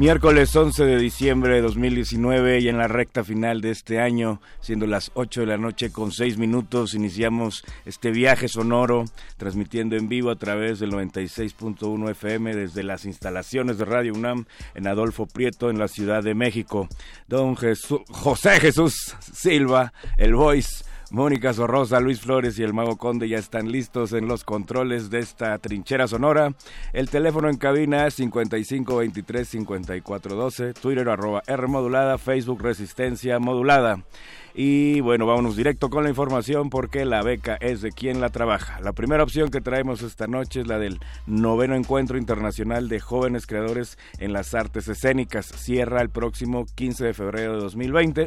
Miércoles 11 de diciembre de 2019 y en la recta final de este año, siendo las 8 de la noche con 6 minutos, iniciamos este viaje sonoro transmitiendo en vivo a través del 96.1 FM desde las instalaciones de Radio UNAM en Adolfo Prieto en la Ciudad de México. Don Jesús, José Jesús Silva, el voice Mónica Sorrosa, Luis Flores y el Mago Conde ya están listos en los controles de esta trinchera sonora. El teléfono en cabina es 5523-5412, Twitter arroba R modulada, Facebook Resistencia modulada. Y bueno, vámonos directo con la información porque la beca es de quien la trabaja. La primera opción que traemos esta noche es la del noveno encuentro internacional de jóvenes creadores en las artes escénicas. Cierra el próximo 15 de febrero de 2020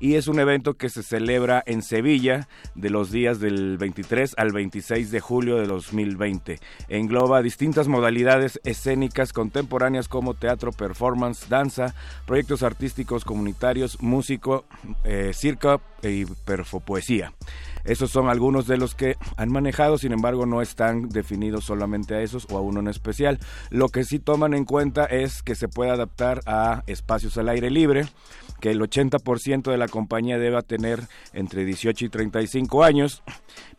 y es un evento que se celebra en Sevilla de los días del 23 al 26 de julio de 2020. Engloba distintas modalidades escénicas contemporáneas como teatro, performance, danza, proyectos artísticos comunitarios, músico, eh, circo y perfopoesía. Esos son algunos de los que han manejado, sin embargo no están definidos solamente a esos o a uno en especial. Lo que sí toman en cuenta es que se puede adaptar a espacios al aire libre, que el 80% de la compañía deba tener entre 18 y 35 años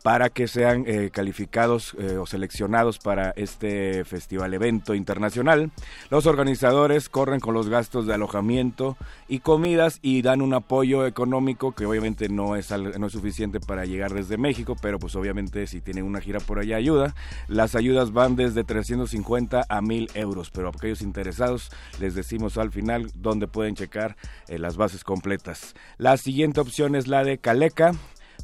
para que sean eh, calificados eh, o seleccionados para este festival evento internacional. Los organizadores corren con los gastos de alojamiento y comidas y dan un apoyo económico que obviamente no es, no es suficiente para llegar desde México, pero pues obviamente si tienen una gira por allá ayuda. Las ayudas van desde 350 a 1000 euros, pero a aquellos interesados les decimos al final donde pueden checar eh, las bases completas. La siguiente opción es la de Caleca.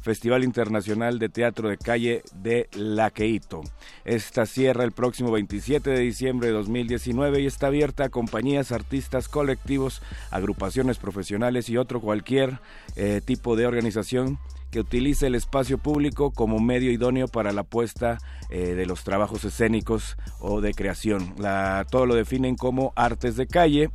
Festival Internacional de Teatro de Calle de Laqueito. Esta cierra el próximo 27 de diciembre de 2019 y está abierta a compañías, artistas, colectivos, agrupaciones profesionales y otro cualquier eh, tipo de organización que utilice el espacio público como medio idóneo para la puesta eh, de los trabajos escénicos o de creación. Todo lo definen como artes de calle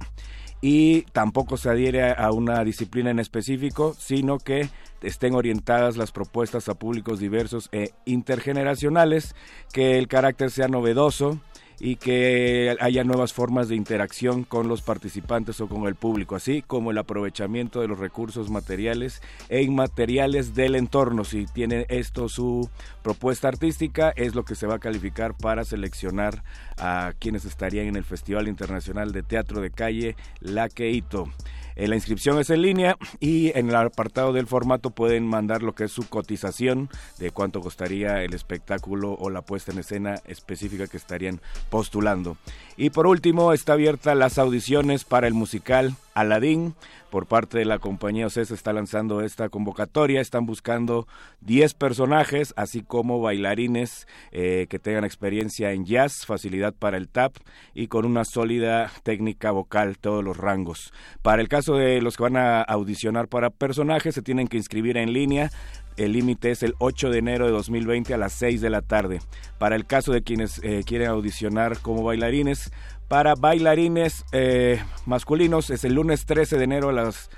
y tampoco se adhiere a una disciplina en específico, sino que estén orientadas las propuestas a públicos diversos e intergeneracionales, que el carácter sea novedoso y que haya nuevas formas de interacción con los participantes o con el público, así como el aprovechamiento de los recursos materiales e inmateriales del entorno. Si tiene esto su propuesta artística, es lo que se va a calificar para seleccionar a quienes estarían en el Festival Internacional de Teatro de Calle Laqueito. Eh, la inscripción es en línea y en el apartado del formato pueden mandar lo que es su cotización de cuánto costaría el espectáculo o la puesta en escena específica que estarían postulando. Y por último, está abierta las audiciones para el musical Aladdin. Por parte de la compañía OCES está lanzando esta convocatoria. Están buscando 10 personajes, así como bailarines eh, que tengan experiencia en jazz, facilidad para el tap y con una sólida técnica vocal, todos los rangos. Para el caso de los que van a audicionar para personajes, se tienen que inscribir en línea. El límite es el 8 de enero de 2020 a las 6 de la tarde. Para el caso de quienes eh, quieren audicionar como bailarines, para bailarines eh, masculinos. Es el lunes 13 de enero a las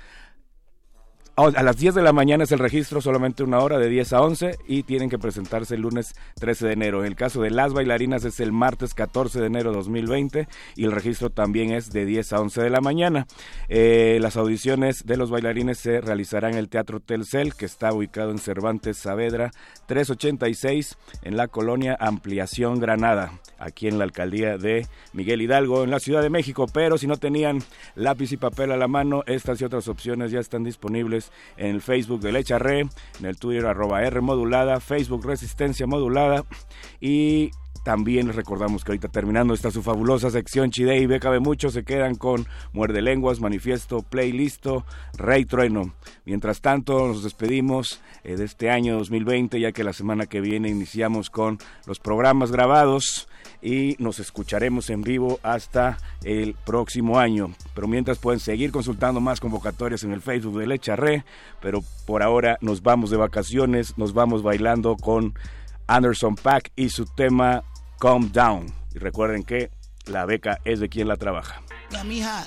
A las 10 de la mañana es el registro, solamente una hora, de 10 a 11, y tienen que presentarse el lunes 13 de enero. En el caso de las bailarinas es el martes 14 de enero de 2020 y el registro también es de 10 a 11 de la mañana. Eh, las audiciones de los bailarines se realizarán en el Teatro Telcel, que está ubicado en Cervantes Saavedra 386, en la colonia Ampliación Granada, aquí en la alcaldía de Miguel Hidalgo, en la Ciudad de México. Pero si no tenían lápiz y papel a la mano, estas y otras opciones ya están disponibles en el Facebook de Lecha en el Twitter arroba R modulada, Facebook Resistencia Modulada y también les recordamos que ahorita terminando esta su fabulosa sección Chide y Becabe Mucho se quedan con Muerde Lenguas, Manifiesto, Playlisto, Rey Trueno. Mientras tanto nos despedimos eh, de este año 2020 ya que la semana que viene iniciamos con los programas grabados y nos escucharemos en vivo hasta el próximo año. Pero mientras pueden seguir consultando más convocatorias en el Facebook de Lecharre, pero por ahora nos vamos de vacaciones, nos vamos bailando con Anderson Pack y su tema Calm Down. Y recuerden que la beca es de quien la trabaja. Ya, mija.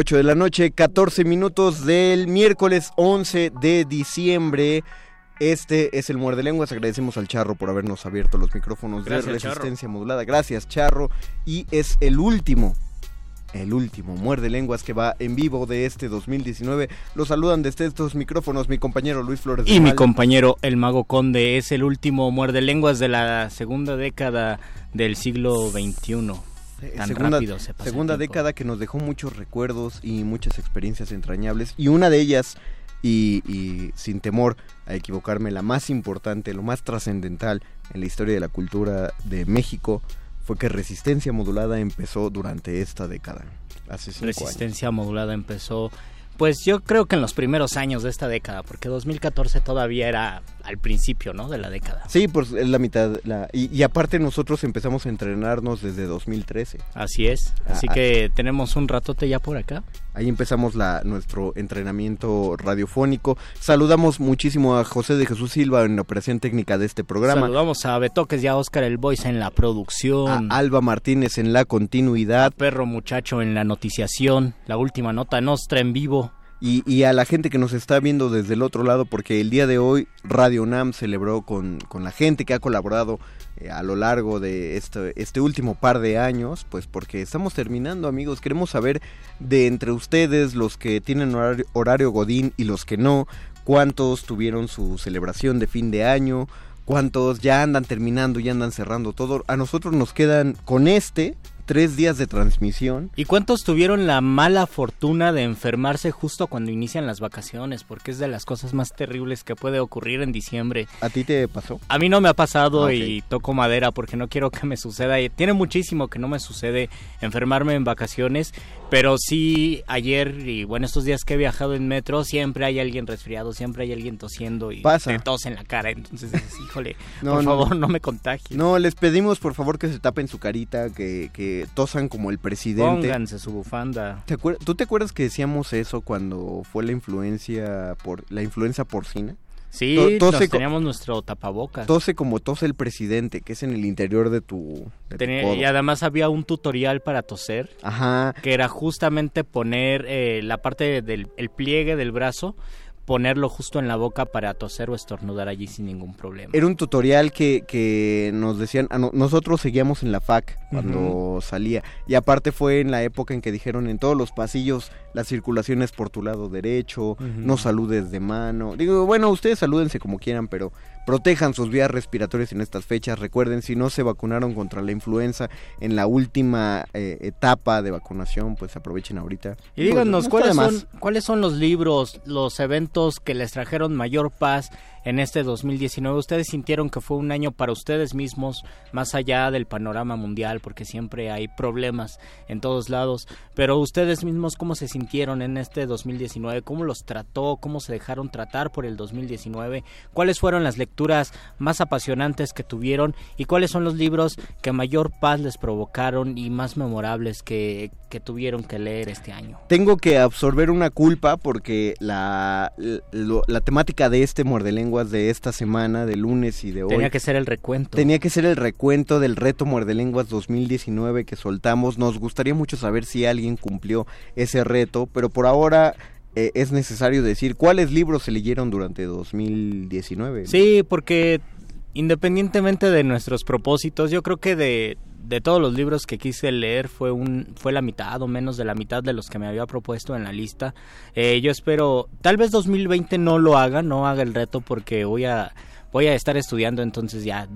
Ocho de la noche, 14 minutos del miércoles 11 de diciembre. Este es el Muerde Lenguas. Agradecemos al Charro por habernos abierto los micrófonos Gracias, de Charro. resistencia modulada. Gracias, Charro. Y es el último, el último Muerde Lenguas que va en vivo de este 2019. Los saludan desde estos micrófonos mi compañero Luis Flores. Y mi compañero el Mago Conde es el último muerde lenguas de la segunda década del siglo XXI. Eh, Tan segunda, rápido se pasa el segunda tiempo. década que nos dejó muchos recuerdos y muchas experiencias entrañables y una de ellas y, y sin temor a equivocarme la más importante lo más trascendental en la historia de la cultura de México fue que Resistencia Modulada empezó durante esta década hace cinco años Resistencia modulada empezó, pues yo creo que en los primeros años de esta década, porque 2014 todavía era al principio, ¿no? De la década. sí pues es la mitad la, y, y aparte nosotros empezamos a entrenarnos desde 2013 Así es. Así Ah, que tenemos un ratote ya por acá. Ahí empezamos la, nuestro entrenamiento radiofónico. Saludamos muchísimo a José de Jesús Silva en la operación técnica de este programa. Saludamos a Betoques y a Oscar el Voice en la A producción. Alba Martínez en la continuidad. Perro Muchacho en la noticiación. La última nota nostra en vivo. Y, y a la gente que nos está viendo desde el otro lado, porque el día de hoy Radio Nam celebró con, con la gente que ha colaborado eh, a lo largo de este, último par de años, pues porque estamos terminando amigos, queremos saber de entre ustedes, los que tienen horario, horario Godín y los que no, cuántos tuvieron su celebración de fin de año, cuántos ya andan terminando, ya andan cerrando todo. A nosotros nos quedan con este tres días de transmisión. ¿Y cuántos tuvieron la mala fortuna de enfermarse justo cuando inician las vacaciones? Porque es de las cosas más terribles que puede ocurrir en diciembre. ¿A ti te pasó? A mí no me ha pasado Ah, y toco madera porque no quiero que me suceda. Y tiene muchísimo que no me sucede enfermarme en vacaciones, pero sí ayer y bueno, estos días que he viajado en metro, siempre hay alguien resfriado, siempre hay alguien tosiendo y Pasa. te tos en la cara. Entonces, híjole, No, por no. favor, no me contagies. No, les pedimos por favor que se tapen su carita, que, que tosan como el presidente. Pónganse su bufanda. ¿Te ¿Tú te acuerdas que decíamos eso cuando fue la influencia por la influenza porcina? Sí, To- nos teníamos nuestro tapabocas. Tose como tose el presidente, que es en el interior de tu, de Tenía- y además había un tutorial para toser Ajá. que era justamente poner eh, la parte del el pliegue del brazo, ponerlo justo en la boca para toser o estornudar allí sin ningún problema. Era un tutorial que, que nos decían, a no- nosotros seguíamos en la FAC cuando salía, y aparte fue en la época en que dijeron en todos los pasillos la circulación es por tu lado derecho, no saludes de mano. Digo, bueno, ustedes salúdense como quieran, pero protejan sus vías respiratorias en estas fechas. Recuerden, si no se vacunaron contra la influenza en la última eh, etapa de vacunación, pues aprovechen ahorita. Y díganos, No está ¿cuáles son, ¿cuáles son los libros, los eventos que les trajeron mayor paz en este 2019? ¿Ustedes sintieron que fue un año para ustedes mismos, más allá del panorama mundial, porque siempre hay problemas en todos lados? Pero ustedes mismos, ¿cómo se sintieron en este 2019? ¿Cómo los trató? ¿Cómo se dejaron tratar por el 2019? ¿Cuáles fueron las lecturas más apasionantes que tuvieron? ¿Y cuáles son los libros que mayor paz les provocaron y más memorables que, que tuvieron que leer este año? Tengo que absorber una culpa porque la, la temática de este lenguas de esta semana, de lunes y de hoy, Tenía que ser el recuento. tenía que ser el recuento del reto muerde lenguas 2019 que soltamos. Nos gustaría mucho saber si alguien cumplió ese reto, pero por ahora eh, es necesario decir cuáles libros se leyeron durante 2019. Sí, porque independientemente de nuestros propósitos, yo creo que de, de todos los libros que quise leer fue un fue la mitad o menos de la mitad de los que me había propuesto en la lista. Eh, yo espero, tal vez 2020 no lo haga, no haga el reto porque voy a voy a estar estudiando, entonces ya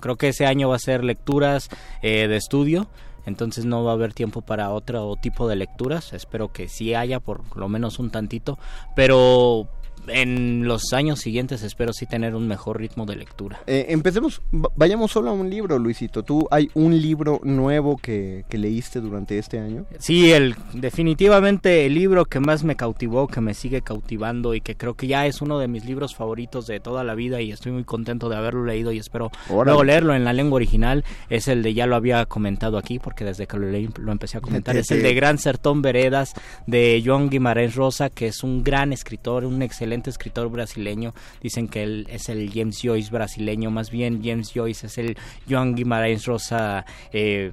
creo que ese año va a ser lecturas eh, de estudio. entonces no va a haber tiempo para otro tipo de lecturas. Espero que sí haya por lo menos un tantito, pero en los años siguientes espero sí tener un mejor ritmo de lectura. Eh, empecemos, va- vayamos solo a un libro, Luisito. ¿Tú hay un libro nuevo que, que leíste durante este año? Sí, el, definitivamente el libro que más me cautivó, que me sigue cautivando y que creo que ya es uno de mis libros favoritos de toda la vida y estoy muy contento de haberlo leído y espero Órale. luego leerlo en la lengua original, es el de, ya lo había comentado aquí porque desde que lo leí lo empecé a comentar, es el de Gran Sertón Veredas de Joan Guimarães Rosa, que es un gran escritor, un excelente escritor brasileño. Dicen que él es el James Joyce brasileño, más bien James Joyce es el Joan Guimarães Rosa eh,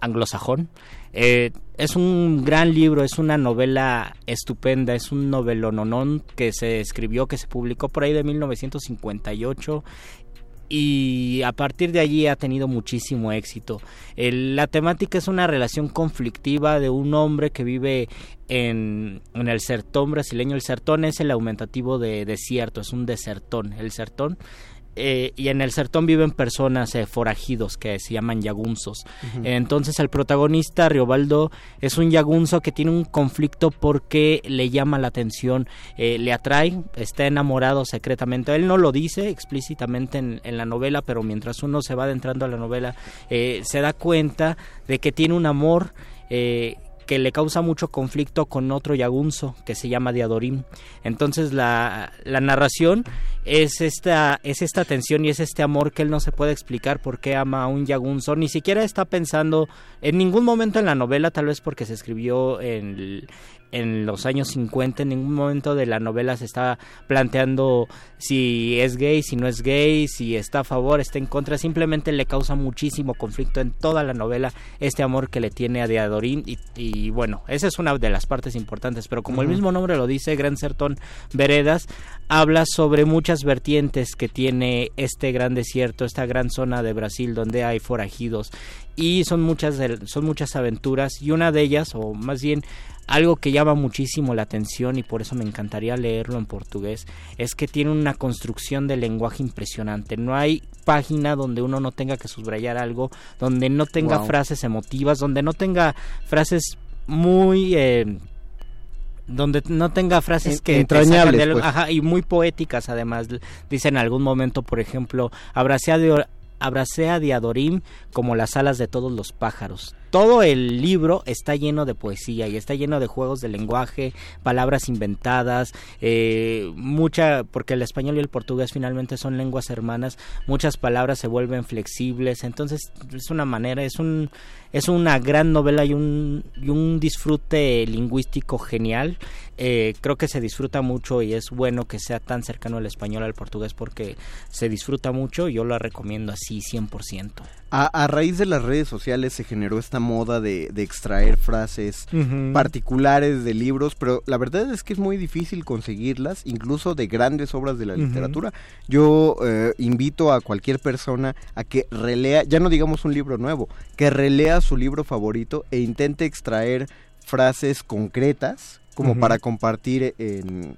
anglosajón. Eh, es un gran libro, es una novela estupenda, es un novelononón que se escribió, que se publicó por ahí de 1958 y a partir de allí ha tenido muchísimo éxito. El- la temática es una relación conflictiva de un hombre que vive en, en el sertón brasileño. El sertón es el aumentativo de desierto, es un desertón. El sertón eh, y en el sertón viven personas eh, forajidos que se llaman yagunzos. Entonces el protagonista, Riobaldo, es un yagunzo que tiene un conflicto porque le llama la atención, eh, le atrae, está enamorado secretamente. Él no lo dice explícitamente en, en la novela, pero mientras uno se va adentrando a la novela, eh, se da cuenta de que tiene un amor. eh, que le causa mucho conflicto con otro yagunzo que se llama Diadorim. Entonces la, la narración es esta, es esta tensión y es este amor que él no se puede explicar por qué ama a un yagunzo. Ni siquiera está pensando en ningún momento en la novela, tal vez porque se escribió en, en los años 50, en ningún momento de la novela se está planteando si es gay, si no es gay, si está a favor, está en contra. Simplemente le causa muchísimo conflicto en toda la novela este amor que le tiene a Diadorín. Y, y bueno, esa es una de las partes importantes. Pero como el mismo nombre lo dice, Gran Sertón Veredas habla sobre muchas vertientes que tiene este gran desierto, esta gran zona de Brasil donde hay forajidos y son muchas son muchas aventuras y una de ellas o más bien algo que llama muchísimo la atención y por eso me encantaría leerlo en portugués es que tiene una construcción de lenguaje impresionante. No hay página donde uno no tenga que subrayar algo, donde no tenga Wow. frases emotivas, donde no tenga frases muy eh, donde no tenga frases que entrañables, pues. ajá, y muy poéticas además dice en algún momento por ejemplo abracé a, Dio- abracé a Diadorim como las alas de todos los pájaros todo el libro está lleno de poesía y está lleno de juegos de lenguaje, palabras inventadas, eh, mucha, porque el español y el portugués finalmente son lenguas hermanas, muchas palabras se vuelven flexibles, entonces es una manera, es un, es una gran novela y un, y un disfrute lingüístico genial. Eh, creo que se disfruta mucho y es bueno que sea tan cercano el español al portugués porque se disfruta mucho yo lo recomiendo así 100%. A, a raíz de las redes sociales se generó esta moda de, de extraer frases particulares de libros, pero la verdad es que es muy difícil conseguirlas, incluso de grandes obras de la literatura. Yo eh, invito a cualquier persona a que relea, ya no digamos un libro nuevo, que relea su libro favorito e intente extraer frases concretas como para compartir en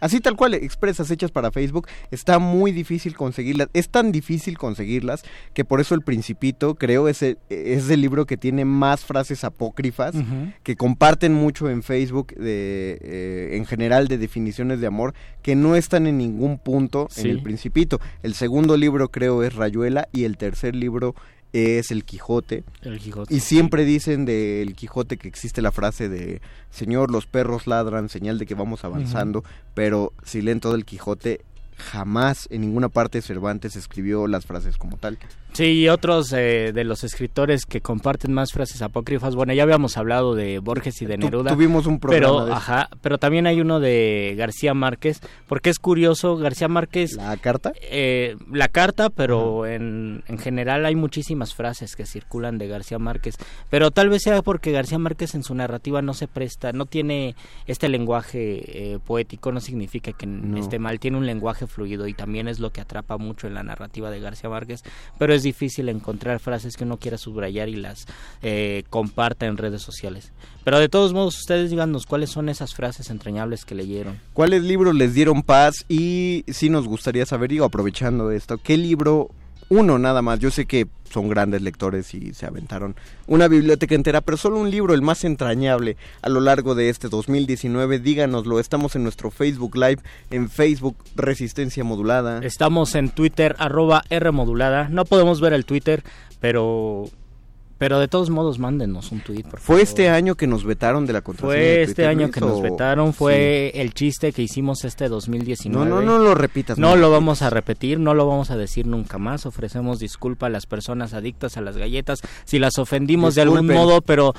así tal cual expresas hechas para Facebook está muy difícil conseguirlas es tan difícil conseguirlas que por eso el Principito creo es el, es el libro que tiene más frases apócrifas que comparten mucho en Facebook de eh, en general de definiciones de amor que no están en ningún punto Sí. en el Principito el segundo libro creo es Rayuela y el tercer libro es El Quijote El Quijote. y siempre dicen del Quijote que existe la frase de Señor, los perros ladran, señal de que vamos avanzando, pero si leen todo el Quijote, jamás en ninguna parte Cervantes escribió las frases como tal. Sí, y otros eh, de los escritores que comparten más frases apócrifas. Bueno, ya habíamos hablado de Borges y de Tu- Neruda. tuvimos un programa pero, de ajá, pero también hay uno de García Márquez, porque es curioso, García Márquez... ¿La carta? eh, la carta, pero en, en general hay muchísimas frases que circulan de García Márquez, pero tal vez sea porque García Márquez en su narrativa no se presta, no tiene este lenguaje eh, poético, no significa que No. esté mal, tiene un lenguaje fluido y también es lo que atrapa mucho en la narrativa de García Márquez, pero es difícil encontrar frases que uno quiera subrayar y las eh, comparta en redes sociales. Pero de todos modos, ustedes díganos cuáles son esas frases entrañables que leyeron. ¿Cuáles libros les dieron paz? Y sí nos gustaría saber, digo, aprovechando esto, ¿qué libro uno nada más. Yo sé que son grandes lectores y se aventaron una biblioteca entera, pero solo un libro, el más entrañable a lo largo de este 2019. Díganoslo, estamos en nuestro Facebook Live, en Facebook Resistencia Modulada. Estamos en Twitter, arroba R modulada. No podemos ver el Twitter, pero pero de todos modos mándenos un tweet. Por ¿Fue favor. este año que nos vetaron de la contraseña? de Fue este año Luis, que nos vetaron, fue el chiste que hicimos este No, 2019. no, no lo repitas. No lo lo vamos a repetir, no lo vamos a decir nunca más. Ofrecemos disculpa a las personas adictas a las galletas si las ofendimos de algún modo, pero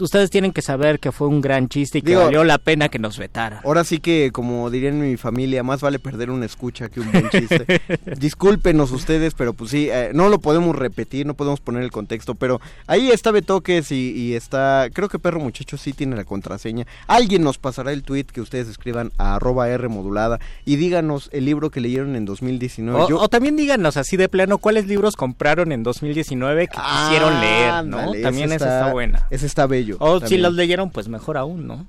ustedes tienen que saber que fue un gran chiste y que Digo- valió la pena que nos vetaran. Ahora sí que, como dirían en mi familia, más vale perder una escucha que un buen chiste. Discúlpenos ustedes, pero pues sí, eh, no lo podemos repetir, no podemos poner el contexto, pero ahí está Betoques y, y está, creo que Perro Muchacho sí tiene la contraseña. Alguien nos pasará el tweet que ustedes escriban a arroba R modulada y díganos el libro que leyeron en 2019. O, Yo- o también díganos así de plano cuáles libros compraron en 2019 que quisieron leer, ¿no? También ese esa está buena. Ese está O si los leyeron, pues mejor aún, ¿no?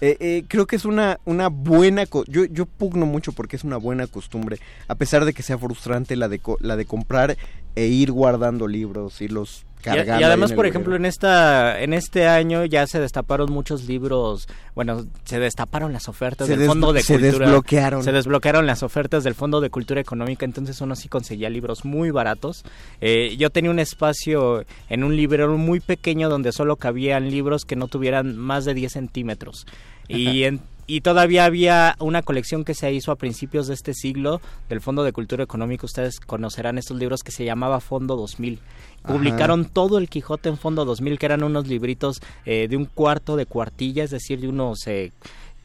Eh, eh, creo que es una, una buena... co- Yo, yo pugno mucho porque es una buena costumbre, a pesar de que sea frustrante la de, co- la de comprar e ir guardando libros, irlos cargando. y además, por ejemplo, en esta en este año ya se destaparon muchos libros, bueno, se destaparon las ofertas Se del Fondo de se Cultura. desbloquearon. Se desbloquearon las ofertas del Fondo de Cultura Económica, entonces uno sí conseguía libros muy baratos. Eh, yo tenía un espacio en un librero muy pequeño donde solo cabían libros que no tuvieran más de 10 centímetros. Y en- y todavía había una colección que se hizo a principios de este siglo del Fondo de Cultura Económica. Ustedes conocerán estos libros que se llamaba Fondo 2000. Ajá. Publicaron todo el Quijote en Fondo 2000, que eran unos libritos eh, de un cuarto de cuartilla, es decir, de unos eh,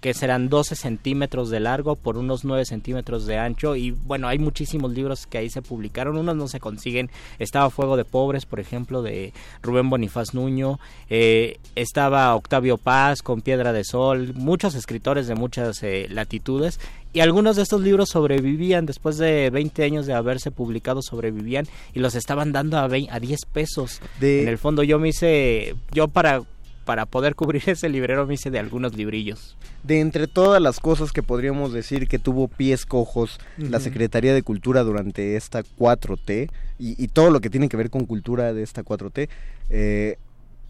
que serán 12 centímetros de largo por unos 9 centímetros de ancho. Y bueno, hay muchísimos libros que ahí se publicaron, unos no se consiguen. Estaba Fuego de Pobres, por ejemplo, de Rubén Bonifaz Nuño. Eh, estaba Octavio Paz con Piedra de Sol, muchos escritores de muchas eh, latitudes. Y algunos de estos libros sobrevivían, después de 20 años de haberse publicado, sobrevivían y los estaban dando a, 20 a 10 pesos. De- En el fondo yo me hice, yo para, para poder cubrir ese librero me hice de algunos librillos. De entre todas las cosas que podríamos decir que tuvo pies cojos la. Secretaría de Cultura durante esta 4T y, y todo lo que tiene que ver con cultura de esta 4T, eh,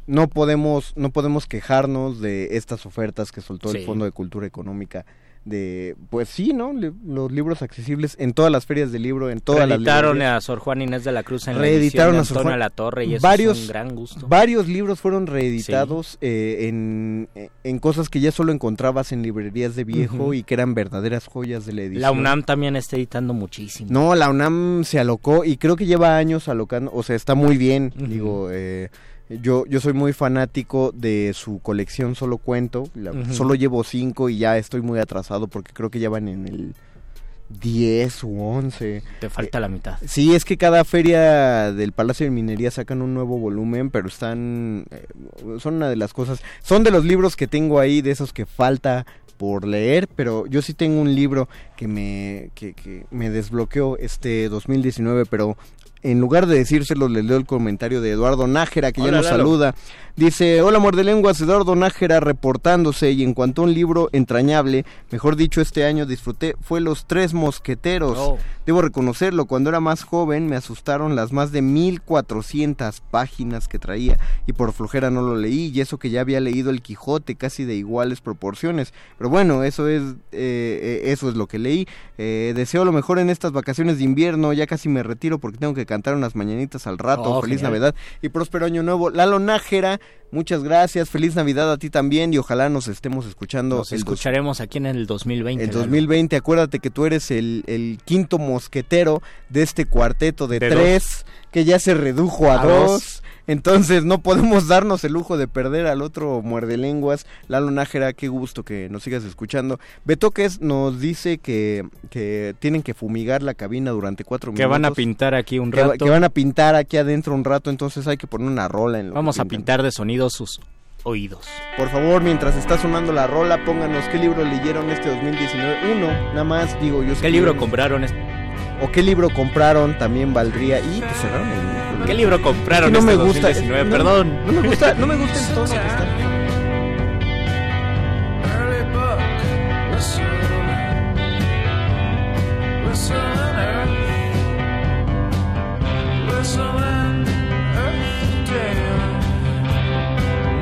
no podemos no podemos quejarnos de estas ofertas que soltó el. Fondo de Cultura Económica de pues sí no Le- los libros accesibles en todas las ferias de libro en todas Reeditaron a Sor Juana Inés de la Cruz en Reeditaron la a edición de Sor Antonio Juan- La Torre y eso varios, es un gran gusto. Varios libros fueron reeditados eh, en, en cosas que ya solo encontrabas en librerías de viejo y que eran verdaderas joyas de la edición. La UNAM también está editando muchísimo. No, la UNAM se alocó y creo que lleva años alocando, o sea, está muy bien, digo, eh, yo, yo soy muy fanático de su colección Solo Cuento, la- solo llevo cinco y ya estoy muy atrasado porque creo que ya van en el 10 u 11. Te falta la mitad. Sí, es que cada feria del Palacio de Minería sacan un nuevo volumen, pero están... eh, son una de las cosas... Son de los libros que tengo ahí, de esos que falta por leer, pero yo sí tengo un libro que me, que, que me desbloqueó este 2019, pero en lugar de decírselo, les leo el comentario de Eduardo Nájera, que ya nos Lalo. saluda. Dice, hola amor de lenguas, Eduardo Nájera reportándose y en cuanto a un libro entrañable, mejor dicho este año disfruté, fue Los Tres Mosqueteros. Oh. Debo reconocerlo, cuando era más joven me asustaron las más de 1400 páginas que traía y por flojera no lo leí y eso que ya había leído El Quijote casi de iguales proporciones. Pero bueno, eso es, eh, eh, eso es lo que leí. Eh, deseo lo mejor en estas vacaciones de invierno, ya casi me retiro porque tengo que cantar unas mañanitas al rato. Oh, Feliz genial. Navidad y próspero año nuevo. Lalo Nájera, muchas gracias, feliz Navidad a ti también y ojalá nos estemos escuchando Nos el dos- escucharemos aquí en el 2020. el Lalo. 2020, acuérdate que tú eres el, el quinto mosquetero de este cuarteto de, De tres, que ya se redujo a, A dos. dos. Entonces no podemos darnos el lujo de perder al otro muerde lenguas. Lalo Nájera, qué gusto que nos sigas escuchando. Betoques nos dice que, que tienen que fumigar la cabina durante cuatro Que minutos. van a pintar aquí un que, rato. que van a pintar aquí adentro un rato, entonces hay que poner una rola en lo que Vamos a pintar de sonido sus oídos. Por favor, mientras está sonando la rola, pónganos qué libro leyeron este 2019. Uno, nada más, digo yo. ¿Qué que libro compraron? es- O qué libro compraron también valdría. Y te cerraron el. ¿Qué libro compraron no este me gusta, eh, 2019? No, Perdón. No me gusta, no me gusta el tono que está.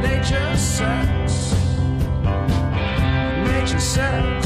Nature sucks. Nature sucks.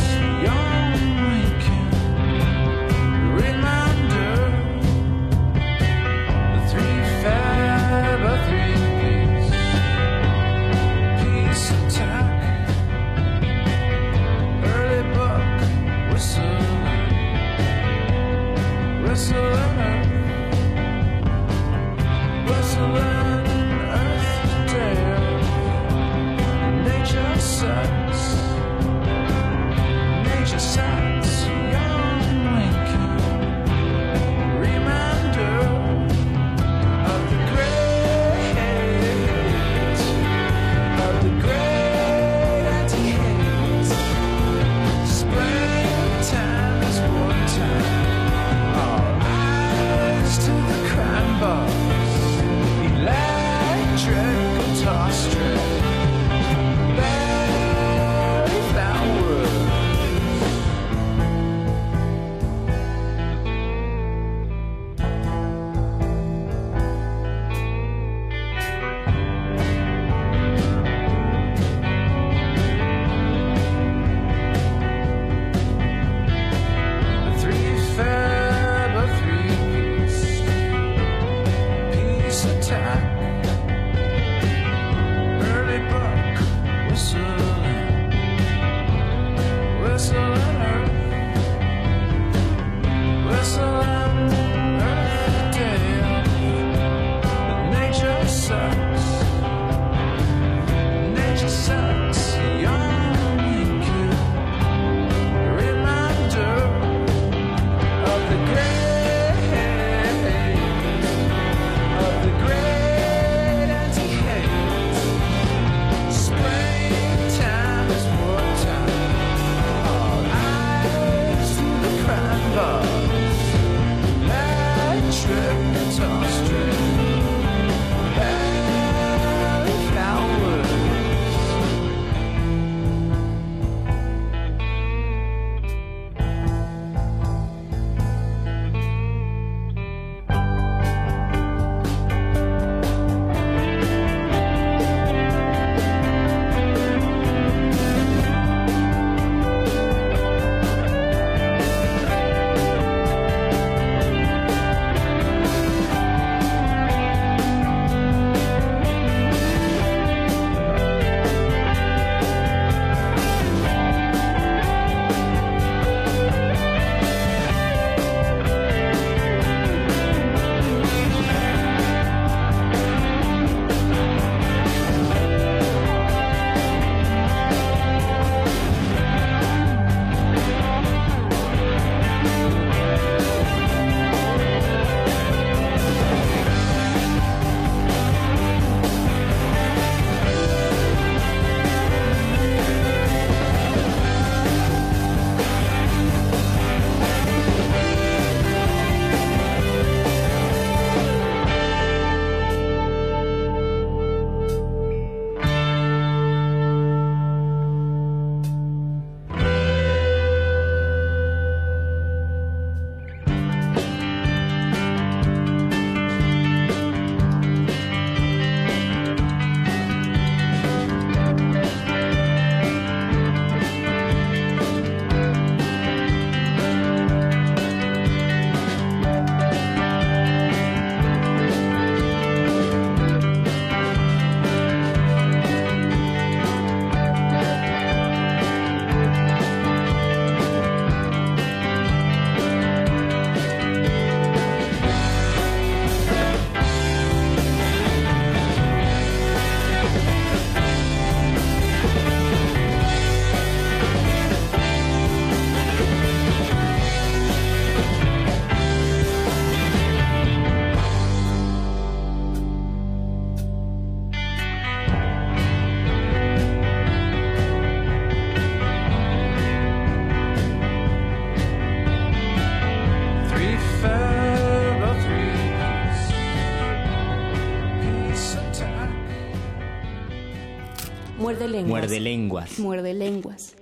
Lenguas. Muerde lenguas. Muerde lenguas.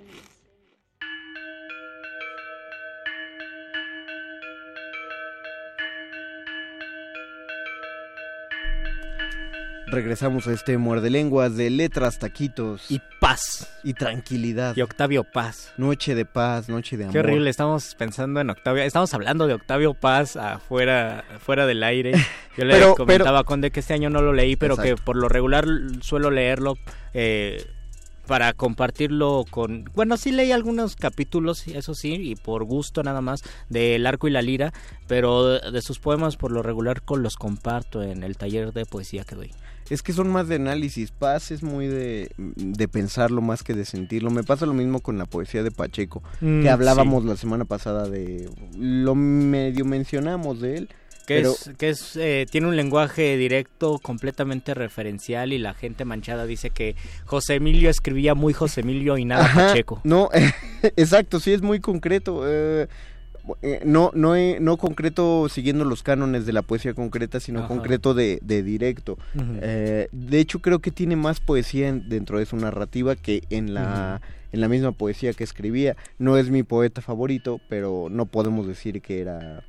Regresamos a este muerde lenguas de letras, taquitos Y paz. y tranquilidad. Y Octavio Paz. Noche de paz, noche de amor. Qué horrible, estamos pensando en Octavio, estamos hablando de Octavio Paz afuera, fuera del aire. Yo le Pero- comentaba a Conde que este año no lo leí, pero Exacto. que por lo regular suelo leerlo eh, para compartirlo con... Bueno, sí leí algunos capítulos, eso sí, y por gusto nada más, de El Arco y la Lira, pero de, sus poemas por lo regular con los comparto en el taller de poesía que doy. Es que son más de análisis. Paz es muy de, de pensarlo más que de sentirlo. Me pasa lo mismo con la poesía de Pacheco, Mm, que hablábamos la semana pasada de... Lo medio mencionamos de él. Que pero es, que es eh, tiene un lenguaje directo, completamente referencial y la gente manchada dice que José Emilio escribía muy José Emilio y nada Ajá, Pacheco. No, exacto, sí es muy concreto. eh, eh, no, no, eh, no concreto siguiendo los cánones de la poesía concreta, sino Ajá. concreto de, de directo. Eh, de hecho, creo que tiene más poesía en- dentro de su narrativa que en la, en la misma poesía que escribía. No es mi poeta favorito, pero no podemos decir que era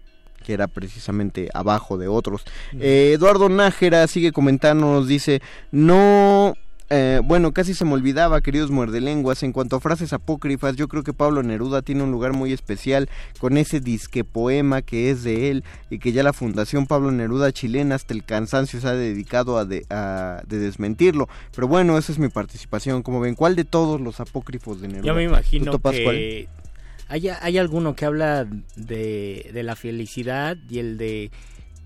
que era precisamente abajo de otros. Eh, Eduardo Nájera sigue comentando, nos dice, no... eh, bueno, casi se me olvidaba, queridos muerdelenguas, en cuanto a frases apócrifas, yo creo que Pablo Neruda tiene un lugar muy especial con ese disque poema que es de él y que ya la Fundación Pablo Neruda chilena hasta el cansancio se ha dedicado a de, a- de desmentirlo. Pero bueno, esa es mi participación. Como ven, ¿cuál de todos los apócrifos de Neruda? Yo me ¿Tú imagino que hay, hay alguno que habla de, de la felicidad y el de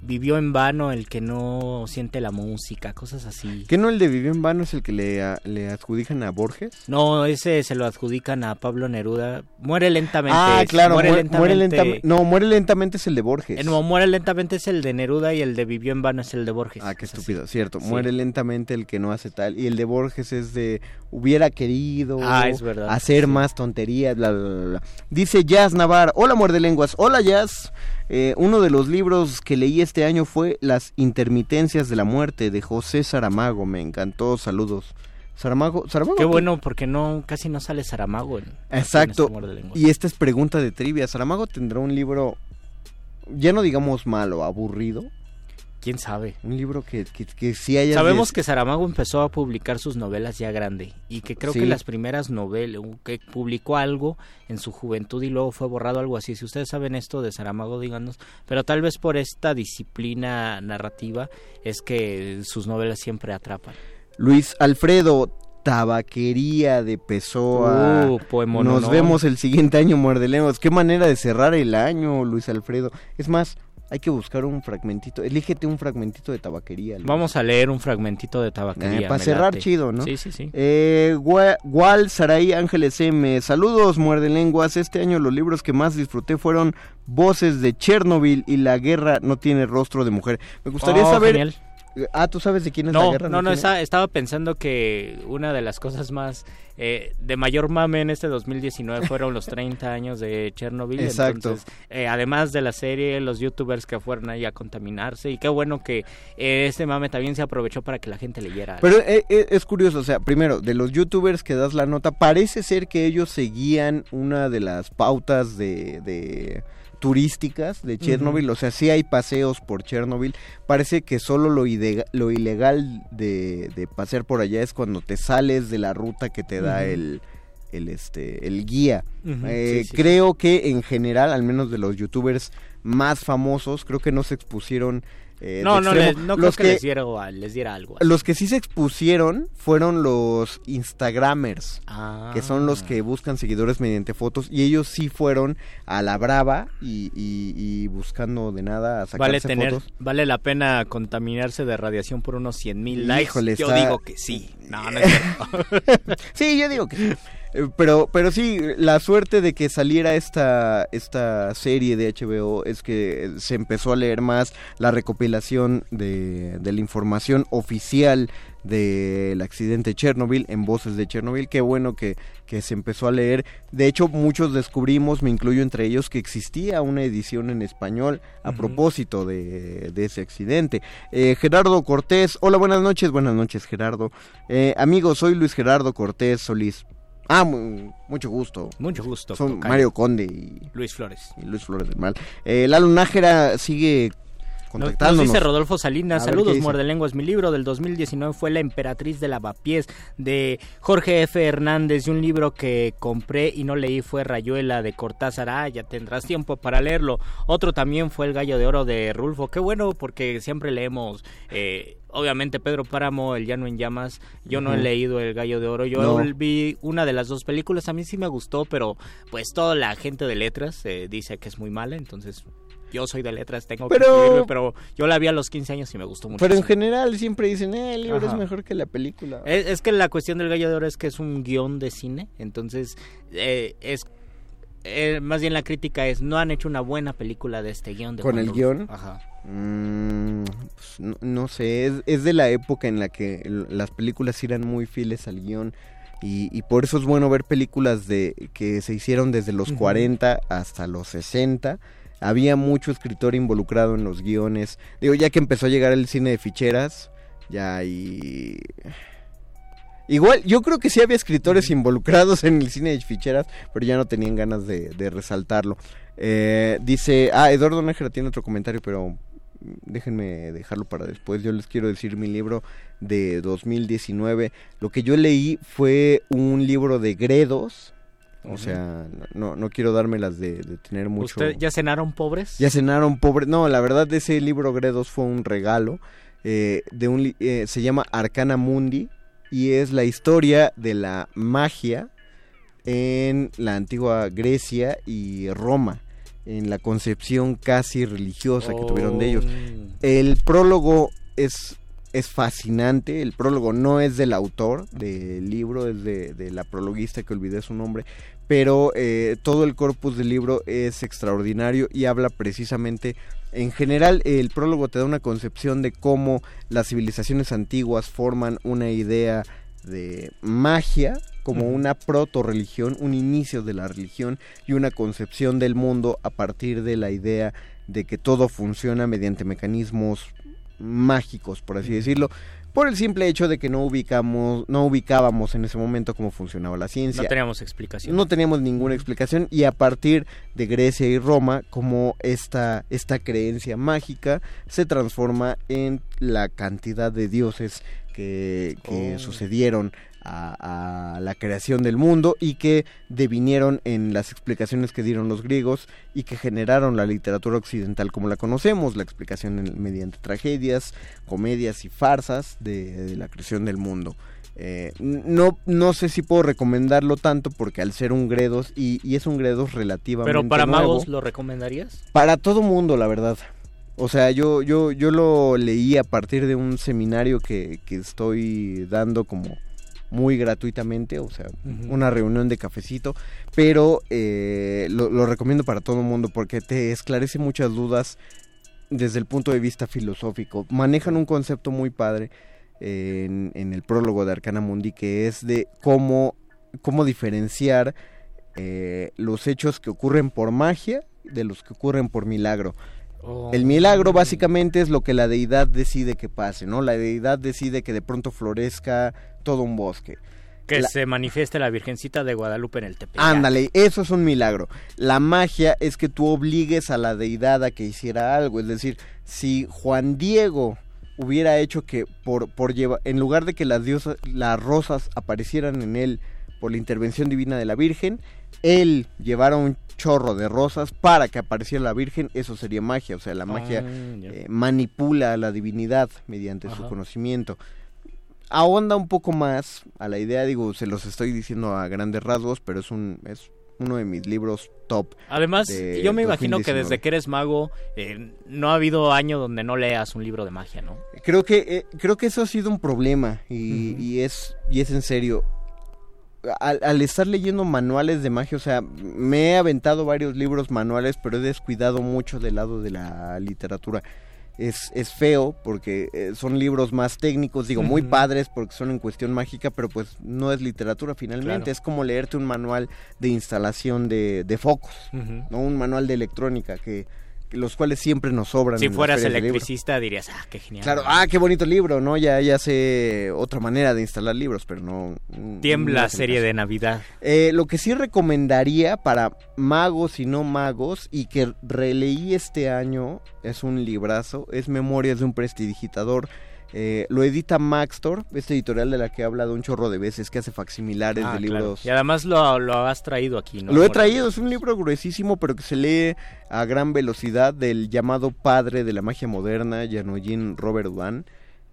vivió en vano el que no siente la música, cosas así. ¿Que no el de Vivió en Vano es el que le, a- le adjudican a Borges? No, ese se lo adjudican a Pablo Neruda. Muere lentamente. Ah, claro, muere, muere, lentamente. muere. No, muere lentamente es el de Borges. Eh, no, muere lentamente es el de Neruda y el de vivió en vano es el de Borges. Ah, qué así. estúpido, cierto. Sí. Muere lentamente el que no hace tal. Y el de Borges es de hubiera querido Ah, es verdad. hacer Sí. más tonterías, bla, bla, bla, bla. Dice Jazz Navar, hola muerde lenguas, hola Jazz. Eh, uno de los libros que leí este año fue Las intermitencias de la muerte de José Saramago. Me encantó, saludos. Saramago, Saramago. Qué bueno, porque no casi no sale Saramago en Exacto. en este. Y esta es pregunta de trivia. Saramago tendrá un libro, ya no digamos malo, aburrido. ¿Quién sabe? Un libro que, que, que sí haya... Sabemos que Saramago empezó a publicar sus novelas ya grande y que creo Sí. que las primeras novelas, que publicó algo en su juventud y luego fue borrado algo así. Si ustedes saben esto de Saramago, díganos. Pero tal vez por esta disciplina narrativa es que sus novelas siempre atrapan. Luis Alfredo, tabaquería de Pessoa. Uh, poemón, Nos ¿no? vemos el siguiente año, Muerdelemos. Qué manera de cerrar el año, Luis Alfredo. Es más, hay que buscar un fragmentito. Elígete un fragmentito de tabaquería. Luis. Vamos a leer un fragmentito de tabaquería. Eh, para cerrar chido, ¿no? Sí, sí, sí. Eh, Gual Saraí Ángeles M. Saludos, muerde lenguas. Este año los libros que más disfruté fueron Voces de Chernobyl y La guerra no tiene rostro de mujer. Me gustaría Oh, saber. genial. Ah, ¿tú sabes de quién es la No, guerra? no, no, esa- estaba pensando que una de las cosas más eh, de mayor mame en este 2019 fueron los 30 años de Chernobyl. Exacto. Entonces, eh, además de la serie, los youtubers que fueron ahí a contaminarse. Y qué bueno que eh, este mame también se aprovechó para que la gente leyera. Pero eh, es curioso, o sea, primero, de los youtubers que das la nota, parece ser que ellos seguían una de las pautas de, de turísticas de Chernobyl, o sea, sí hay paseos por Chernobyl, parece que solo lo, ilegal de, de pasear por allá es cuando te sales de la ruta que te da el, el, este, el guía. Eh, sí, sí, creo que en general, al menos de los youtubers más famosos, creo que no se expusieron... eh, no, no, no creo Los que, les, diera, les diera algo. así. los que sí se expusieron fueron los Instagramers, Ah. que son los que buscan seguidores mediante fotos, y ellos sí fueron a la brava y, y- y buscando de nada a sacarse Vale tener, fotos. vale la pena contaminarse de radiación por unos 100 mil likes. Híjole, Yo está- digo que sí. No, no es. Sí, yo digo que sí. Eh, Pero, pero sí, la suerte de que saliera esta, esta serie de HBO es que se empezó a leer más la recopilación de, de la información oficial del accidente de Chernobyl en voces de Chernobyl. Qué bueno que, que se empezó a leer. De hecho, muchos descubrimos, me incluyo entre ellos, que existía una edición en español a propósito de, de ese accidente. Eh, Gerardo Cortés, hola, buenas noches, buenas noches Gerardo. Eh, amigo, soy Luis Gerardo Cortés Solís. Ah, mu- mucho gusto. Mucho gusto. Son tocayo. Mario Conde y, Luis Flores. y Luis Flores del Mal. Eh, Lalo Nájera sigue Nos, dice Rodolfo Salinas, A ver, ¿qué saludos muerde lenguas. Mi libro del 2019 fue La Emperatriz de Lavapiés de Jorge F. Hernández y un libro que compré y no leí fue Rayuela de Cortázar. Ah, ya tendrás tiempo para leerlo. Otro también fue El Gallo de Oro de Rulfo. Qué bueno porque siempre leemos... eh, Obviamente Pedro Páramo, El Llano en Llamas, yo no he leído El Gallo de Oro, yo No. vi una de las dos películas, a mí sí me gustó, pero pues toda la gente de letras eh, dice que es muy mala, entonces yo soy de letras, tengo Pero- que escribirme, pero yo la vi a los 15 años y me gustó mucho. Pero en general siempre dicen, eh, el libro Ajá. es mejor que la película. es, es que la cuestión del gallo de oro es que es un guion de cine, entonces eh, es... eh, más bien la crítica es, no han hecho una buena película de este guion. De ¿Con el guion? Ajá. Mm, pues, no, no sé, es, es de la época en la que las películas eran muy fieles al guion y, y por eso es bueno ver películas de que se hicieron desde los Ujú. 40 hasta los 60. Había mucho escritor involucrado en los guiones. Digo, ya que empezó a llegar el cine de ficheras, ya y... Igual, yo creo que sí había escritores involucrados en el cine de ficheras, pero ya no tenían ganas de, de resaltarlo. Eh, dice, ah, Eduardo Nájera tiene otro comentario, pero déjenme dejarlo para después. Yo les quiero decir mi libro de 2019. Lo que yo leí fue un libro de Gredos. O sea, no, no quiero dármelas de, de tener mucho... ¿Usted ya cenaron pobres? Ya cenaron pobre. No, la verdad ese libro Gredos fue un regalo. eh, de un eh, se llama Arcana Mundi y es la historia de la magia en la antigua Grecia y Roma, en la concepción casi religiosa que tuvieron de ellos. Oh. El prólogo es, es fascinante, el prólogo no es del autor del libro, es de, de la prologuista que olvidé su nombre, pero eh, todo el corpus del libro es extraordinario y habla precisamente, en general el prólogo te da una concepción de cómo las civilizaciones antiguas forman una idea de magia como una proto religión, un inicio de la religión y una concepción del mundo a partir de la idea de que todo funciona mediante mecanismos mágicos, por así decirlo, por el simple hecho de que no ubicamos, no ubicábamos en ese momento cómo funcionaba la ciencia. No teníamos explicación. No teníamos ninguna explicación y a partir de Grecia y Roma, como esta, esta creencia mágica se transforma en la cantidad de dioses que, que Oh. sucedieron a, a la creación del mundo y que devinieron en las explicaciones que dieron los griegos y que generaron la literatura occidental como la conocemos, la explicación en- mediante tragedias, comedias y farsas de, de la creación del mundo. Eh, no, no sé si puedo recomendarlo tanto porque al ser un Gredos y, y es un Gredos relativamente Pero para nuevo, magos, ¿lo recomendarías? para todo mundo, la verdad. O sea, yo, yo, yo lo leí a partir de un seminario que, que estoy dando como muy gratuitamente, o sea, una reunión de cafecito, pero eh, lo, lo recomiendo para todo mundo porque te esclarece muchas dudas desde el punto de vista filosófico. Manejan un concepto muy padre en, en el prólogo de Arcana Mundi que es de cómo, cómo diferenciar eh, los hechos que ocurren por magia de los que ocurren por milagro. Oh. El milagro básicamente es lo que la deidad decide que pase, ¿no? La deidad decide que de pronto florezca todo un bosque. Que La- se manifieste la Virgencita de Guadalupe en el Tepeyac. Ándale, eso es un milagro. La magia es que tú obligues a la deidad a que hiciera algo. Es decir, si Juan Diego hubiera hecho que por, por llevar, en lugar de que las diosas, las rosas aparecieran en él por la intervención divina de la Virgen, él llevara un chorro de rosas para que apareciera la Virgen, eso sería magia. O sea, la magia Ah, eh, manipula a la divinidad mediante su conocimiento. Ahonda un poco más a la idea, digo, se los estoy diciendo a grandes rasgos, pero es un es uno de mis libros top. Además, de yo me imagino que 2019. desde que eres mago, eh, no ha habido año donde no leas un libro de magia, ¿no? Creo que eh, creo que eso ha sido un problema y es y es en serio. Al, al estar leyendo manuales de magia, o sea, me he aventado varios libros manuales, pero he descuidado mucho del lado de la literatura. Es, es feo porque eh, son libros más técnicos, digo, muy padres porque son en cuestión mágica, pero pues no es literatura finalmente, Claro. es como leerte un manual de instalación de, de focos, no un manual de electrónica, que los cuales siempre nos sobran. Si en fueras electricista dirías, ah, qué genial. Claro, ah, qué bonito libro, ¿no? Ya, ya sé otra manera de instalar libros, pero no... no Tiembla hacen serie de Navidad. Eh, lo que sí recomendaría para magos y no magos, y que releí este año, es un librazo, es Memorias de un prestidigitador. Eh, lo edita Maxtor, esta editorial de la que he hablado un chorro de veces, que hace facsimilares Ah, de claro. libros. Y además lo, lo has traído aquí, ¿no? Lo he traído, es un libro gruesísimo, pero que se lee a gran velocidad del llamado padre de la magia moderna, Janojin Robert Duan,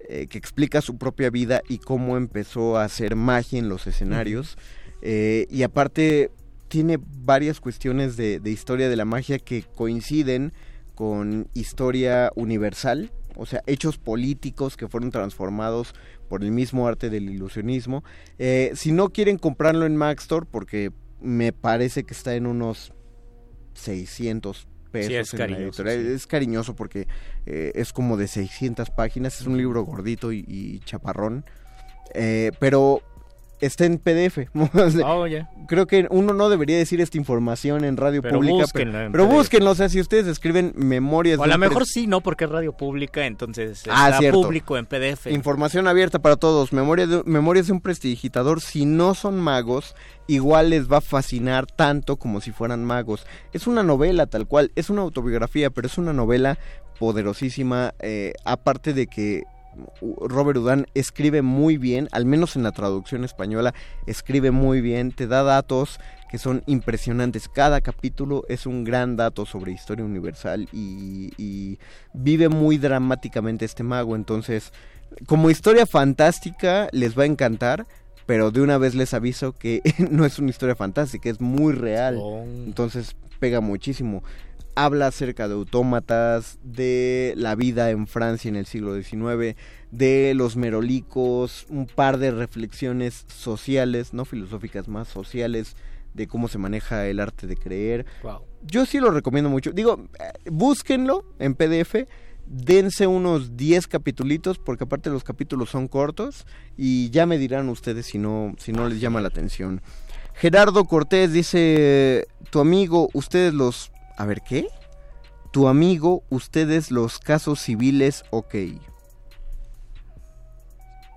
eh, que explica su propia vida y cómo empezó a hacer magia en los escenarios. Eh, y aparte tiene varias cuestiones de, de historia de la magia que coinciden con historia universal, o sea, hechos políticos que fueron transformados por el mismo arte del ilusionismo. Eh, si no quieren comprarlo en Maxtor, porque me parece que está en unos 600 pesos. Sí, es en la cariñoso, editorial. sí. Es cariñoso porque eh, es como de 600 páginas, es un libro gordito y, y chaparrón, eh, pero está en PDF. O sea, Oh. Creo que uno no debería decir esta información en radio Pero pública, pero, en pero búsquenlo, o sea, si ustedes escriben memorias... O a lo mejor sí, ¿no? Porque es radio pública, entonces Ah, está cierto. público en PDF. Información abierta para todos. Memoria de, memorias de un prestidigitador. Si no son magos, igual les va a fascinar tanto como si fueran magos. Es una novela tal cual. Es una autobiografía, pero es una novela poderosísima. eh, aparte de que Robert Udán escribe muy bien, al menos en la traducción española, escribe muy bien. Te da datos que son impresionantes. Cada capítulo es un gran dato sobre historia universal y, y vive muy dramáticamente este mago. Entonces, como historia fantástica les va a encantar, pero de una vez les aviso que no es una historia fantástica, es muy real. Entonces pega muchísimo. Habla acerca de autómatas, de la vida en Francia en el siglo XIX, de los merolicos, un par de reflexiones sociales, no filosóficas, más sociales, de cómo se maneja el arte de creer. Wow. Yo sí lo recomiendo mucho. Digo, eh, búsquenlo en PDF, dense unos 10 capitulitos, porque aparte los capítulos son cortos, y ya me dirán ustedes si no, si no les llama la atención. Gerardo Cortés dice, tu amigo, ustedes los... A ver, ¿qué? Tu amigo, ustedes los casos civiles, ok.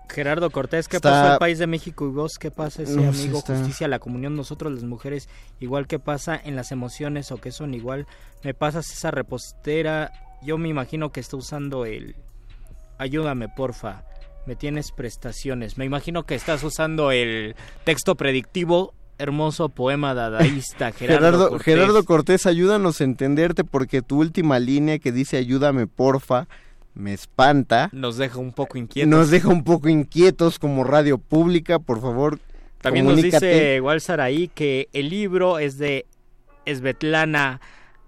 Gerardo Cortés, ¿qué Está- pasó al país de México y vos? ¿Qué pasa ese No, amigo? está- Justicia, la comunión, nosotros las mujeres, igual que pasa en las emociones o que son igual. Me pasas esa repostera, yo me imagino que está usando el... Ayúdame, porfa. Me tienes prestaciones. Me imagino que estás usando el texto predictivo, hermoso poema dadaísta, Gerardo, Gerardo, Cortés. Gerardo Cortés, ayúdanos a entenderte porque tu última línea que dice ayúdame porfa me espanta. Nos deja un poco inquietos. Nos deja un poco inquietos como radio pública, por favor. También nos dice igual Saraí que el libro es de Svetlana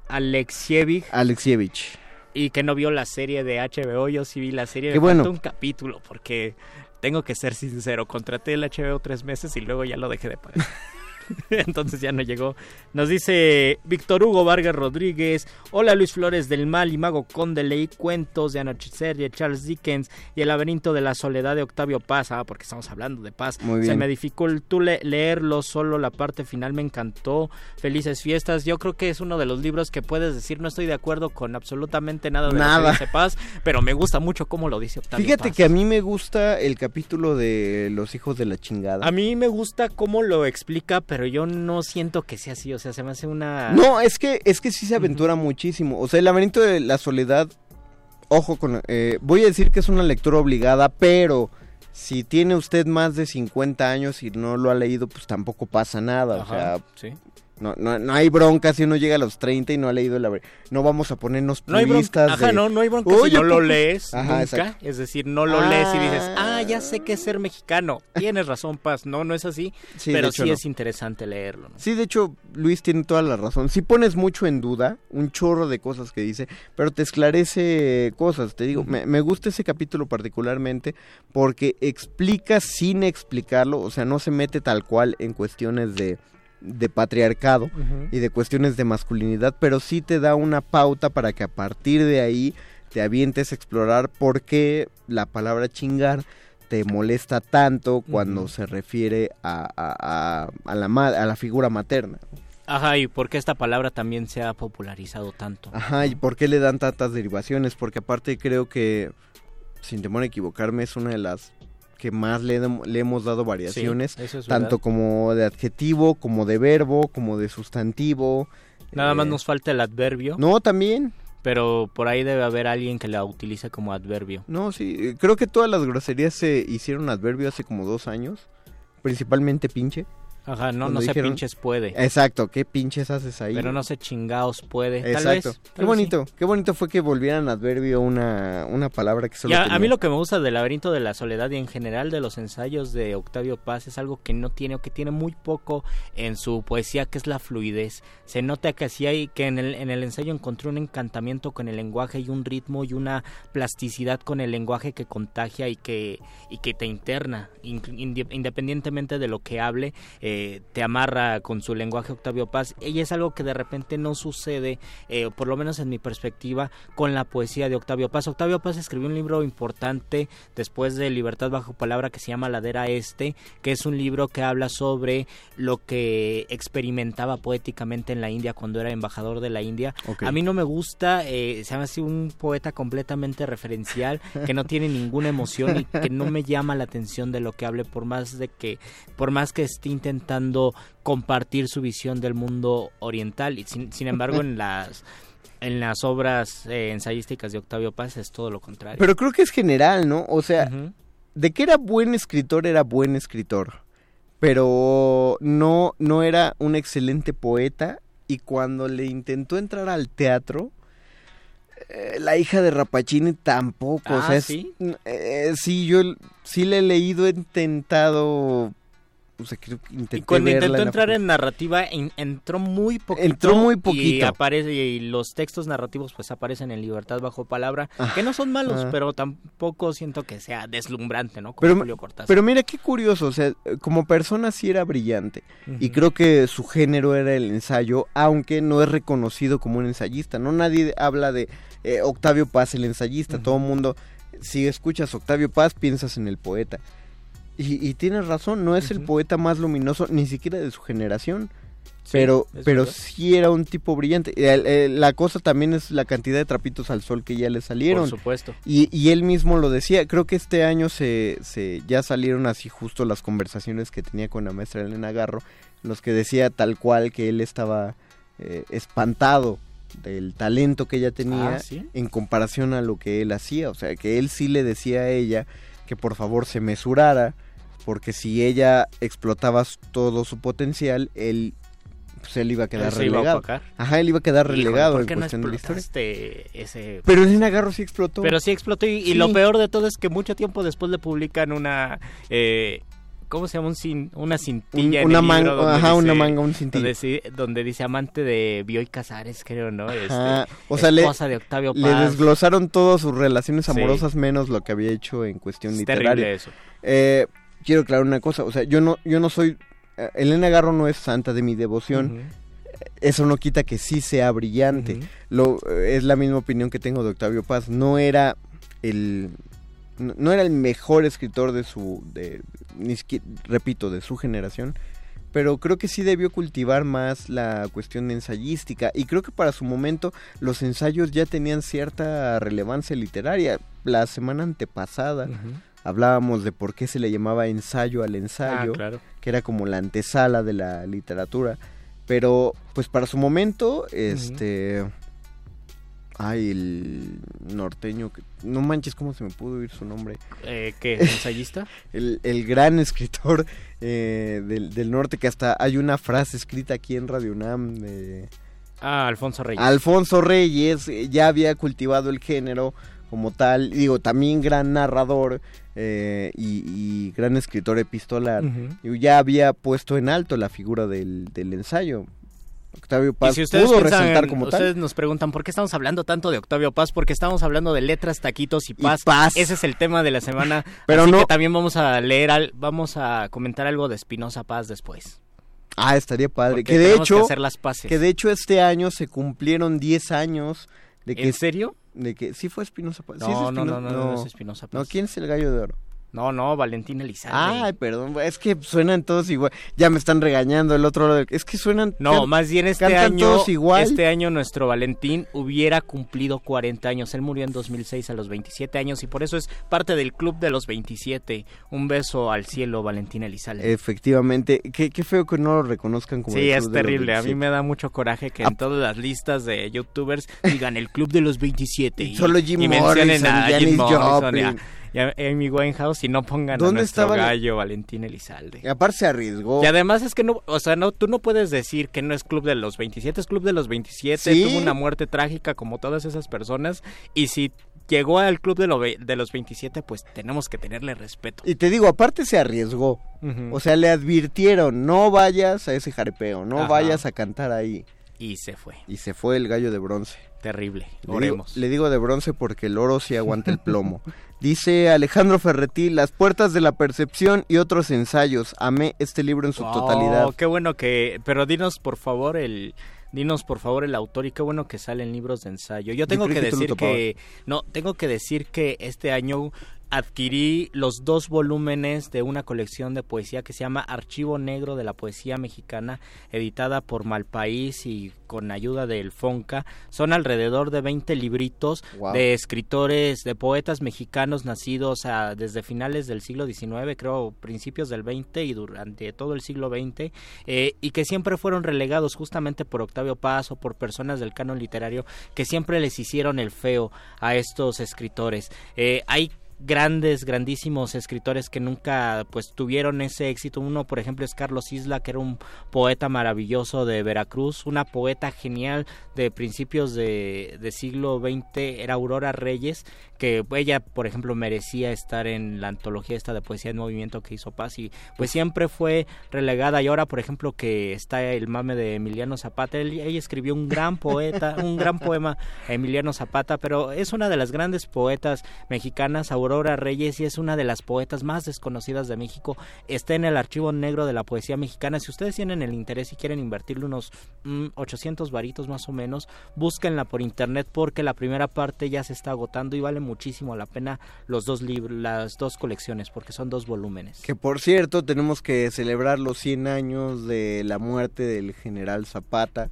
Alexievich Alexievich. y que no vio la serie de HBO. Yo sí vi la serie, me bueno. un capítulo porque tengo que ser sincero, contraté el HBO tres meses y luego ya lo dejé de pagar. Entonces ya no llegó. Nos dice Víctor Hugo Vargas Rodríguez. Hola Luis Flores del Mal y Mago Conde. Leí cuentos de Anochecer de Charles Dickens y El laberinto de la soledad de Octavio Paz. Ah, porque estamos hablando de paz. Muy Se bien. me dificultó le- leerlo, solo la parte final me encantó. Felices fiestas. Yo creo que es uno de los libros que puedes decir no estoy de acuerdo con absolutamente nada de Nada. lo que dice Paz, pero me gusta mucho cómo lo dice Octavio Fíjate Paz. que a mí me gusta el capítulo de los hijos de la chingada. A mí me gusta cómo lo explica, pero yo no siento que sea así, o sea, se me hace una... No, es que, es que sí se aventura muchísimo. O sea, el laberinto de la soledad, ojo con... eh, voy a decir que es una lectura obligada, pero si tiene usted más de 50 años y no lo ha leído, pues tampoco pasa nada. Ajá, o sea, sí. No, no, no hay bronca si uno llega a los 30 y no ha leído la... No vamos a ponernos No hay bronca, ajá, de- no, no hay bronca si no lo lees Ajá, nunca. Es decir, no lo lees y dices, Ah. ah, ya sé qué es ser mexicano. Tienes razón, Paz. No, no es así. Sí, pero hecho sí no. es interesante leerlo. Sí, de hecho, Luis tiene toda la razón. Si pones mucho en duda, un chorro de cosas que dice, pero te esclarece cosas. Te digo, me, me gusta ese capítulo particularmente porque explica sin explicarlo, o sea, no se mete tal cual en cuestiones de, de patriarcado y de cuestiones de masculinidad, pero sí te da una pauta para que a partir de ahí te avientes a explorar por qué la palabra chingar te molesta tanto cuando se refiere a, a- a- a la, a la figura materna. Ajá, y por qué esta palabra también se ha popularizado tanto. Ajá, ¿y por qué le dan tantas derivaciones? Porque aparte creo que, sin temor a equivocarme, es una de las que más le, le hemos dado variaciones, Sí, eso es tanto como de adjetivo, como de verbo, como de sustantivo. Nada más Eh, nos falta el adverbio, No, también. pero por ahí debe haber alguien que la utilice como adverbio. No, sí, eh, creo que todas las groserías se hicieron adverbio hace como dos años, principalmente pinche. Ajá, no, Cuando no dijeron- pinches puede. Exacto, ¿qué pinches haces ahí? Pero no sé chingaos puede. Tal Exacto. vez. tal qué vez bonito, qué bonito fue que volvieran adverbio una, una palabra que solo Ya, tenía. a mí lo que me gusta del laberinto de la soledad y en general de los ensayos de Octavio Paz es algo que no tiene o que tiene muy poco en su poesía, que es la fluidez. Se nota que así hay que en el, en el ensayo encontró un encantamiento con el lenguaje y un ritmo y una plasticidad con el lenguaje que contagia y que y que te interna, In- independientemente de lo que hable, eh, te amarra con su lenguaje Octavio Paz. Y es algo que de repente no sucede, eh, por lo menos en mi perspectiva, con la poesía de Octavio Paz. Octavio Paz escribió un libro importante después de Libertad bajo palabra que se llama Ladera Este, que es un libro que habla sobre lo que experimentaba poéticamente en la India cuando era embajador de la India. A mí no me gusta, eh, se llama así un poeta completamente referencial, que no tiene ninguna emoción y que no me llama la atención de lo que hable, por más de que, por más que esté intentando compartir su visión del mundo oriental. Y sin, sin embargo, en las en las obras eh, ensayísticas de Octavio Paz es todo lo contrario. Pero creo que es general, ¿no? O sea, de que era buen escritor, era buen escritor. Pero no, no era un excelente poeta. Y cuando le intentó entrar al teatro, eh, la hija de Rapacini tampoco. o Ah, sea, es- ¿sí? eh, sí, yo sí le he leído, he intentado. O sea, creo que intenté Y cuando verla intentó entrar en narrativa, en- entró muy poquito. Entró muy Y, poquito. aparece, y los textos narrativos pues aparecen en Libertad bajo palabra, que no son malos, Ah. pero tampoco siento que sea deslumbrante, ¿no? Como Pero, Julio Cortázar. pero mira qué curioso, o sea, como persona sí era brillante. Y creo que su género era el ensayo, aunque no es reconocido como un ensayista. No nadie habla de eh, Octavio Paz, el ensayista. Todo el mundo, si escuchas Octavio Paz, piensas en el poeta. Y, y tienes razón, no es el poeta más luminoso, ni siquiera de su generación. Sí, pero pero verdad. sí era un tipo brillante. La cosa también es la cantidad de trapitos al sol que ya le salieron. Por supuesto. Y, y él mismo lo decía, creo que este año se, se ya salieron así justo las conversaciones que tenía con la maestra Elena Garro, los que decía tal cual que él estaba eh, espantado del talento que ella tenía Ah, ¿sí? en comparación a lo que él hacía, o sea, que él sí le decía a ella que por favor se mesurara, porque si ella explotaba todo su potencial, él, pues, él iba a quedar Él se iba a relegado. Ajá, él iba a quedar relegado ¿por en no cuestión de la historia. ese Pero Elena Garro sí explotó. Pero sí explotó y, lo peor de todo es que mucho tiempo después le publican una... Eh, ¿Cómo se llama? Un cin- una cintilla Un- en una el libro manga- ajá, una manga, un cintillo. Donde, dice amante de Bioy Casares, creo, ¿no? Este, o sea, le, esposa de Octavio le Paz. desglosaron todas sus relaciones Sí. amorosas menos lo que había hecho en cuestión Es literaria. terrible eso. Eh, quiero aclarar una cosa, o sea, yo no, yo no soy, eh, Elena Garro no es santa de mi devoción, eso no quita que sí sea brillante. Lo, eh, es la misma opinión que tengo de Octavio Paz, no era el, no, no era el mejor escritor de su, de, ni siquiera- repito, de su generación, pero creo que sí debió cultivar más la cuestión ensayística. Y creo que para su momento los ensayos ya tenían cierta relevancia literaria. La semana antepasada hablábamos de por qué se le llamaba ensayo al ensayo, Ah, claro. que era como la antesala de la literatura, pero pues para su momento este Ay, el norteño. que- No manches, ¿cómo se me pudo ir su nombre? Eh, ¿Qué? ¿Ensayista? El, el gran escritor eh, del, del norte, que hasta hay una frase escrita aquí en Radio UNAM de Ah, Alfonso Reyes. Alfonso Reyes, eh, ya había cultivado el género como tal, digo, también gran narrador eh, y, y gran escritor epistolar, y ya había puesto en alto la figura del, del ensayo. Octavio Paz si ustedes pudo resaltar como ustedes tal. nos preguntan por qué estamos hablando tanto de Octavio Paz, porque estamos hablando de letras, taquitos y paz. paz. Ese es el tema de la semana. Pero Así no- que también vamos a leer, al- vamos a comentar algo de Espinosa Paz después. Ah, estaría padre. Porque Que de tenemos que hecho, hacer las paces. que de hecho este año se cumplieron 10 años de que ¿En serio? De que sí fue Espinosa Paz. No, Sí es no, no, no, no es Espinosa Paz. No, ¿quién es el gallo de oro? No, no, Valentín Elizalde. Ay, perdón, es que suenan todos igual. Ya me están regañando el otro lado. Es que suenan. No, más bien este año, todos igual. este año nuestro Valentín hubiera cumplido 40 años. Él murió en 2006 a los 27 años y por eso es parte del club de los 27. Un beso al cielo, Valentín Elizalde. Efectivamente, qué, qué feo que no lo reconozcan como Sí, el es club de los terrible. A mí 27. me da mucho coraje que Ah. en todas las listas de youtubers digan el club de los 27. Y, Solo Jim y Morrison, a Jim Morrison y a, Joplin. Y a Amy Winehouse y no pongan a ¿Dónde nuestro estaba gallo Valentín Elizalde. Y aparte se arriesgó. Y además es que no, o sea, no, tú no puedes decir que no es Club de los 27, es Club de los 27, Sí. tuvo una muerte trágica como todas esas personas y si llegó al Club de, lo de los 27, pues tenemos que tenerle respeto. Y te digo, aparte se arriesgó. O sea, le advirtieron, no vayas a ese jaripeo, no Ajá. vayas a cantar ahí. Y se fue. Y se fue el gallo de bronce. Terrible. Le digo, Oremos. le digo de bronce porque el oro sí aguanta el plomo. Dice Alejandro Ferretti, Las puertas de la percepción y otros ensayos. Amé este libro en su Oh, totalidad. qué bueno que, pero dinos por favor el Dinos por favor el autor y qué bueno que salen libros de ensayo. Yo tengo que decir que no, tengo que decir que este año adquirí los dos volúmenes de una colección de poesía que se llama Archivo Negro de la Poesía Mexicana, editada por Malpaís y con ayuda del Fonca. Son alrededor de 20 libritos Wow. de escritores, de poetas mexicanos nacidos a- desde finales del siglo XIX, creo principios del XX y durante todo el siglo XX, eh, y que siempre fueron relegados justamente por Octavio Paz o por personas del canon literario que siempre les hicieron el feo a estos escritores. Eh, hay grandes, grandísimos escritores que nunca pues tuvieron ese éxito. Uno, por ejemplo, es Carlos Isla, que era un poeta maravilloso de Veracruz, una poeta genial de principios de, de siglo XX, era Aurora Reyes, que ella, por ejemplo, merecía estar en la antología esta de poesía en movimiento que hizo Paz y pues siempre fue relegada y ahora, por ejemplo, que está el mame de Emiliano Zapata, él- ella escribió un gran poeta, un gran poema Emiliano Zapata, pero es una de las grandes poetas mexicanas, Aurora Reyes, y es una de las poetas más desconocidas de México. Está en el archivo negro de la poesía mexicana. Si ustedes tienen el interés y quieren invertirle unos mm, 800 varitos más o menos, búsquenla por internet porque la primera parte ya se está agotando y vale muchísimo la pena los dos libros, las dos colecciones, porque son dos volúmenes. Que por cierto, tenemos que celebrar los 100 años de la muerte del general Zapata.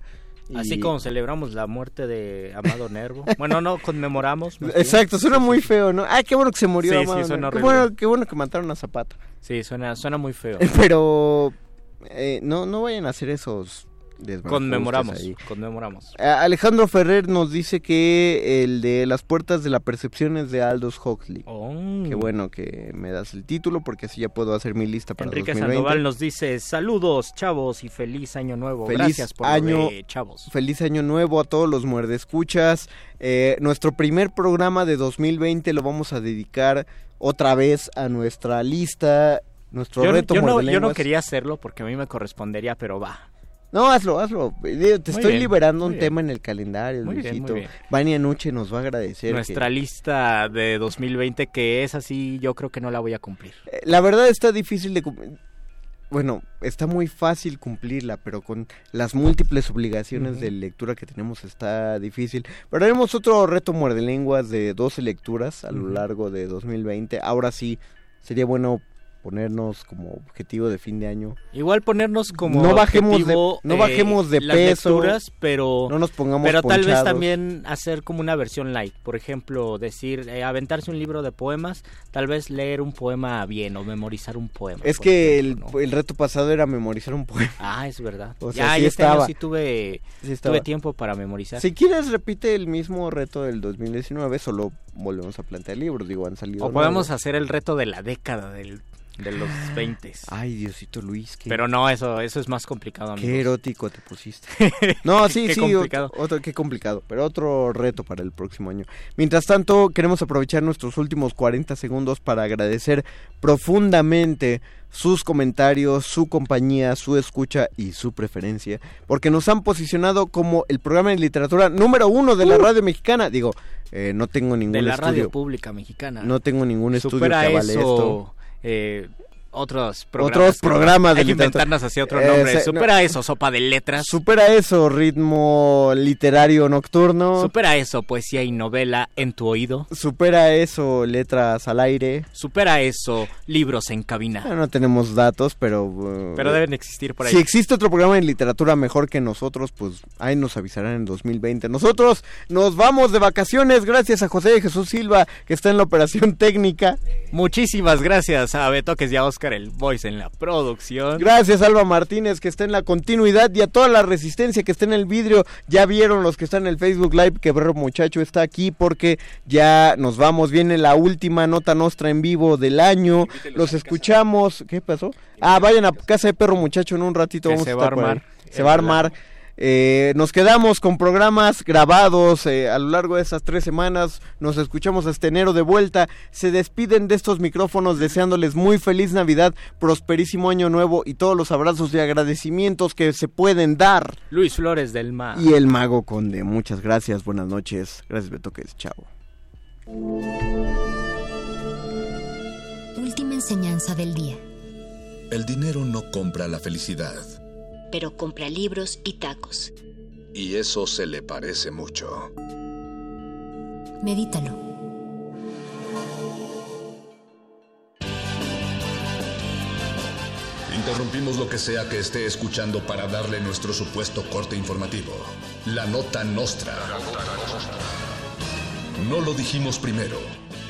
y- Así como celebramos la muerte de Amado Nervo. Bueno, no, conmemoramos. Exacto, suena muy feo, ¿no? Ay, qué bueno que se murió. Sí, sí, suena Nervo. qué, bueno, qué bueno que mataron a Zapata. Sí, suena, suena muy feo. Pero eh, no, no vayan a hacer esos Conmemoramos, conmemoramos. A- Alejandro Ferrer nos dice que el de las puertas de la percepción es de Aldous Huxley. Oh. Qué bueno que me das el título porque así ya puedo hacer mi lista para Enrique 2020. Sandoval nos dice saludos chavos y feliz año nuevo. Feliz Gracias por año, de chavos. Feliz año nuevo a todos los muerdescuchas. Eh, nuestro primer programa de 2020 lo vamos a dedicar otra vez a nuestra lista, nuestro Yo, reto yo no, yo no quería hacerlo porque a mí me correspondería, pero va. No, hazlo, hazlo. Te Muy estoy bien, liberando un bien. tema en el calendario, Muy Luisito. muy bien. Vania Nuche nos va a agradecer. Nuestra que- lista de 2020 que es así, yo creo que no la voy a cumplir. Eh, La verdad está difícil de cumplir. Bueno, está muy fácil cumplirla, pero con las múltiples obligaciones de lectura que tenemos está difícil. Pero haremos otro reto muerde lenguas de 12 lecturas a lo largo de 2020. Ahora sí, sería bueno ponernos como objetivo de fin de año. Igual ponernos como No bajemos de- objetivo, no eh, bajemos de las peso, lecturas, pero no nos pongamos pero tal vez también hacer como una versión light, por ejemplo, decir eh, aventarse un libro de poemas, tal vez leer un poema bien o memorizar un poema. Es que el, ¿no? el reto pasado era memorizar un poema. Ah, es verdad. O sea, ya, sí y este año estaba. sí tuve, Sí tuve tiempo para memorizar. Si quieres, repite el mismo reto del 2019, solo volvemos a plantear libros, digo, han salido O podemos hacer el reto de la década del, de los 20. Ay, Diosito Luis, qué, Pero no, eso eso es más complicado, qué erótico te pusiste. No, sí, Qué sí, complicado. Otro, otro- qué complicado, pero otro reto para el próximo año. Mientras tanto, queremos aprovechar nuestros últimos 40 segundos para agradecer profundamente sus comentarios, su compañía, su escucha y su preferencia, porque nos han posicionado como el programa de literatura número uno de la radio mexicana. Digo, eh, no tengo ningún de la estudio. radio pública mexicana. No tengo ningún estudio Supera que avale eso, esto. Eh, otros programas. Otros programas de Hay que inventarnos así otro Eh, nombre. se- Supera no. eso, sopa de letras. Supera eso, ritmo literario nocturno. Supera eso, poesía y novela en tu oído. Supera eso, letras al aire. Supera eso, libros en cabina. No tenemos datos, pero... uh, Pero deben existir por ahí. Si existe otro programa de literatura mejor que nosotros, pues ahí nos avisarán en 2020. Nosotros nos vamos de vacaciones gracias a José Jesús Silva, que está en la operación técnica. Muchísimas gracias a Betoques y a Oscar el Voice en la producción. Gracias Alba Martínez, que está en la continuidad, y a toda la resistencia que está en el vidrio. Ya vieron los que están en el Facebook Live que Berro Muchacho está aquí porque ya nos vamos. Viene la última nota nostra en vivo del año. Los escuchamos. ¿Qué pasó? Ah, vayan a casa de Perro Muchacho en un ratito. Vamos se a va a armar Se va a armar. Eh, nos quedamos con programas grabados eh, a lo largo de esas tres semanas. Nos escuchamos hasta enero de vuelta. Se despiden de estos micrófonos deseándoles muy feliz Navidad, prosperísimo año nuevo y todos los abrazos y agradecimientos que se pueden dar. Luis Flores del Mar. Y el Mago Conde. Muchas gracias, buenas noches. Gracias, Betoques. Chao. Última enseñanza del día. El dinero no compra la felicidad. Pero compra libros y tacos. Y eso se le parece mucho. Medítalo. Interrumpimos lo que sea que esté escuchando para darle nuestro supuesto corte informativo. La nota nostra. No lo dijimos primero,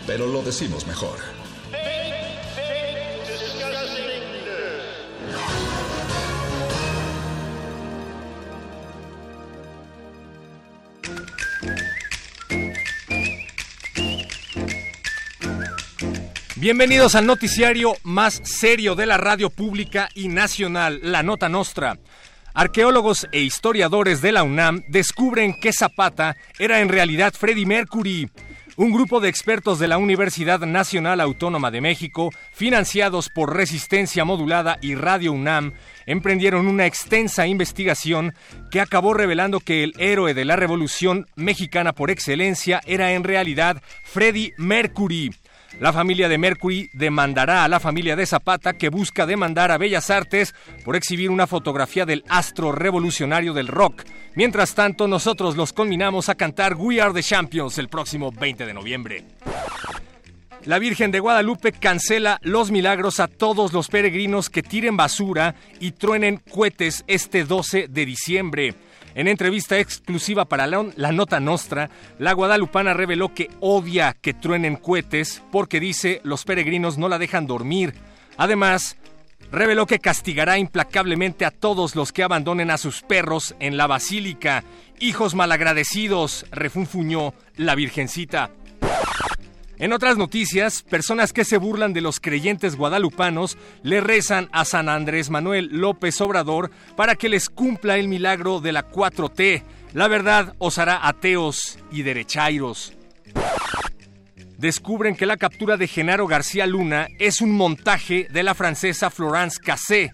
pero lo decimos mejor. Bienvenidos al noticiario más serio de la radio pública y nacional, La Nota Nostra. Arqueólogos e historiadores de la UNAM descubren que Zapata era en realidad Freddie Mercury. Un grupo de expertos de la Universidad Nacional Autónoma de México, financiados por Resistencia Modulada y Radio UNAM, emprendieron una extensa investigación que acabó revelando que el héroe de la Revolución Mexicana por excelencia era en realidad Freddie Mercury. La familia de Mercury demandará a la familia de Zapata que busca demandar a Bellas Artes por exhibir una fotografía del astro revolucionario del rock. Mientras tanto, nosotros los conminamos a cantar We Are the Champions el próximo 20 de noviembre. La Virgen de Guadalupe cancela los milagros a todos los peregrinos que tiren basura y truenen cohetes este 12 de diciembre. En entrevista exclusiva para la, Nota Nostra, la guadalupana reveló que odia que truenen cohetes porque dice los peregrinos no la dejan dormir. Además, reveló que castigará implacablemente a todos los que abandonen a sus perros en la basílica. Hijos malagradecidos, refunfuñó la Virgencita. En otras noticias, personas que se burlan de los creyentes guadalupanos le rezan a San Andrés Manuel López Obrador para que les cumpla el milagro de la 4T. La verdad os hará ateos y derechairos. Descubren que la captura de Genaro García Luna es un montaje de la francesa Florence Cassé.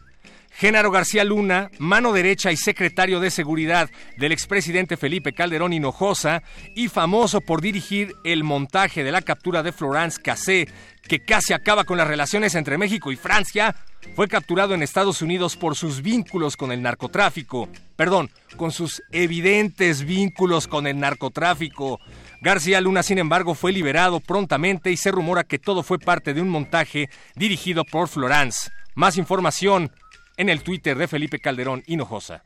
Genaro García Luna, mano derecha y secretario de seguridad del expresidente Felipe Calderón Hinojosa y famoso por dirigir el montaje de la captura de Florence Cassé, que casi acaba con las relaciones entre México y Francia, fue capturado en Estados Unidos por sus vínculos con el narcotráfico. Perdón, con sus evidentes vínculos con el narcotráfico. García Luna, sin embargo, fue liberado prontamente y se rumora que todo fue parte de un montaje dirigido por Florence. Más información en el Twitter de Felipe Calderón Hinojosa.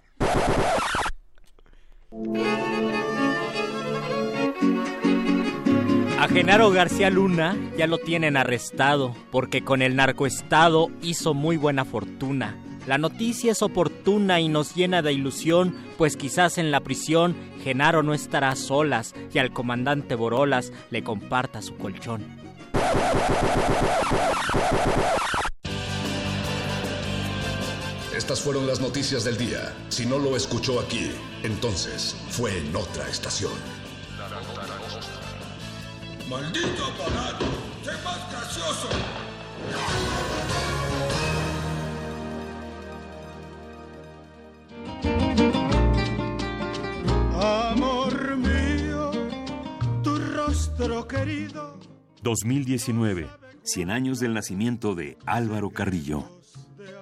A Genaro García Luna ya lo tienen arrestado porque con el narcoestado hizo muy buena fortuna. La noticia es oportuna y nos llena de ilusión, pues quizás en la prisión Genaro no estará a solas y al comandante Borolas le comparta su colchón. Estas fueron las noticias del día. Si no lo escuchó aquí, entonces fue en otra estación. ¡Maldito aparato! ¡Sé más gracioso! Amor mío, tu rostro querido. 2019, 100 años del nacimiento de Álvaro Carrillo.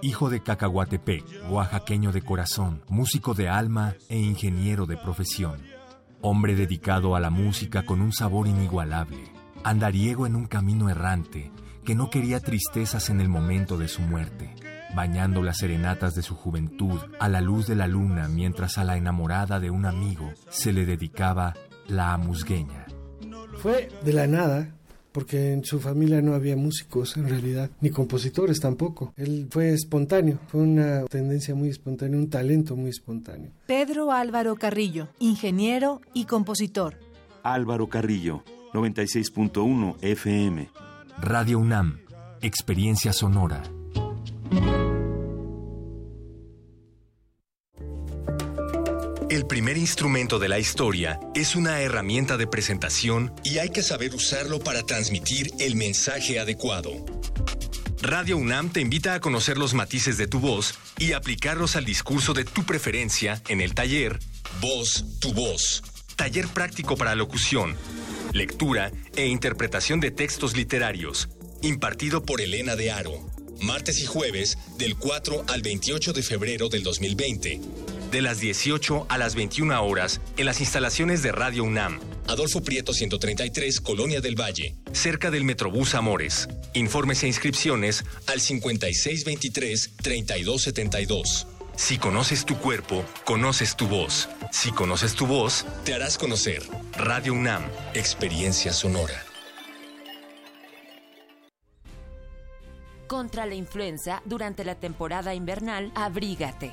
Hijo de Cacahuatepec, oaxaqueño de corazón, músico de alma e ingeniero de profesión. Hombre dedicado a la música con un sabor inigualable. Andariego en un camino errante que no quería tristezas en el momento de su muerte, bañando las serenatas de su juventud a la luz de la luna mientras a la enamorada de un amigo se le dedicaba la amusgueña. Fue de la nada, porque en su familia no había músicos en realidad, ni compositores tampoco. Él fue espontáneo, fue una tendencia muy espontánea, un talento muy espontáneo. Pedro Álvaro Carrillo, ingeniero y compositor. Álvaro Carrillo, 96.1 FM. Radio UNAM, experiencia sonora. El primer instrumento de la historia es una herramienta de presentación Y hay que saber usarlo para transmitir el mensaje adecuado. Radio UNAM te invita a conocer los matices de tu voz y aplicarlos al discurso de tu preferencia en el taller Voz, tu voz. Taller práctico para locución, lectura e interpretación de textos literarios, Impartido por Elena de Aro. Martes y jueves del 4 al 28 de febrero del 2020. De las 18 a las 21 horas en las instalaciones de Radio UNAM, Adolfo Prieto 133, Colonia del Valle. cerca del Metrobús Amores. Informes e inscripciones Al 5623-3272. Si conoces tu cuerpo, conoces tu voz. Si conoces tu voz, Te harás conocer. Radio UNAM. Experiencia sonora. Contra la influenza, durante la temporada invernal, abrígate.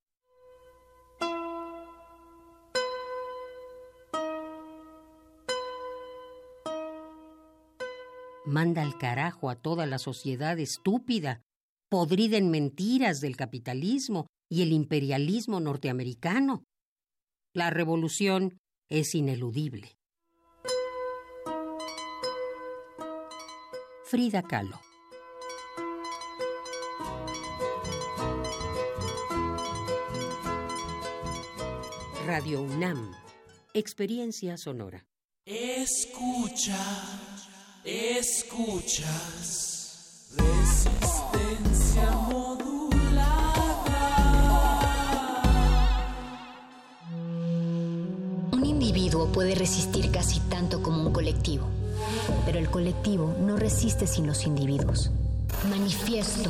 Manda al carajo a toda la sociedad estúpida, podrida en mentiras del capitalismo y el imperialismo norteamericano. La revolución es ineludible. Frida Kahlo Radio UNAM. Experiencia sonora. Escucha, escuchas. Resistencia Un individuo puede resistir casi tanto como un colectivo, pero el colectivo no resiste sin los individuos. Manifiesto.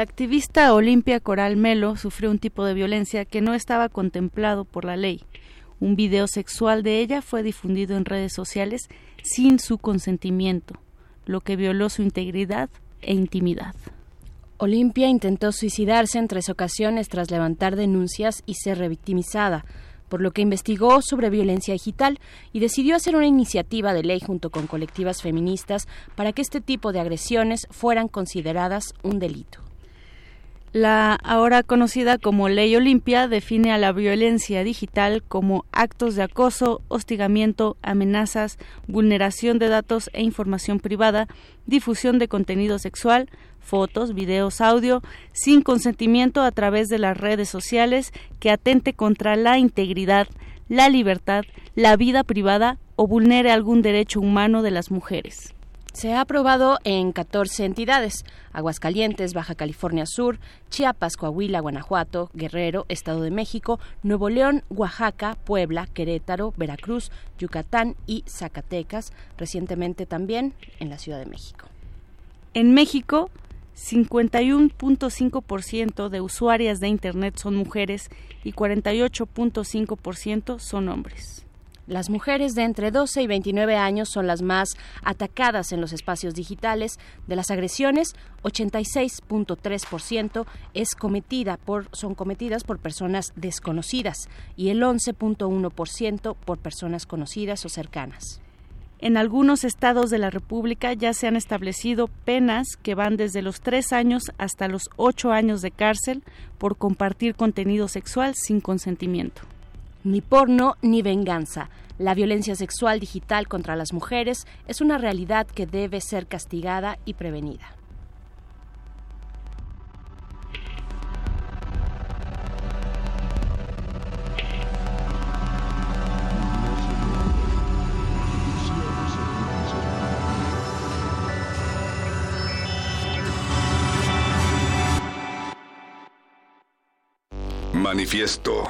La activista Olimpia Coral Melo sufrió un tipo de violencia que no estaba contemplado por la ley. Un video sexual de ella fue difundido en redes sociales sin su consentimiento, lo que violó su integridad e intimidad. Olimpia intentó suicidarse en tres ocasiones tras levantar denuncias y ser revictimizada, por lo que investigó sobre violencia digital y decidió hacer una iniciativa de ley junto con colectivas feministas para que este tipo de agresiones fueran consideradas un delito. La ahora conocida como Ley Olimpia define a la violencia digital como actos de acoso, hostigamiento, amenazas, vulneración de datos e información privada, difusión de contenido sexual, fotos, videos, audio, sin consentimiento a través de las redes sociales que atente contra la integridad, la libertad, la vida privada o vulnere algún derecho humano de las mujeres. Se ha aprobado en 14 entidades: Aguascalientes, Baja California Sur, Chiapas, Coahuila, Guanajuato, Guerrero, Estado de México, Nuevo León, Oaxaca, Puebla, Querétaro, Veracruz, Yucatán y Zacatecas, recientemente también en la Ciudad de México. En México, 51.5% de usuarias de Internet son mujeres y 48.5% son hombres. Las mujeres de entre 12 y 29 años son las más atacadas en los espacios digitales. De las agresiones, 86.3% es cometida por, son cometidas por personas desconocidas y el 11.1% por personas conocidas o cercanas. En algunos estados de la República ya se han establecido penas que van desde los tres años hasta los ocho años de cárcel por compartir contenido sexual sin consentimiento. Ni porno ni venganza. La violencia sexual digital contra las mujeres es una realidad que debe ser castigada y prevenida. Manifiesto.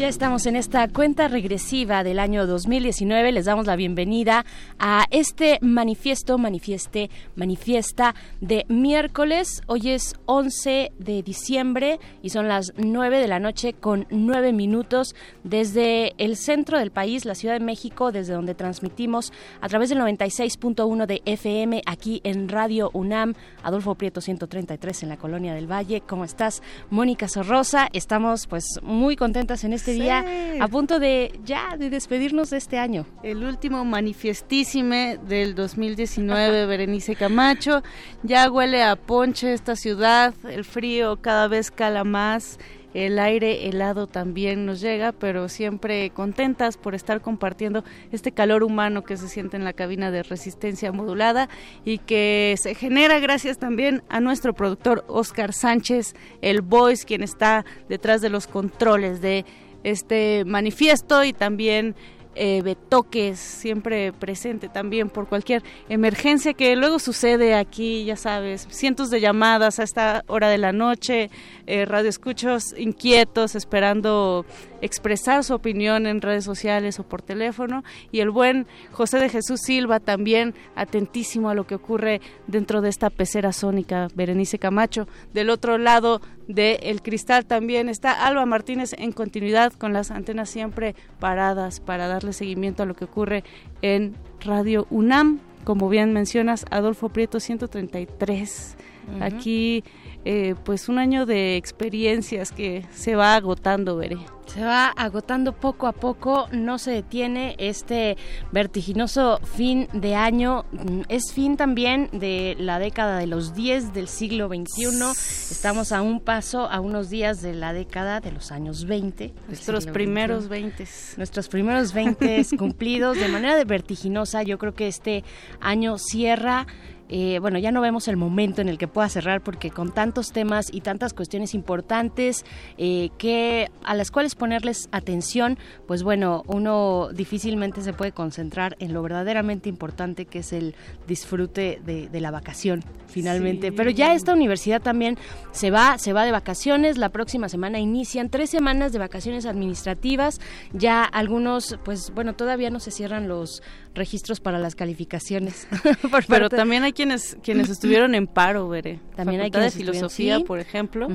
Ya estamos en esta cuenta regresiva del año 2019. Les damos la bienvenida a este manifiesto, manifieste, manifiesta de miércoles. Hoy es 11 de diciembre y son las 9 de la noche con 9 minutos desde el centro del país, la Ciudad de México, desde donde transmitimos a través del 96.1 de FM aquí en Radio UNAM. Adolfo Prieto 133 en la Colonia del Valle. ¿Cómo estás? Mónica Sorrosa. Estamos pues muy contentas en este Sí. día a punto de ya de despedirnos de este año. El último manifestísime del 2019, Berenice Camacho. Ya huele a ponche esta ciudad, el frío cada vez cala más. El aire helado también nos llega, pero siempre contentas por estar compartiendo este calor humano que se siente en la cabina de resistencia modulada y que se genera gracias también a nuestro productor Oscar Sánchez, el voice, quien está detrás de los controles de este manifiesto y también eh, Betoques, siempre presente también por cualquier emergencia que luego sucede aquí, ya sabes, cientos de llamadas a esta hora de la noche, eh, radioescuchos inquietos, esperando expresar su opinión en redes sociales o por teléfono, y el buen José de Jesús Silva también atentísimo a lo que ocurre dentro de esta pecera sónica, Berenice Camacho. Del otro lado del el cristal también está Alba Martínez en continuidad con las antenas siempre paradas para darle seguimiento a lo que ocurre en Radio UNAM. Como bien mencionas, Adolfo Prieto 133. Ujú. Aquí, eh, pues un año de experiencias que se va agotando, veré. Se va agotando poco a poco, no se detiene este vertiginoso fin de año. Mm, Es fin también de la década de los 10 del siglo XXI. Estamos a un paso, a unos días de la década de los años 20. del Nuestros primeros XXI. 20. Nuestros primeros 20 cumplidos de manera de vertiginosa. Yo creo que este año cierra. Eh, bueno, ya no vemos el momento en el que pueda cerrar porque con tantos temas y tantas cuestiones importantes eh, que a las cuales ponerles atención, pues bueno, uno difícilmente se puede concentrar en lo verdaderamente importante que es el disfrute de, de la vacación, finalmente. Sí. Pero ya esta universidad también se va, se va de vacaciones. La próxima semana inician tres semanas de vacaciones administrativas. Ya algunos, pues bueno, todavía no se cierran los registros para las calificaciones. Por Pero parte- también hay quienes quienes estuvieron en paro, veré. También hay Facultad de quienes estuvieron, filosofía, sí. por ejemplo,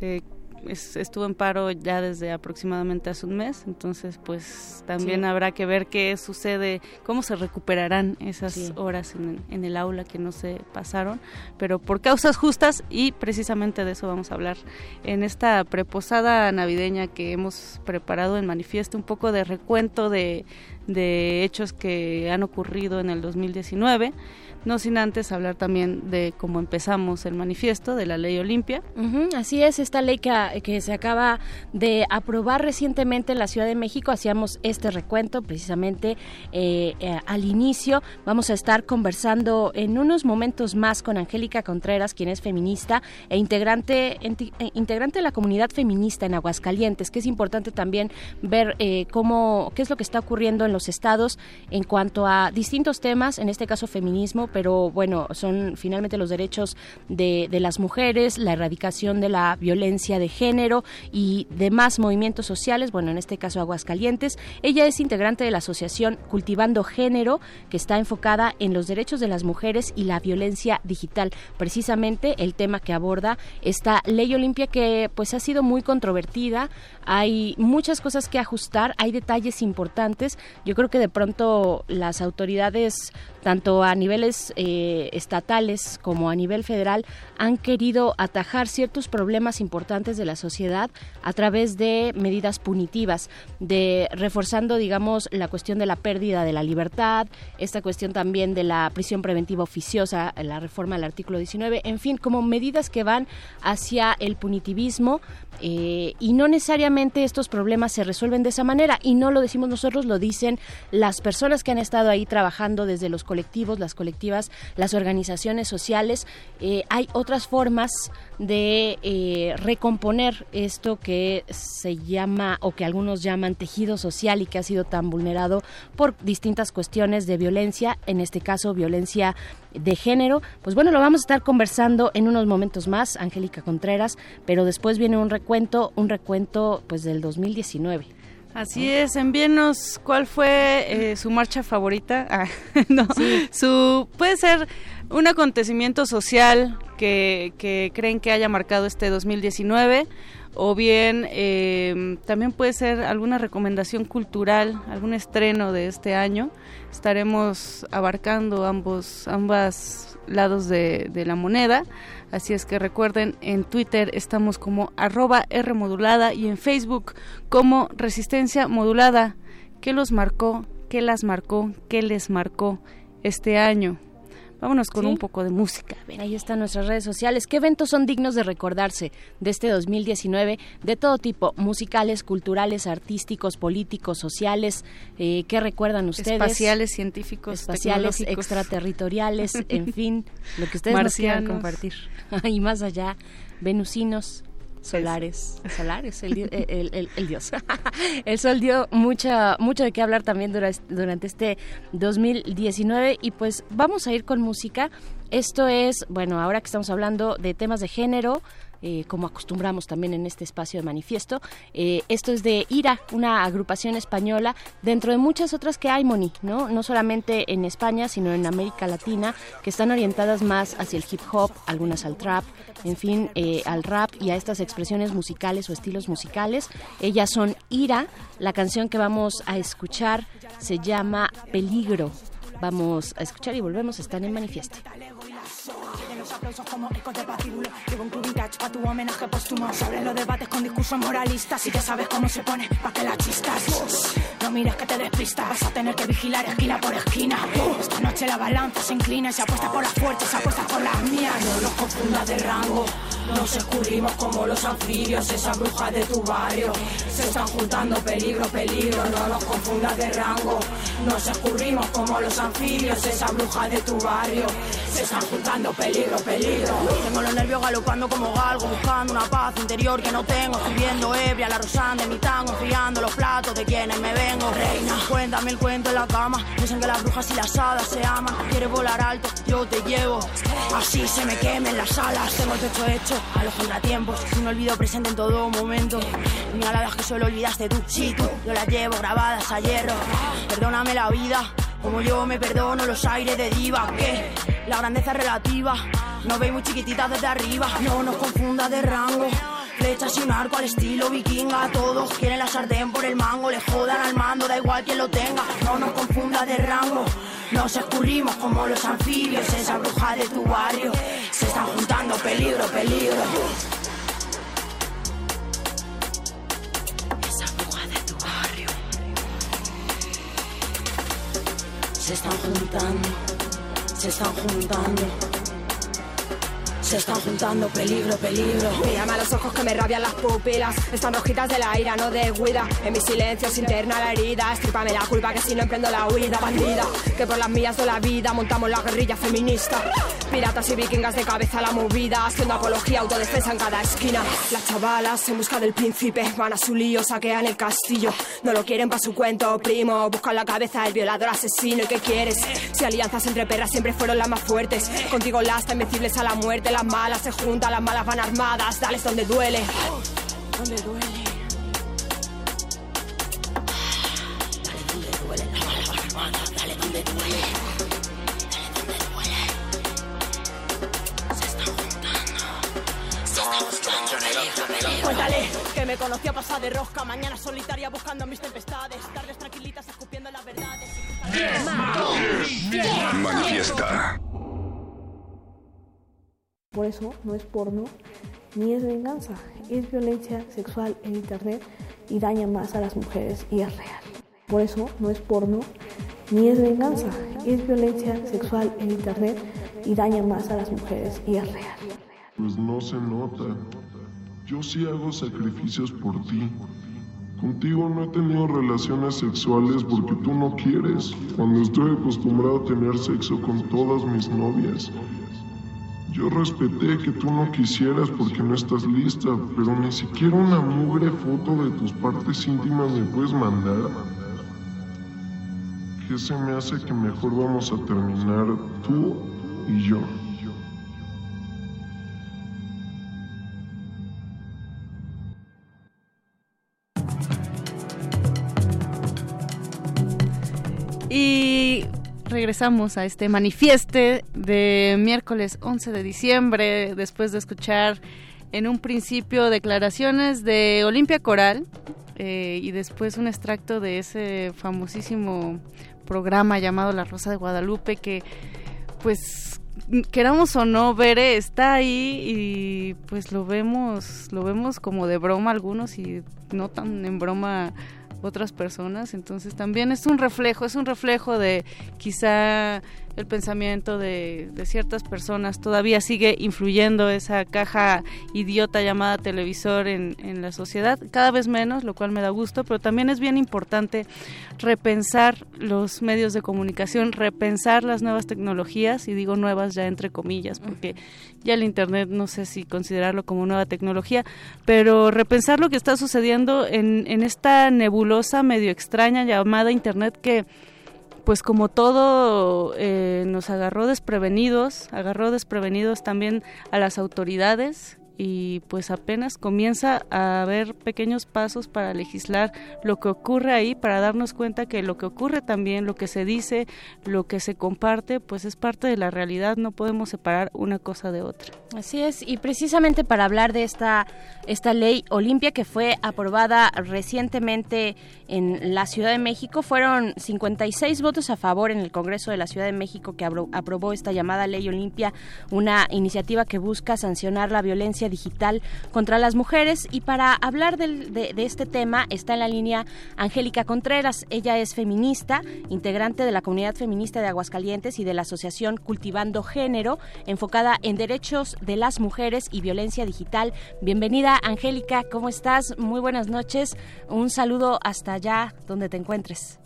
eh, es- estuvo en paro ya desde aproximadamente hace un mes, entonces pues también Sí. habrá que ver qué sucede, cómo se recuperarán esas Sí. horas en, en el aula que no se pasaron, pero por causas justas y precisamente de eso vamos a hablar en esta preposada navideña que hemos preparado en manifiesto, un poco de recuento de, de hechos que han ocurrido en el 2019. No sin antes hablar también de cómo empezamos el manifiesto de la ley Olimpia. Así es, esta ley que, que se acaba de aprobar recientemente en la Ciudad de México, hacíamos este recuento precisamente eh, eh, al inicio. Vamos a estar conversando en unos momentos más con Angélica Contreras, quien es feminista e integrante, eh, integrante de la comunidad feminista en Aguascalientes, que es importante también ver cómo, qué es lo que está ocurriendo en los estados en cuanto a distintos temas, en este caso feminismo, pero bueno, son finalmente los derechos de, de las mujeres, la erradicación de la violencia de género y demás movimientos sociales, bueno, en este caso Aguascalientes. Ella es integrante de la asociación Cultivando Género, que está enfocada en los derechos de las mujeres y la violencia digital. Precisamente el tema que aborda esta ley Olimpia que pues ha sido muy controvertida, hay muchas cosas que ajustar, hay detalles importantes. Yo creo que de pronto las autoridades, tanto a niveles eh, estatales como a nivel federal, han querido atajar ciertos problemas importantes de la sociedad a través de medidas punitivas, de reforzando, digamos, la cuestión de la pérdida de la libertad, esta cuestión también de la prisión preventiva oficiosa, la reforma del artículo 19, en fin, como medidas que van hacia el punitivismo eh, y no necesariamente estos problemas se resuelven de esa manera y no lo decimos nosotros, lo dicen las personas que han estado ahí trabajando desde los colectivos, las colectivas, las organizaciones sociales. Eh, hay otras formas de eh, recomponer esto que se llama o que algunos llaman tejido social y que ha sido tan vulnerado por distintas cuestiones de violencia, en este caso violencia de género. Pues bueno, lo vamos a estar conversando en unos momentos más, Angélica Contreras, pero después viene un recuento, un recuento pues del 2019. Así es, envíenos cuál fue eh, su marcha favorita. Ah, no, su puede ser un acontecimiento social que, que creen que haya marcado este 2019 o bien eh, también puede ser alguna recomendación cultural, algún estreno de este año. Estaremos abarcando ambos ambas lados de, la moneda. Así es que recuerden, en Twitter estamos como arroba R y en Facebook como Resistencia Modulada. ¿Qué los marcó? ¿Qué las marcó? ¿Qué les marcó este año? Vámonos con Sí. un poco de música. Ahí están nuestras redes sociales. ¿Qué eventos son dignos de recordarse de este 2019? De todo tipo, musicales, culturales, artísticos, políticos, sociales. Eh, ¿Qué recuerdan ustedes? Espaciales, científicos, espaciales, extraterritoriales, en fin, lo que ustedes nos quieran Marcianos. compartir. y más allá, venusinos, solares, solares, el, el- el- el dios. el sol dio mucha, mucho de qué hablar también dura- durante este 2019 y pues vamos a ir con música. Esto es, bueno, ahora que estamos hablando de temas de género, eh, como acostumbramos también en este espacio de manifiesto. Eh, esto es de IRA, una agrupación española, dentro de muchas otras que hay, Moni, ¿no? No solamente en España, sino en América Latina, que están orientadas más hacia el hip hop, algunas al trap, en fin, eh, al rap y a estas expresiones musicales o estilos musicales. Ellas son IRA, la canción que vamos a escuchar se llama Peligro. Vamos a escuchar y volvemos, están en manifiesto. Aplausos como ecos de patíbulo. Llevo un club vintage pa' tu homenaje póstumo. Se abren los debates con discursos moralistas. Y que sabes cómo se pone pa' que la chistas. No mires que te despistas. Vas a tener que vigilar esquina por esquina. Esta noche la balanza se inclina y se apuesta por las fuertes, se apuesta por las mías. No los confundas de rango. Nos escurrimos como los anfibios, esas brujas de tu barrio. Se están juntando peligro, peligro, no nos confundas de rango. Nos escurrimos como los anfibios, esas brujas de tu barrio. Se están juntando peligro, peligro. Tengo los nervios galopando como galgo, buscando una paz interior que no tengo. Estoy viendo ebria la rosán de mi tango, enfriando los platos de quienes me vengo. Reina, cuéntame el cuento en la cama. Dicen que las brujas y las hadas se aman. Quieres volar alto, yo te llevo. Así se me quemen las alas. Tengo el pecho hecho a los contratiempos. Un olvido presente en todo momento. Señaladas que solo olvidaste tú. Sí, tú, yo las llevo grabadas a hierro. Perdóname la vida. Como yo me perdono los aires de diva, que la grandeza es relativa. Nos veis muy chiquititas desde arriba, no nos confunda de rango. Flechas y un arco al estilo vikinga. Todos quieren la sartén por el mango. Le jodan al mando, da igual quien lo tenga. No nos confunda de rango. Nos escurrimos como los anfibios. Esa bruja de tu barrio. Se están juntando peligro, peligro. Esa bruja de tu barrio. Se están juntando. Se están juntando. Se están juntando peligro, peligro. Me llama a los ojos que me rabian las pupilas. Están rojitas de la ira, no de huida. En mi silencio se interna la herida. Estrípame la culpa que si no emprendo la huida, bandida. Que por las mías de la vida montamos la guerrilla feminista. Piratas y vikingas de cabeza a la movida. Haciendo apología, autodefensa en cada esquina. Las chavalas en busca del príncipe. Van a su lío, saquean el castillo. No lo quieren para su cuento, primo. Buscan la cabeza del violador asesino. ¿Y qué quieres? Si alianzas entre perras siempre fueron las más fuertes. Contigo las invencibles a la muerte. Las malas se juntan, las malas van armadas. Dales donde duele. Donde duele. Dale donde duele. Las malas van armadas. Dale donde duele. Dale donde duele. Se están juntando. Se están juntando. Peligro. Cuéntale que me conocí a pasar de rosca. Mañana solitaria buscando mis tempestades. Tardes tranquilitas escupiendo las verdades. Manifiesta. Por eso no es porno ni es venganza, es violencia sexual en Internet y daña más a las mujeres y es real. Por eso no es porno ni es venganza, es violencia sexual en Internet y daña más a las mujeres y es real. Pues no se nota. Yo sí hago sacrificios por ti. Contigo no he tenido relaciones sexuales porque tú no quieres, cuando estoy acostumbrado a tener sexo con todas mis novias. Yo respeté que tú no quisieras porque no estás lista, pero ni siquiera una mugre foto de tus partes íntimas me puedes mandar. ¿Qué se me hace que mejor vamos a terminar tú y yo? Regresamos a este manifieste de miércoles 11 de diciembre, después de escuchar en un principio declaraciones de Olimpia Coral eh, y después un extracto de ese famosísimo programa llamado La Rosa de Guadalupe que pues queramos o no Bere está ahí y pues lo vemos lo vemos como de broma algunos y no tan en broma otras personas. Entonces también es un reflejo es un reflejo de quizá el pensamiento de, de, ciertas personas. Todavía sigue influyendo esa caja idiota llamada televisor en, en, la sociedad, cada vez menos, lo cual me da gusto, pero también es bien importante repensar los medios de comunicación, repensar las nuevas tecnologías, y digo nuevas ya entre comillas, porque ya el Internet no sé si considerarlo como nueva tecnología, pero repensar lo que está sucediendo en, en esta nebulosa medio extraña llamada Internet que pues como todo eh, nos agarró desprevenidos, agarró desprevenidos también a las autoridades y pues apenas comienza a haber pequeños pasos para legislar lo que ocurre ahí, para darnos cuenta que lo que ocurre también, lo que se dice, lo que se comparte, pues es parte de la realidad, no podemos separar una cosa de otra. Así es, y precisamente para hablar de esta, esta ley Olimpia que fue aprobada recientemente en la Ciudad de México, fueron 56 votos a favor en el Congreso de la Ciudad de México que aprobó esta llamada ley Olimpia, una iniciativa que busca sancionar la violencia digital contra las mujeres. Y para hablar del- de, de este tema está en la línea Angélica Contreras. Ella es feminista, integrante de la comunidad feminista de Aguascalientes y de la asociación Cultivando Género, enfocada en derechos de las mujeres y violencia digital. Bienvenida, Angélica, ¿cómo estás? Muy buenas noches. Un saludo hasta allá donde te encuentres.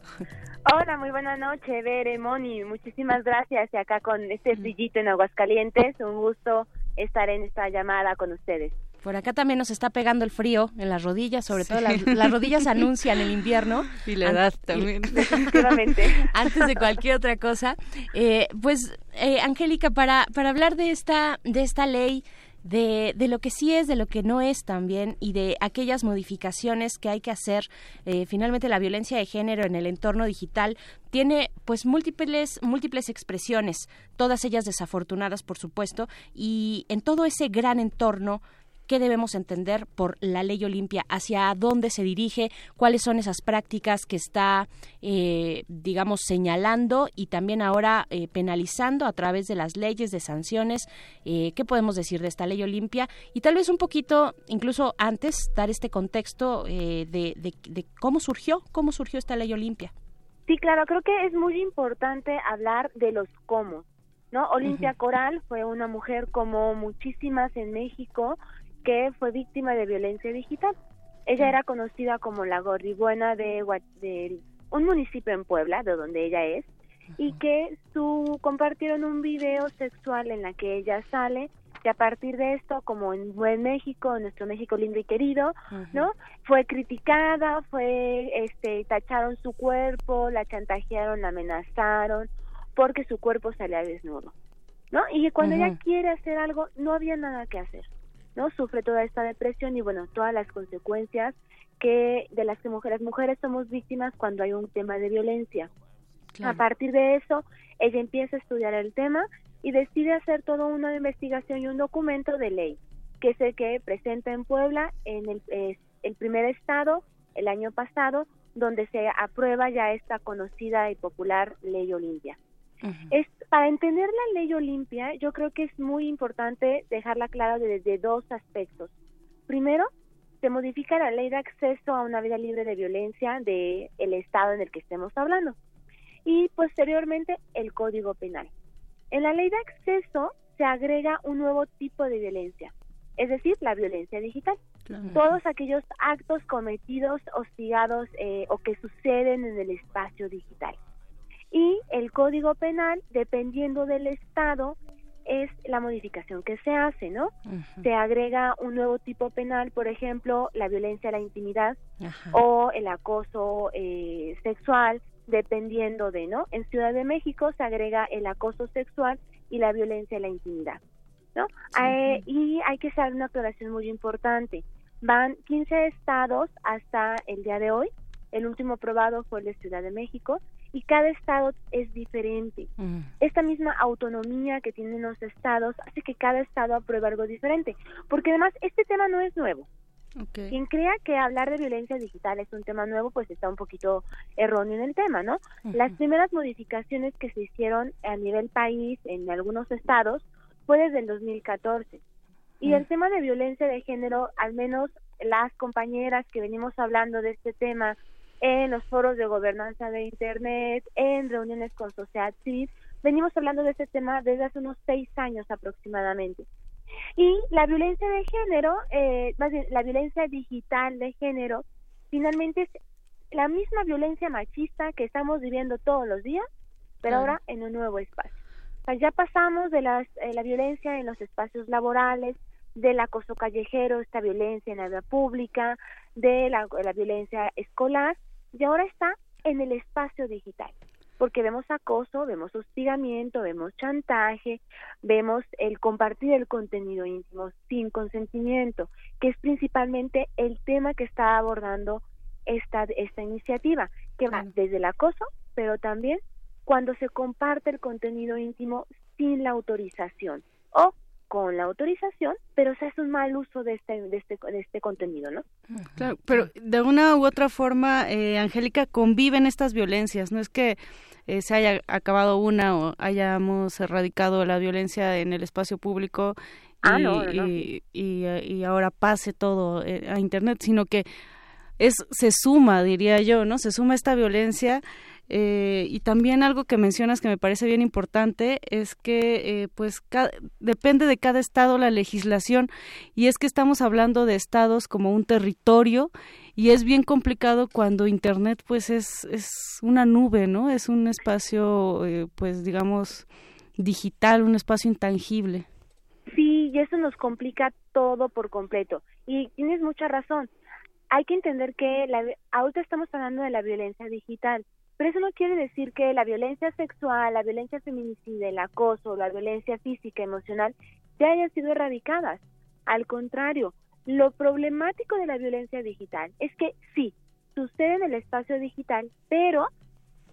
Hola, muy buena noche, Bere, Moni. Muchísimas gracias. Y acá con este brillito en Aguascalientes, un gusto estar en esta llamada con ustedes. Por acá también nos está pegando el frío en las rodillas, sobre todo las, las rodillas anuncian el invierno. Y la edad también. Definitivamente. Antes de cualquier otra cosa, eh, pues eh, Angélica, para, para hablar de esta, de esta ley, de, de lo que sí es, de lo que no es también, y de aquellas modificaciones que hay que hacer, eh, finalmente la violencia de género en el entorno digital tiene pues múltiples, múltiples expresiones, todas ellas desafortunadas, por supuesto, y en todo ese gran entorno qué debemos entender por la ley Olimpia, hacia dónde se dirige, cuáles son esas prácticas que está, eh, digamos, señalando y también ahora eh, penalizando a través de las leyes, de sanciones. Eh, ¿Qué podemos decir de esta ley Olimpia? Y tal vez un poquito, incluso antes, dar este contexto eh, de, de- de cómo surgió, cómo surgió esta ley Olimpia. Sí, claro, creo que es muy importante hablar de los cómo, ¿no? Olimpia Coral fue una mujer como muchísimas en México que fue víctima de violencia digital. Ella era conocida como la gorribuena de, un municipio en Puebla, de donde ella es, y que su compartieron un video sexual en la que ella sale y a partir de esto, como en buen México, en nuestro México lindo y querido, ¿no? Fue criticada, fue, este, tacharon su cuerpo, la chantajearon, la amenazaron, porque su cuerpo salía desnudo, ¿no? Y cuando ella quiere hacer algo, no había nada que hacer, ¿no? Sufre toda esta depresión y bueno, todas las consecuencias que de las que mujeres, mujeres somos víctimas cuando hay un tema de violencia. A partir de eso, ella empieza a estudiar el tema y decide hacer toda una investigación y un documento de ley, que es el que presenta en Puebla en el, eh, el primer estado el año pasado, donde se aprueba ya esta conocida y popular ley Olimpia. Es, para entender la ley Olimpia, yo creo que es muy importante dejarla clara desde dos aspectos. Primero, se modifica la ley de acceso a una vida libre de violencia del el estado en el que estemos hablando y posteriormente el Código Penal. En la ley de acceso se agrega un nuevo tipo de violencia, es decir, la violencia digital. Todos aquellos actos cometidos, hostigados eh, o que suceden en el espacio digital. Y el Código Penal, dependiendo del Estado, es la modificación que se hace, ¿no? Se agrega un nuevo tipo penal, por ejemplo, la violencia a la intimidad o el acoso eh, sexual, dependiendo de, ¿no? En Ciudad de México se agrega el acoso sexual y la violencia a la intimidad, ¿no? Eh, y hay que hacer una aclaración muy importante. Van 15 estados hasta el día de hoy. El último aprobado fue el de Ciudad de México y cada estado es diferente. Esta misma autonomía que tienen los estados hace que cada estado apruebe algo diferente, porque además este tema no es nuevo. Quien crea que hablar de violencia digital es un tema nuevo, pues está un poquito erróneo en el tema, ¿no? Las primeras modificaciones que se hicieron a nivel país en algunos estados fue desde el 2014. Y el tema de violencia de género, al menos las compañeras que venimos hablando de este tema en los foros de gobernanza de Internet, en reuniones con sociedad civil, venimos hablando de este tema desde hace unos seis años aproximadamente. Y la violencia de género, eh, más bien, la violencia digital de género, finalmente es la misma violencia machista que estamos viviendo todos los días, pero ahora en un nuevo espacio. O sea, ya pasamos de las, eh, la violencia en los espacios laborales, del acoso callejero, esta violencia en la vía pública, de la, la violencia escolar, y ahora está en el espacio digital porque vemos acoso, vemos hostigamiento, vemos chantaje, vemos el compartir el contenido íntimo sin consentimiento, que es principalmente el tema que está abordando esta, esta iniciativa, que va desde el acoso, pero también cuando se comparte el contenido íntimo sin la autorización o con la autorización, pero se hace un mal uso de este, de este, de este contenido, ¿no? Claro, pero de una u otra forma, eh, Angélica, conviven estas violencias. No es que eh, se haya acabado una o hayamos erradicado la violencia en el espacio público Ah, y, no, no, no. y- y, y ahora pase todo eh, a internet, sino que es se suma, diría yo, ¿no? Se suma esta violencia eh, y también algo que mencionas que me parece bien importante es que eh, pues depende de cada estado la legislación y es que estamos hablando de estados como un territorio y es bien complicado cuando internet pues es es una nube, ¿no? Es un espacio eh, pues digamos digital, un espacio intangible. Sí, y eso nos complica todo por completo. Y tienes mucha razón. Hay que entender que la, ahorita estamos hablando de la violencia digital, pero eso no quiere decir que la violencia sexual, la violencia feminicida, el acoso, la violencia física, emocional, ya hayan sido erradicadas. Al contrario, lo problemático de la violencia digital es que sí, sucede en el espacio digital, pero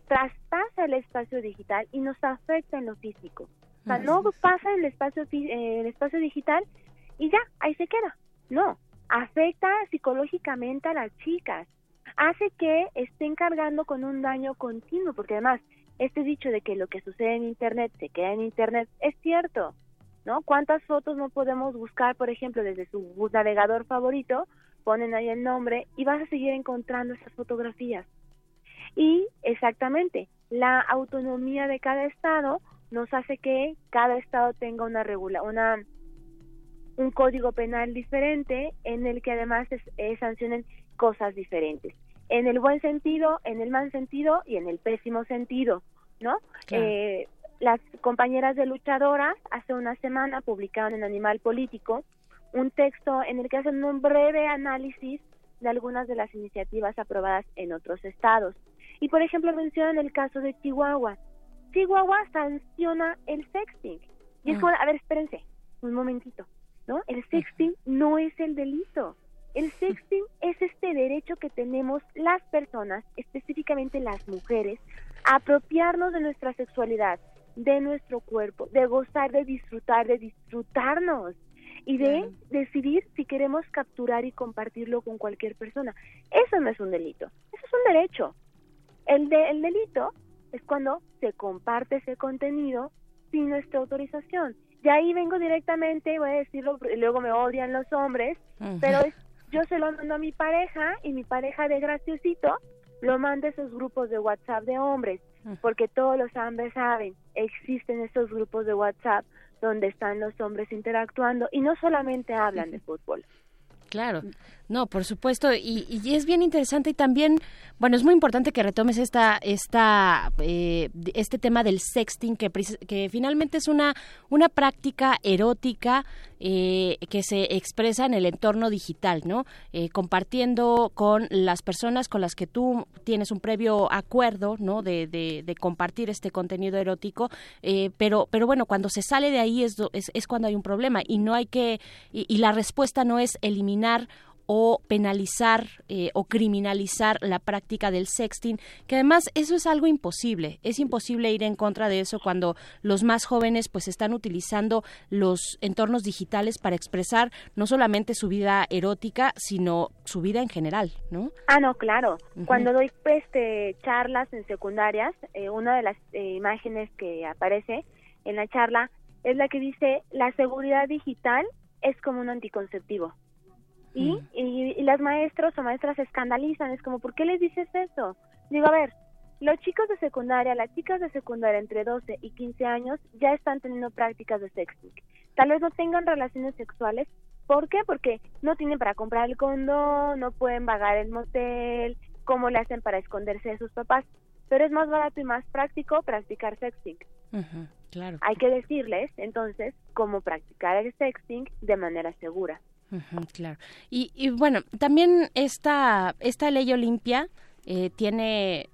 traspasa el espacio digital y nos afecta en lo físico. O sea, no pasa en el espacio, eh, el espacio digital y ya, ahí se queda. No, afecta psicológicamente a las chicas. Hace que estén cargando con un daño continuo, porque además, este dicho de que lo que sucede en Internet se queda en Internet es cierto, ¿no? ¿Cuántas fotos no podemos buscar, por ejemplo, desde su navegador favorito? Ponen ahí el nombre y vas a seguir encontrando esas fotografías. Y exactamente, la autonomía de cada estado nos hace que cada estado tenga una regula, una un código penal diferente en el que además es- eh, sancionen cosas diferentes. En el buen sentido, en el mal sentido y en el pésimo sentido, ¿no? Claro. Eh, las compañeras de luchadoras hace una semana publicaron en Animal Político un texto en el que hacen un breve análisis de algunas de las iniciativas aprobadas en otros estados. Y por ejemplo mencionan el caso de Chihuahua. Chihuahua sanciona el sexting. Y es Mm. como, a ver, espérense, un momentito, ¿no? El sexting no es el delito. El sexting es este derecho que tenemos las personas, específicamente las mujeres, a apropiarnos de nuestra sexualidad, de nuestro cuerpo, de gozar, de disfrutar, de disfrutarnos y de decidir si queremos capturar y compartirlo con cualquier persona. Eso no es un delito, eso es un derecho. El, de, el delito es cuando se comparte ese contenido sin nuestra autorización. De ahí vengo directamente, voy a decirlo, y luego me odian los hombres, pero es, yo se lo mando a mi pareja y mi pareja de graciosito lo manda a esos grupos de WhatsApp de hombres, porque todos los hombres saben, existen esos grupos de WhatsApp donde están los hombres interactuando y no solamente hablan de fútbol. Claro, no, por supuesto, y, y es bien interesante y también, bueno, es muy importante que retomes esta, esta, eh, este tema del sexting que, que finalmente es una, una práctica erótica eh, que se expresa en el entorno digital, ¿no? Eh, compartiendo con las personas con las que tú tienes un previo acuerdo, ¿no? De, de, de compartir este contenido erótico, eh, pero, pero bueno, cuando se sale de ahí es, es, es cuando hay un problema y no hay que, y la respuesta no es eliminar o penalizar eh, o criminalizar la práctica del sexting, que además eso es algo imposible. Es imposible ir en contra de eso cuando los más jóvenes pues están utilizando los entornos digitales para expresar no solamente su vida erótica, sino su vida en general, ¿no? Ah, no, claro. Cuando doy este, charlas en secundarias, eh, una de las eh, imágenes que aparece en la charla es la que dice la seguridad digital es como un anticonceptivo. Y, y, y las maestros o maestras se escandalizan, es como, ¿por qué les dices eso? Digo, a ver, los chicos de secundaria, las chicas de secundaria entre 12 y 15 años ya están teniendo prácticas de sexting. Tal vez no tengan relaciones sexuales. ¿Por qué? Porque no tienen para comprar el condón, no pueden pagar el motel, cómo le hacen para esconderse de sus papás. Pero es más barato y más práctico practicar sexting. Claro. Hay que decirles, entonces, cómo practicar el sexting de manera segura. Claro. Y, y bueno, también esta, esta ley Olimpia eh, tiene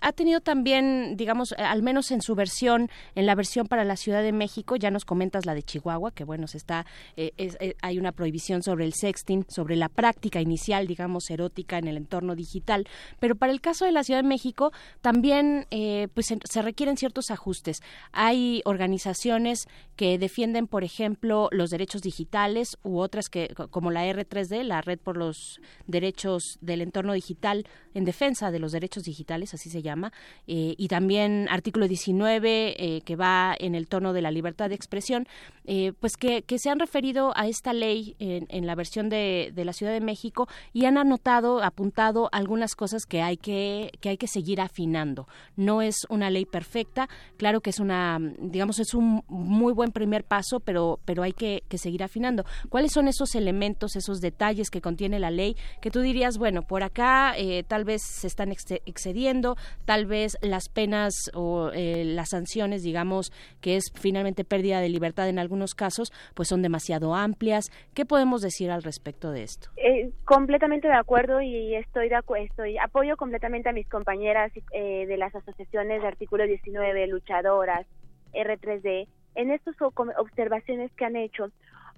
ha tenido también, digamos, eh, al menos en su versión, en la versión para la Ciudad de México, ya nos comentas la de Chihuahua, que bueno, se está, eh, es- eh, hay una prohibición sobre el sexting, sobre la práctica inicial, digamos, erótica en el entorno digital, pero para el caso de la Ciudad de México también, eh, pues se, se requieren ciertos ajustes. Hay organizaciones que defienden, por ejemplo, los derechos digitales u otras que, co- como la R3D, la Red por los Derechos del Entorno Digital, en defensa de los derechos digitales, así se llama, eh, y también artículo 19, eh, que va en el tono de la libertad de expresión, eh, pues que, se han referido a esta ley en, la versión de, la Ciudad de México y han anotado, apuntado algunas cosas que hay que, que hay que seguir afinando. No es una ley perfecta, claro que es una, digamos, es un muy buen primer paso, pero, pero hay que, seguir afinando. ¿Cuáles son esos elementos, esos detalles que contiene la ley que tú dirías, bueno, por acá tal vez se están excediendo, tal vez las penas o eh, las sanciones, digamos, que es finalmente pérdida de libertad en algunos casos, pues son demasiado amplias. ¿Qué podemos decir al respecto de esto? Eh, completamente de acuerdo y estoy de estoy apoyo completamente a mis compañeras eh, de las asociaciones de artículo 19, luchadoras, R3D, en estas observaciones que han hecho,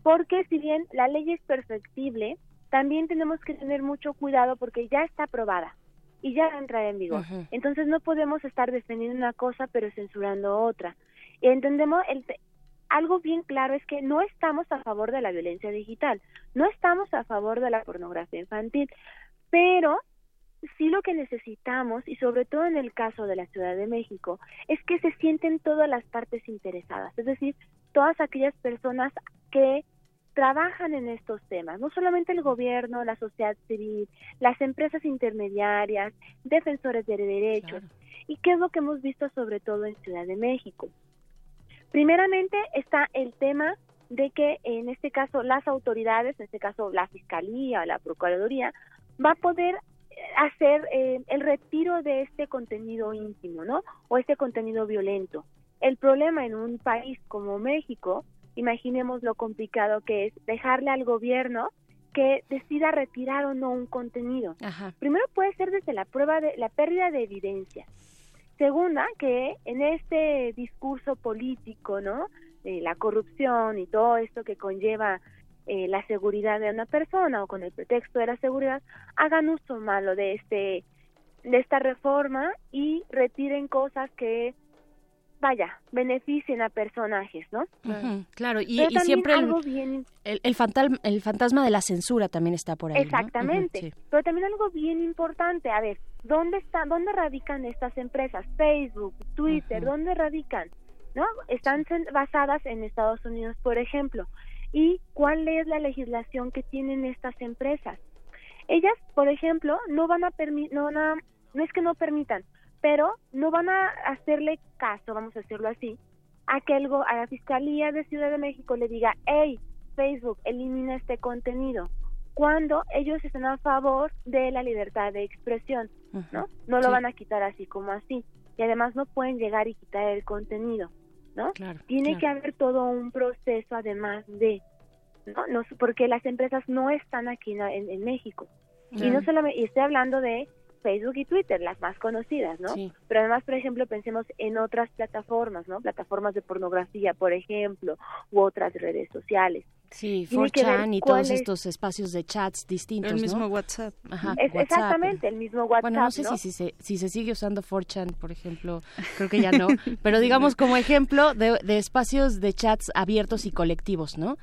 porque si bien la ley es perfectible, también tenemos que tener mucho cuidado porque ya está aprobada y ya entra en vigor. Entonces no podemos estar defendiendo una cosa pero censurando otra. Y entendemos el algo bien claro es que no estamos a favor de la violencia digital, no estamos a favor de la pornografía infantil, pero sí lo que necesitamos, y sobre todo en el caso de la Ciudad de México, es que se sienten todas las partes interesadas, es decir, todas aquellas personas que trabajan en estos temas, no solamente el gobierno, la sociedad civil, las empresas intermediarias, defensores de derechos. ¿Y qué es lo que hemos visto sobre todo en Ciudad de México? Primeramente está el tema de que en este caso las autoridades, en este caso la Fiscalía o la Procuraduría, va a poder hacer eh, el retiro de este contenido íntimo, ¿no? O este contenido violento. El problema en un país como México, imaginemos lo complicado que es dejarle al gobierno que decida retirar o no un contenido. Primero puede ser desde la prueba de la pérdida de evidencia. Segunda, que en este discurso político, ¿no? De la corrupción y todo esto que conlleva eh, la seguridad de una persona o con el pretexto de la seguridad, hagan uso malo de este de esta reforma y retiren cosas que vaya, beneficien a personajes, ¿no? claro, y, siempre el, el, el, fantasma, de la censura también está por ahí. Exactamente, pero también algo bien importante, a ver, ¿dónde está, dónde radican estas empresas? Facebook, Twitter, ¿dónde radican? ¿No? Están basadas en Estados Unidos, por ejemplo. ¿Y cuál es la legislación que tienen estas empresas? Ellas, por ejemplo, no van a permitir, no, no es que no permitan, pero no van a hacerle caso, vamos a decirlo así, a que algo a la Fiscalía de Ciudad de México le diga, hey, Facebook, elimina este contenido, cuando ellos están a favor de la libertad de expresión, ¿no? No lo van a quitar así como así. Y además no pueden llegar y quitar el contenido, ¿no? Tiene que haber todo un proceso además de, ¿no? no porque las empresas no están aquí en, en México. Y no solamente, y estoy hablando de Facebook y Twitter, las más conocidas, ¿no? Pero además, por ejemplo, pensemos en otras plataformas, ¿no? Plataformas de pornografía, por ejemplo, u otras redes sociales. Sí, 4chan y todos estos espacios de chats distintos, El mismo WhatsApp. Ajá, Exactamente, el mismo WhatsApp, Bueno, no sé Si, se, si se sigue usando 4chan, por ejemplo, creo que ya no, pero digamos como ejemplo de, de espacios de chats abiertos y colectivos, ¿no?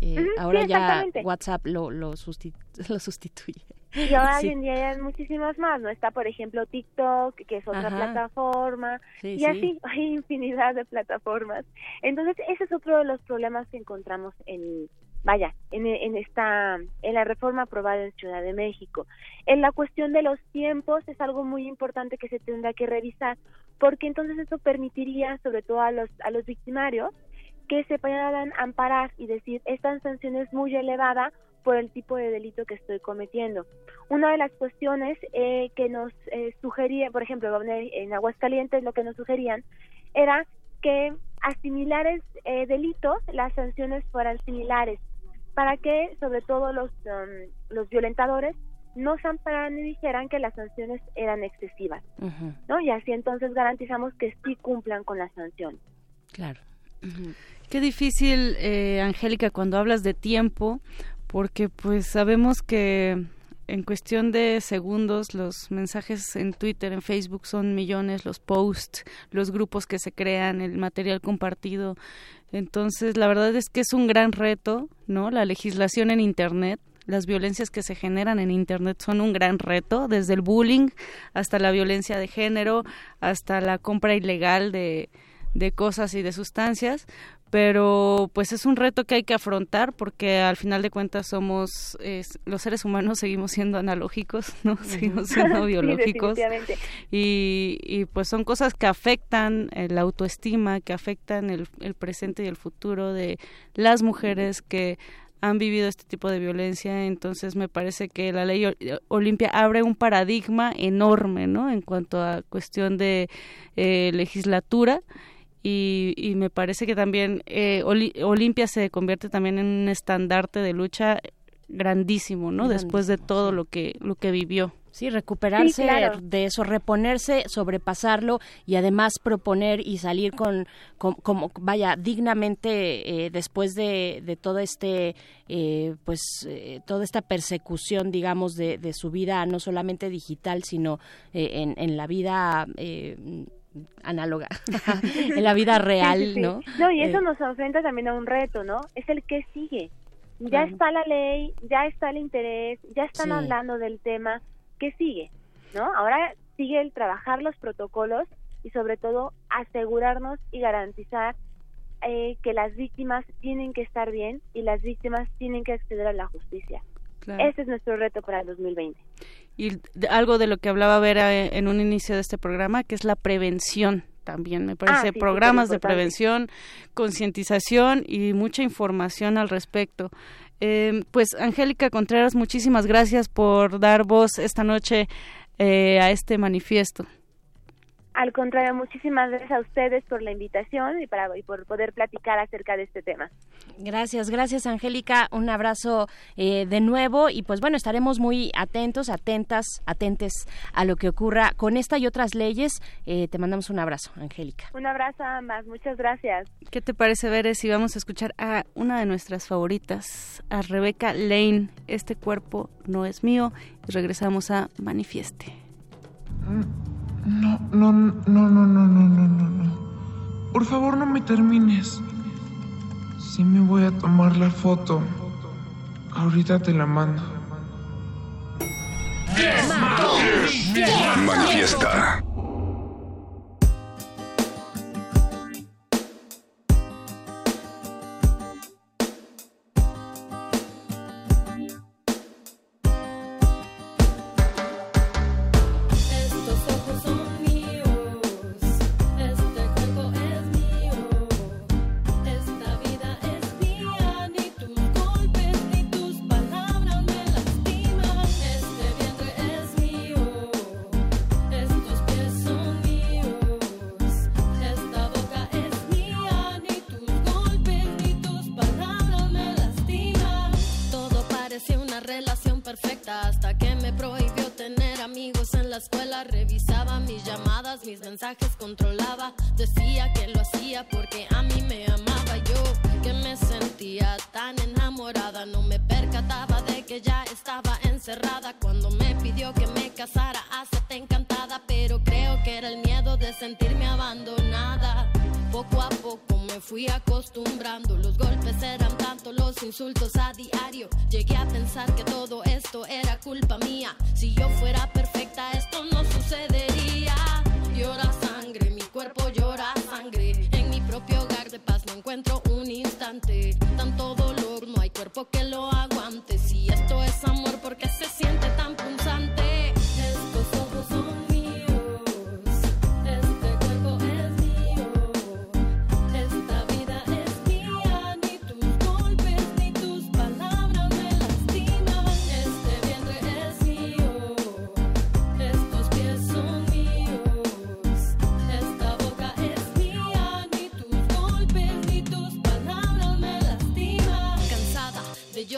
Eh, ahora ya WhatsApp lo, lo, lo sustituye. Y ahora hoy en día hay muchísimas más, ¿no? Está, por ejemplo, TikTok, que es otra plataforma, y así hay infinidad de plataformas. Entonces, ese es otro de los problemas que encontramos en, vaya, en, en esta, en la reforma aprobada en Ciudad de México. En la cuestión de los tiempos es algo muy importante que se tendrá que revisar, porque entonces eso permitiría, sobre todo a los, a los victimarios, que se puedan amparar y decir, esta sanción es muy elevada por el tipo de delito que estoy cometiendo. Una de las cuestiones eh, que nos eh, sugería, por ejemplo, en Aguascalientes lo que nos sugerían era que a similares eh, delitos las sanciones fueran similares, para que sobre todo los, um, los violentadores no se ampararan y dijeran que las sanciones eran excesivas, ¿no? Y así entonces garantizamos que sí cumplan con la sanción. Claro. Qué difícil, eh, Angélica, cuando hablas de tiempo, porque pues sabemos que en cuestión de segundos los mensajes en Twitter, en Facebook son millones, los posts, los grupos que se crean, el material compartido. Entonces, la verdad es que es un gran reto, ¿no? La legislación en Internet, las violencias que se generan en Internet son un gran reto, desde el bullying hasta la violencia de género, hasta la compra ilegal de, de cosas y de sustancias, pero pues es un reto que hay que afrontar porque al final de cuentas somos los seres humanos seguimos siendo analógicos no seguimos siendo biológicos. y, y pues son cosas que afectan la autoestima que afectan el, el presente y el futuro de las mujeres que han vivido este tipo de violencia, entonces me parece que la ley Ol- Olimpia abre un paradigma enorme, ¿no? En cuanto a cuestión de eh, legislatura y, y me parece que también eh, Oli- Olimpia se convierte también en un estandarte de lucha grandísimo, ¿no? Después de todo lo que lo que vivió. Sí, recuperarse Sí, claro. de eso, reponerse, sobrepasarlo y además proponer y salir con, con- como vaya dignamente eh, después de, de todo este eh, pues eh, toda esta persecución digamos de, de su vida no solamente digital sino eh, en, en la vida eh, análoga en la vida real Sí, sí, sí. no No, y eso Eh, nos enfrenta también a un reto, ¿no? Es el que sigue. Ya Claro. está la ley, ya está el interés, ya están hablando del tema. ¿Qué sigue? ¿No? Ahora sigue el trabajar los protocolos y sobre todo asegurarnos y garantizar eh, que las víctimas tienen que estar bien y las víctimas tienen que acceder a la justicia. Claro. Ese es nuestro reto para el 2020. y algo de lo que hablaba Vera eh, en un inicio de este programa, que es la prevención también, me parece, Ah, sí, programas de prevención, concientización y mucha información al respecto. Eh, pues Angélica Contreras, muchísimas gracias por dar voz esta noche eh, a este manifiesto. Al contrario, muchísimas gracias a ustedes por la invitación y, para, y por poder platicar acerca de este tema. Gracias, gracias Angélica, un abrazo eh, de nuevo y pues bueno, estaremos muy atentos, atentas, atentes a lo que ocurra con esta y otras leyes. Eh, te mandamos un abrazo, Angélica. Un abrazo a ambas, muchas gracias. ¿Qué te parece, Veres, si vamos a escuchar a una de nuestras favoritas, a Rebeca Lane, Este cuerpo no es mío, y regresamos a Manifieste. No, no, no, no, no, no, no, no, no. Por favor, no me termines. Sí me voy a tomar la foto. Ahorita te la mando. Manifiesta. Mensajes controlaba. Decía que lo hacía porque a mí me amaba yo, que me sentía tan enamorada. No me percataba de que ya estaba encerrada cuando me pidió que me casara. Acepté encantada, pero creo que era el miedo de sentirme abandonada. Poco a poco me fui acostumbrando, los golpes eran tanto, los insultos a diario. Llegué a pensar que todo esto era culpa mía. Si yo fuera perfecta, cuerpo que lo aguante.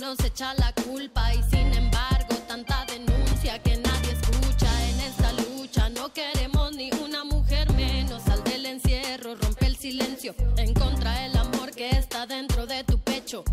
Nos echa la culpa y sin embargo tanta denuncia que nadie escucha en esta lucha. No queremos ni una mujer menos. Sal del encierro, rompe el silencio. En contra del amor que está dentro de tu pecho.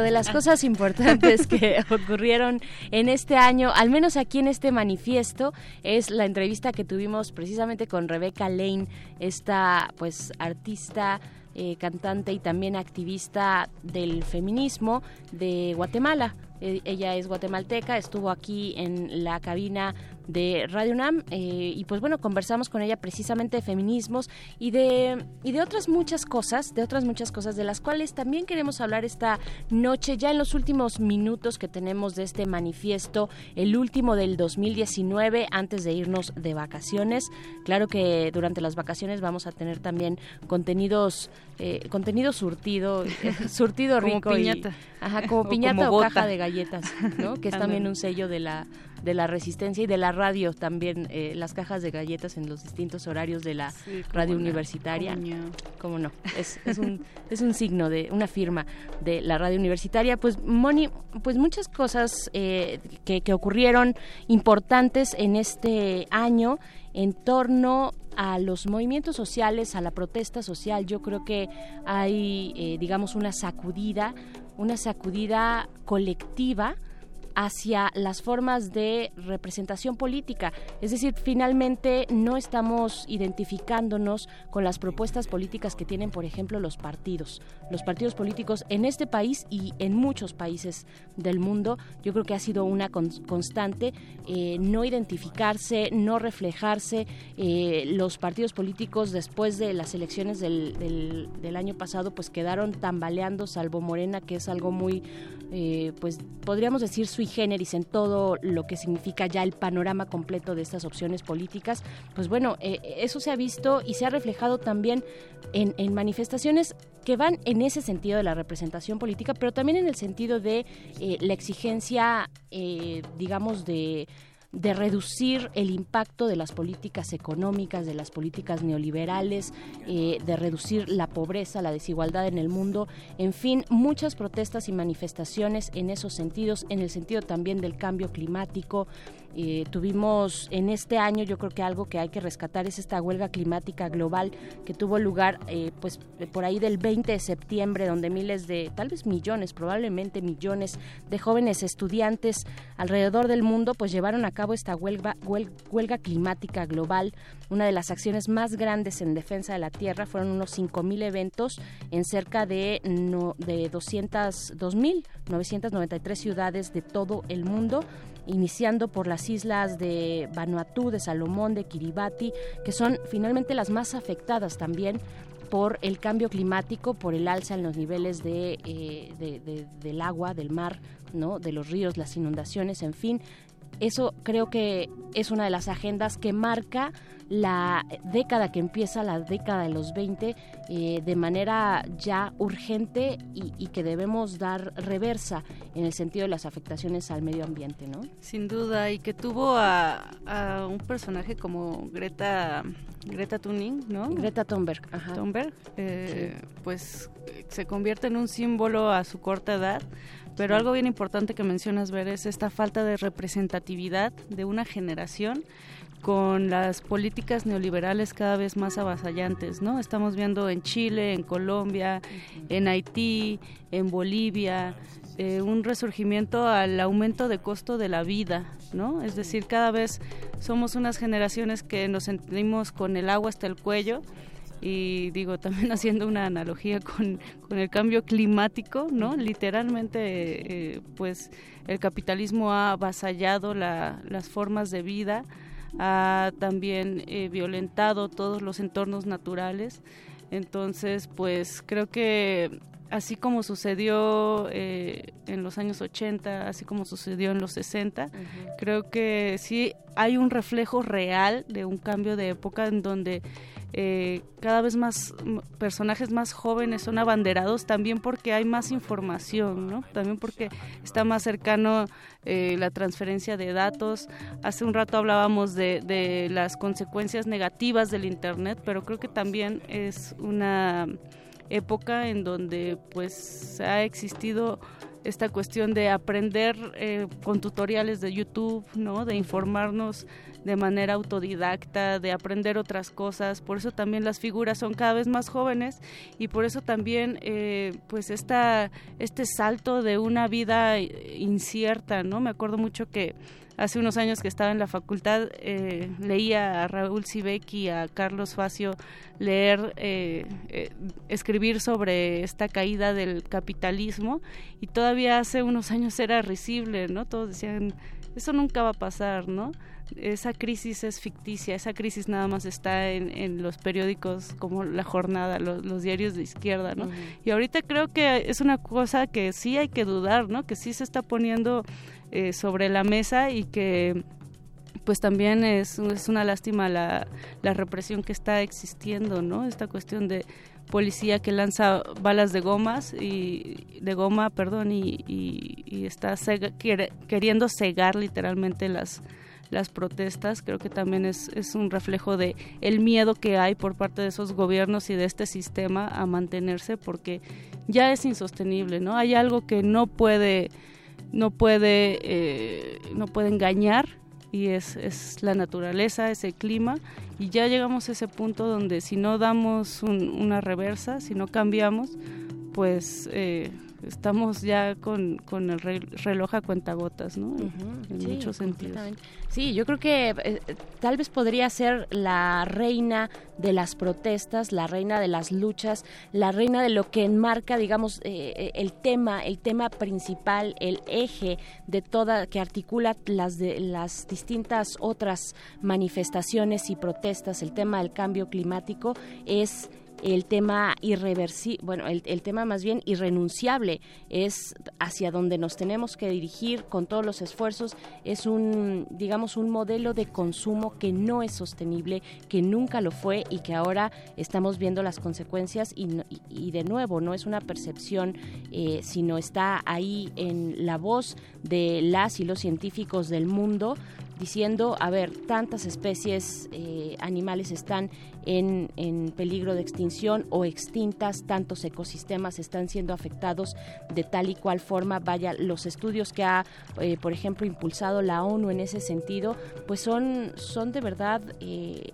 De las cosas importantes que ocurrieron en este año, al menos aquí en este manifiesto, es la entrevista que tuvimos precisamente con Rebeca Lane, esta pues artista eh, cantante y también activista del feminismo de Guatemala. Eh, ella es guatemalteca, estuvo aquí en la cabina de Radio UNAM eh, y pues bueno, conversamos con ella precisamente de feminismos y de, y de otras muchas cosas, de otras muchas cosas de las cuales también queremos hablar esta noche, ya en los últimos minutos que tenemos de este manifiesto, el último del 2019, antes de irnos de vacaciones. Claro que durante las vacaciones vamos a tener también contenidos, eh, contenido surtido, eh, surtido Como rico. y- piñata. ajá, como O piñata como o caja de galletas, ¿no? Que es también un sello de la de la resistencia y de la radio también eh, las cajas de galletas en los distintos horarios de la Sí, radio no, universitaria. Cómo no. cómo no. Es, es un es un signo de una firma de la radio universitaria. Pues Moni pues muchas cosas eh, que, que ocurrieron importantes en este año en torno a los movimientos sociales, a la protesta social, yo creo que hay, eh, digamos, una sacudida, una sacudida colectiva hacia las formas de representación política. Es decir, finalmente no estamos identificándonos con las propuestas políticas que tienen, por ejemplo, los partidos. Los partidos políticos en este país y en muchos países del mundo, yo creo que ha sido una con- constante eh, no identificarse, no reflejarse. Eh, los partidos políticos después de las elecciones del, del- del año pasado, pues quedaron tambaleando, salvo Morena, que es algo muy eh, pues podríamos decir sui generis en todo lo que significa ya el panorama completo de estas opciones políticas, pues bueno, eh, eso se ha visto y se ha reflejado también en, en manifestaciones que van en ese sentido de la representación política, pero también en el sentido de eh, la exigencia, eh, digamos, de de reducir el impacto de las políticas económicas, de las políticas neoliberales, eh, de reducir la pobreza, la desigualdad en el mundo, en fin, muchas protestas y manifestaciones en esos sentidos, en el sentido también del cambio climático. Eh, tuvimos en este año, yo creo que algo que hay que rescatar es esta huelga climática global que tuvo lugar eh, pues por ahí del 20 de septiembre, donde miles de, tal vez millones, probablemente millones de jóvenes estudiantes alrededor del mundo pues llevaron a cabo esta huelga, huel- huelga climática global, una de las acciones más grandes en defensa de la Tierra, fueron unos 5.000 eventos en cerca de, no, de 200, 2.993 ciudades de todo el mundo, iniciando por las islas de Vanuatu, de Salomón, de Kiribati, que son finalmente las más afectadas también por el cambio climático, por el alza en los niveles de, eh, de- de- del agua, del mar, ¿no? de los ríos, las inundaciones, en fin. Eso creo que es una de las agendas que marca la década que empieza, la década de los 20, eh, de manera ya urgente y, y que debemos dar reversa en el sentido de las afectaciones al medio ambiente, ¿no? Sin duda, y que tuvo a, a un personaje como Greta Greta Thunberg, ¿no? Greta Thunberg, ajá. Thunberg, eh, pues eh, se convierte en un símbolo a su corta edad Pero algo bien importante que mencionas, Ver, es esta falta de representatividad de una generación con las políticas neoliberales cada vez más avasallantes, ¿no? Estamos viendo en Chile, en Colombia, en Haití, en Bolivia, eh, un resurgimiento al aumento de costo de la vida, ¿no? Es decir, cada vez somos unas generaciones que nos sentimos con el agua hasta el cuello y digo también haciendo una analogía con, con el cambio climático, ¿no? Literalmente, eh, pues el capitalismo ha avasallado la, las formas de vida, ha también eh, violentado todos los entornos naturales. Entonces, pues creo que así como sucedió eh, en los años 80, así como sucedió en los 60, creo que sí hay un reflejo real de un cambio de época en donde eh, cada vez más personajes más jóvenes son abanderados también porque hay más información, ¿no? También porque está más cercano eh, la transferencia de datos. Hace un rato hablábamos de, de las consecuencias negativas del Internet, pero creo que también es una época en donde pues ha existido esta cuestión de aprender eh, con tutoriales de YouTube, ¿no? De informarnos de manera autodidacta, de aprender otras cosas. Por eso también las figuras son cada vez más jóvenes y por eso también, eh, pues esta, este salto de una vida incierta, ¿no? Me acuerdo mucho que hace unos años que estaba en la facultad, eh, leía a Raúl Sibeki, a Carlos Facio leer, eh, eh, escribir sobre esta caída del capitalismo y todavía hace unos años era risible, ¿no? Todos decían, eso nunca va a pasar, ¿no? Esa crisis es ficticia, esa crisis nada más está en, en los periódicos como La Jornada, los, los diarios de izquierda, ¿no? Y ahorita creo que es una cosa que sí hay que dudar, ¿no? Que sí se está poniendo eh, sobre la mesa y que pues también es, es una lástima la, la, represión que está existiendo, ¿no? Esta cuestión de policía que lanza balas de gomas y de goma, perdón, y, y, está queriendo cegar literalmente las las protestas creo que también es, es un reflejo de el miedo que hay por parte de esos gobiernos y de este sistema a mantenerse porque ya es insostenible no hay algo que no puede no puede, eh, no puede engañar y es, es, la naturaleza, es el clima. Y ya llegamos a ese punto donde si no damos una reversa, si no cambiamos, pues eh, estamos ya con, con el reloj a cuentagotas, ¿no? En sí, muchos sentidos. Sí, yo creo que eh, tal vez podría ser la reina de las protestas, la reina de las luchas, la reina de lo que enmarca, digamos, eh, eh el tema, el tema principal, el eje de toda que articula las de las distintas otras manifestaciones y protestas, el tema del cambio climático es el tema irreversible, bueno, el, tema más bien irrenunciable es hacia donde nos tenemos que dirigir con todos los esfuerzos, es un, digamos, un modelo de consumo que no es sostenible, que nunca lo fue y que ahora estamos viendo las consecuencias y, y, y de nuevo, no es una percepción, eh, sino está ahí en la voz de las y los científicos del mundo diciendo, a ver, tantas especies eh, animales están en, en, peligro de extinción o extintas, tantos ecosistemas están siendo afectados de tal y cual forma, vaya, los estudios que ha, eh, por ejemplo, impulsado la ONU en ese sentido, pues son, son de verdad... Eh,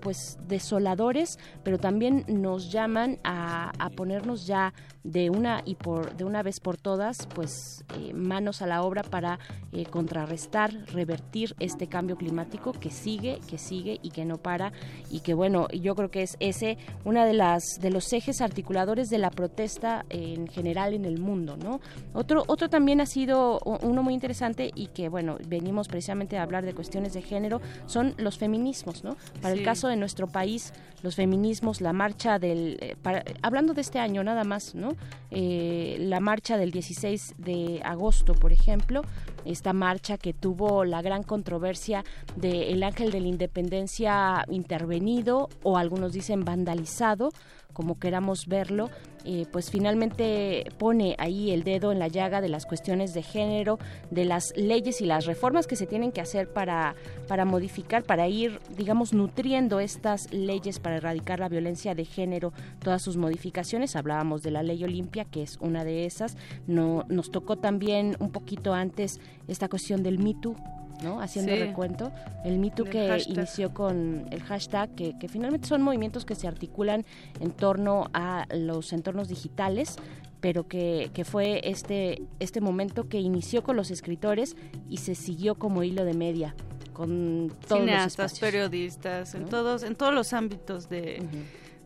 pues desoladores, pero también nos llaman a, a, ponernos ya de una y por de una vez por todas, pues eh, manos a la obra para eh, contrarrestar, revertir este cambio climático que sigue, que sigue y que no para y que bueno, yo creo que es ese una de las de los ejes articuladores de la protesta en general en el mundo, ¿no? Otro otro también ha sido uno muy interesante y que bueno venimos precisamente a hablar de cuestiones de género son los feminismos, ¿no? Para sí. el caso de nuestro país, los feminismos, la marcha del, eh, hablando de este año nada más, ¿no? Eh, la marcha del 16 de agosto, por ejemplo, esta marcha que tuvo la gran controversia de Ángel de la Independencia intervenido o algunos dicen vandalizado como queramos verlo, eh, pues finalmente pone ahí el dedo en la llaga de las cuestiones de género, de las leyes y las reformas que se tienen que hacer para, para modificar, para ir, digamos, nutriendo estas leyes para erradicar la violencia de género, todas sus modificaciones. Hablábamos de la ley Olimpia, que es una de esas. No, nos tocó también un poquito antes esta cuestión del MeToo, ¿no? Haciendo Sí. recuento. El Me Too que hashtag. inició con el hashtag, que, que finalmente son movimientos que se articulan en torno a los entornos digitales pero que, que fue este, este momento que inició con los escritores y se siguió como hilo de media con todos los cineastas, espacios. periodistas, en todos, en todos los ámbitos de,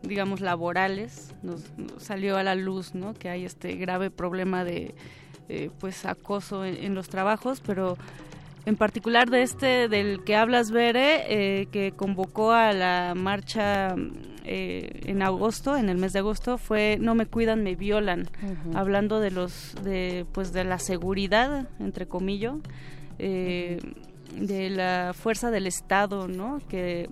digamos, laborales, nos, nos salió a la luz, ¿no? Que hay este grave problema de, eh, pues, acoso en, en los trabajos, pero en particular de este del que hablas, Bere, eh, que convocó a la marcha eh, en agosto, en el mes de agosto, fue No me cuidan, me violan, hablando de los, de, pues, de la seguridad, entre comillas, eh, de la fuerza del Estado, ¿no? Que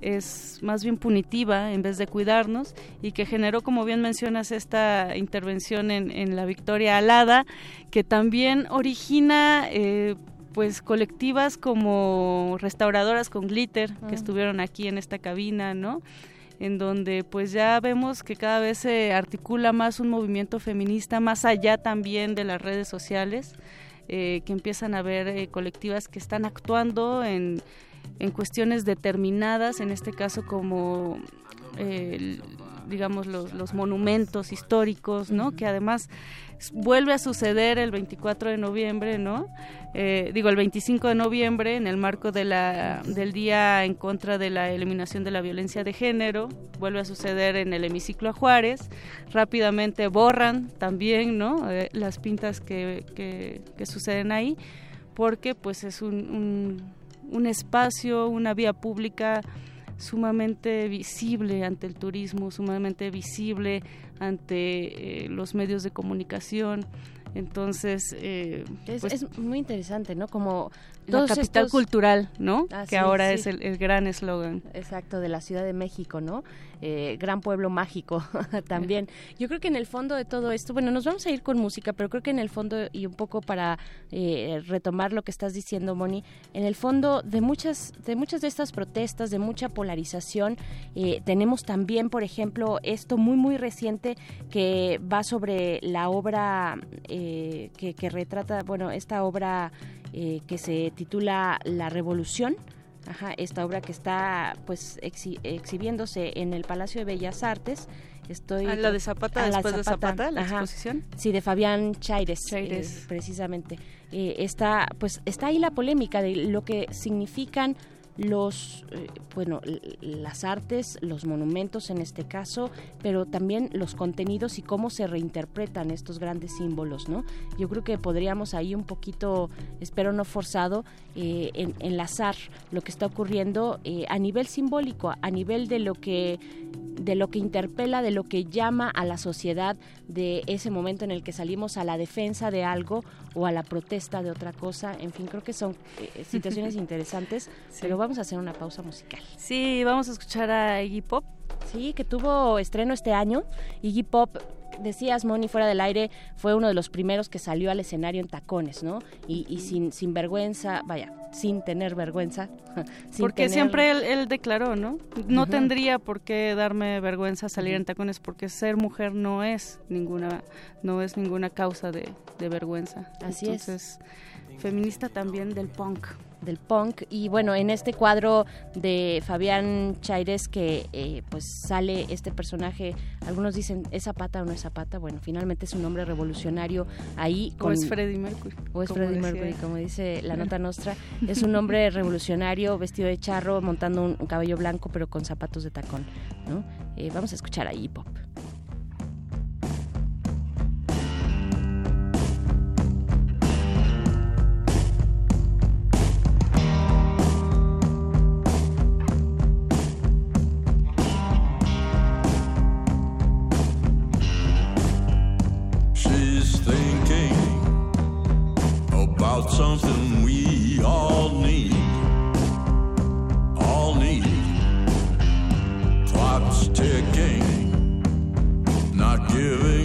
es más bien punitiva en vez de cuidarnos y que generó, como bien mencionas, esta intervención en, en la Victoria Alada, que también origina eh, pues colectivas como restauradoras con glitter que Mm. estuvieron aquí en esta cabina, ¿no? en donde pues ya vemos que cada vez se articula más un movimiento feminista más allá también de las redes sociales, eh, que empiezan a haber eh, colectivas que están actuando en, en cuestiones determinadas, en este caso como eh, digamos los, los monumentos históricos, ¿no? Que además vuelve a suceder el 24 de noviembre, ¿no? Eh, digo el 25 de noviembre en el marco de la del día en contra de la eliminación de la violencia de género, vuelve a suceder en el hemiciclo a Juárez, rápidamente borran también, ¿no? Eh, las pintas que, que, que suceden ahí, porque pues es un, un, un espacio, una vía pública sumamente visible ante el turismo, sumamente visible ante eh, los medios de comunicación. Entonces, eh, Es, pues, es muy interesante, ¿no? Como la capital estos- cultural, ¿no? Ah, que sí, ahora sí. es el, el gran eslogan. Exacto, de la Ciudad de México, ¿no? Eh, gran pueblo mágico también. Yo creo que en el fondo de todo esto, bueno, nos vamos a ir con música, pero creo que en el fondo, y un poco para eh, retomar lo que estás diciendo, Moni, en el fondo de muchas, de muchas de estas protestas, de mucha polarización, eh, tenemos también, por ejemplo, esto muy, muy reciente que va sobre la obra eh, que, que retrata, bueno, esta obra eh, que se titula La Revolución. Ajá, esta obra que está pues exhi- exhibiéndose en el Palacio de Bellas Artes. Estoy la de Zapata, Ah, la de Zapata, la ajá. exposición. Sí, de Fabián Chaires, Chaires. eh, precisamente. Eh, está pues está ahí la polémica de lo que significan los eh, bueno las artes los monumentos en este caso pero también los contenidos y cómo se reinterpretan estos grandes símbolos no yo creo que podríamos ahí un poquito espero no forzado eh, en- enlazar lo que está ocurriendo eh, a nivel simbólico a nivel de lo que de lo que interpela, de lo que llama a la sociedad de ese momento en el que salimos a la defensa de algo o a la protesta de otra cosa. En fin, creo que son eh, situaciones interesantes, pero vamos a hacer una pausa musical. Sí, vamos a escuchar a Iggy Pop. Sí, que tuvo estreno este año. Iggy Pop, decías, Moni, fuera del aire, fue uno de los primeros que salió al escenario en tacones, ¿no? Y, y sin, sin vergüenza, vaya, sin tener vergüenza. sin porque tener- siempre él, él declaró, ¿no? No tendría por qué darme vergüenza salir en tacones porque ser mujer no es ninguna no es ninguna causa de, de vergüenza. Así es. Entonces, feminista también del punk. Del punk. Y bueno en este cuadro de Fabián Chaires que eh, pues sale este personaje algunos dicen es Zapata o no es Zapata bueno finalmente es un hombre revolucionario ahí O es Freddie Mercury, o es Freddie. Mercury como dice la nota nostra es un hombre revolucionario vestido de charro montando un, un cabello blanco pero con zapatos de tacón ¿no? Eh, vamos a escuchar a hip about something we all need. All need. Clock's ticking, not giving.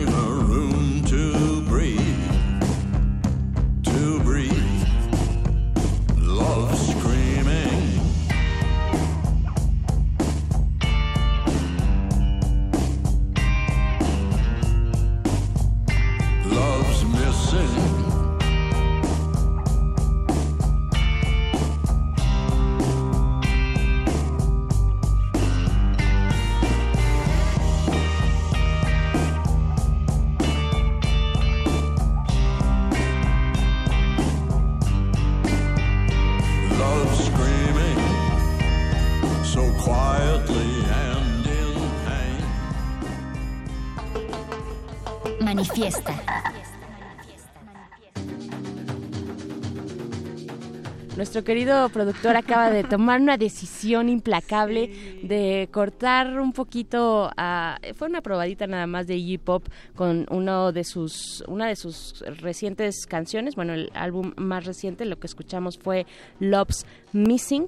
Nuestro querido productor acaba de tomar una decisión implacable de cortar un poquito a, fue una probadita nada más de Iggy Pop con uno de sus una de sus recientes canciones, bueno, el álbum más reciente lo que escuchamos fue Love's Missing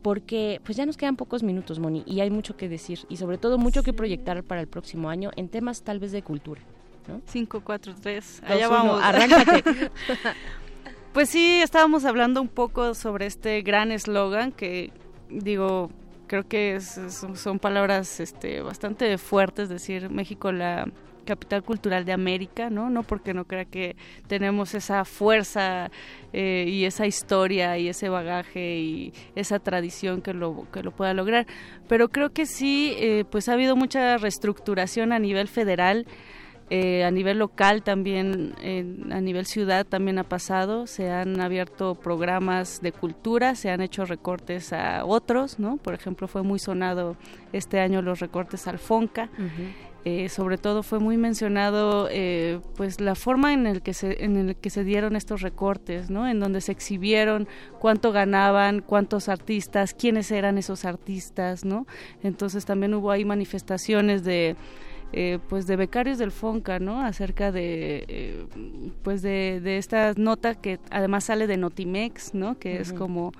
porque pues ya nos quedan pocos minutos, Moni, y hay mucho que decir y sobre todo mucho que proyectar para el próximo año en temas tal vez de cultura. ¿no? 5, 4, 3. Dos, Allá uno, vamos. arráncate. pues sí, estábamos hablando un poco sobre este gran eslogan que, digo, creo que es- son, palabras este, bastante fuertes, decir México la capital cultural de América, ¿no? No porque no crea que tenemos esa fuerza eh, y esa historia y ese bagaje y esa tradición que lo, que lo pueda lograr. Pero creo que sí, eh, pues ha habido mucha reestructuración a nivel federal. Eh, a nivel local también, en- a nivel ciudad también ha pasado, se han abierto programas de cultura, se han hecho recortes a otros, ¿no? Por ejemplo, fue muy sonado este año los recortes al FONCA. Eh, sobre todo fue muy mencionado eh, pues la forma en el que se en el que se dieron estos recortes no en donde se exhibieron cuánto ganaban cuántos artistas quiénes eran esos artistas no entonces también hubo ahí manifestaciones de eh, pues de becarios del Fonca, ¿no? Acerca de eh, pues de, de esta nota que además sale de Notimex, ¿no? Que es como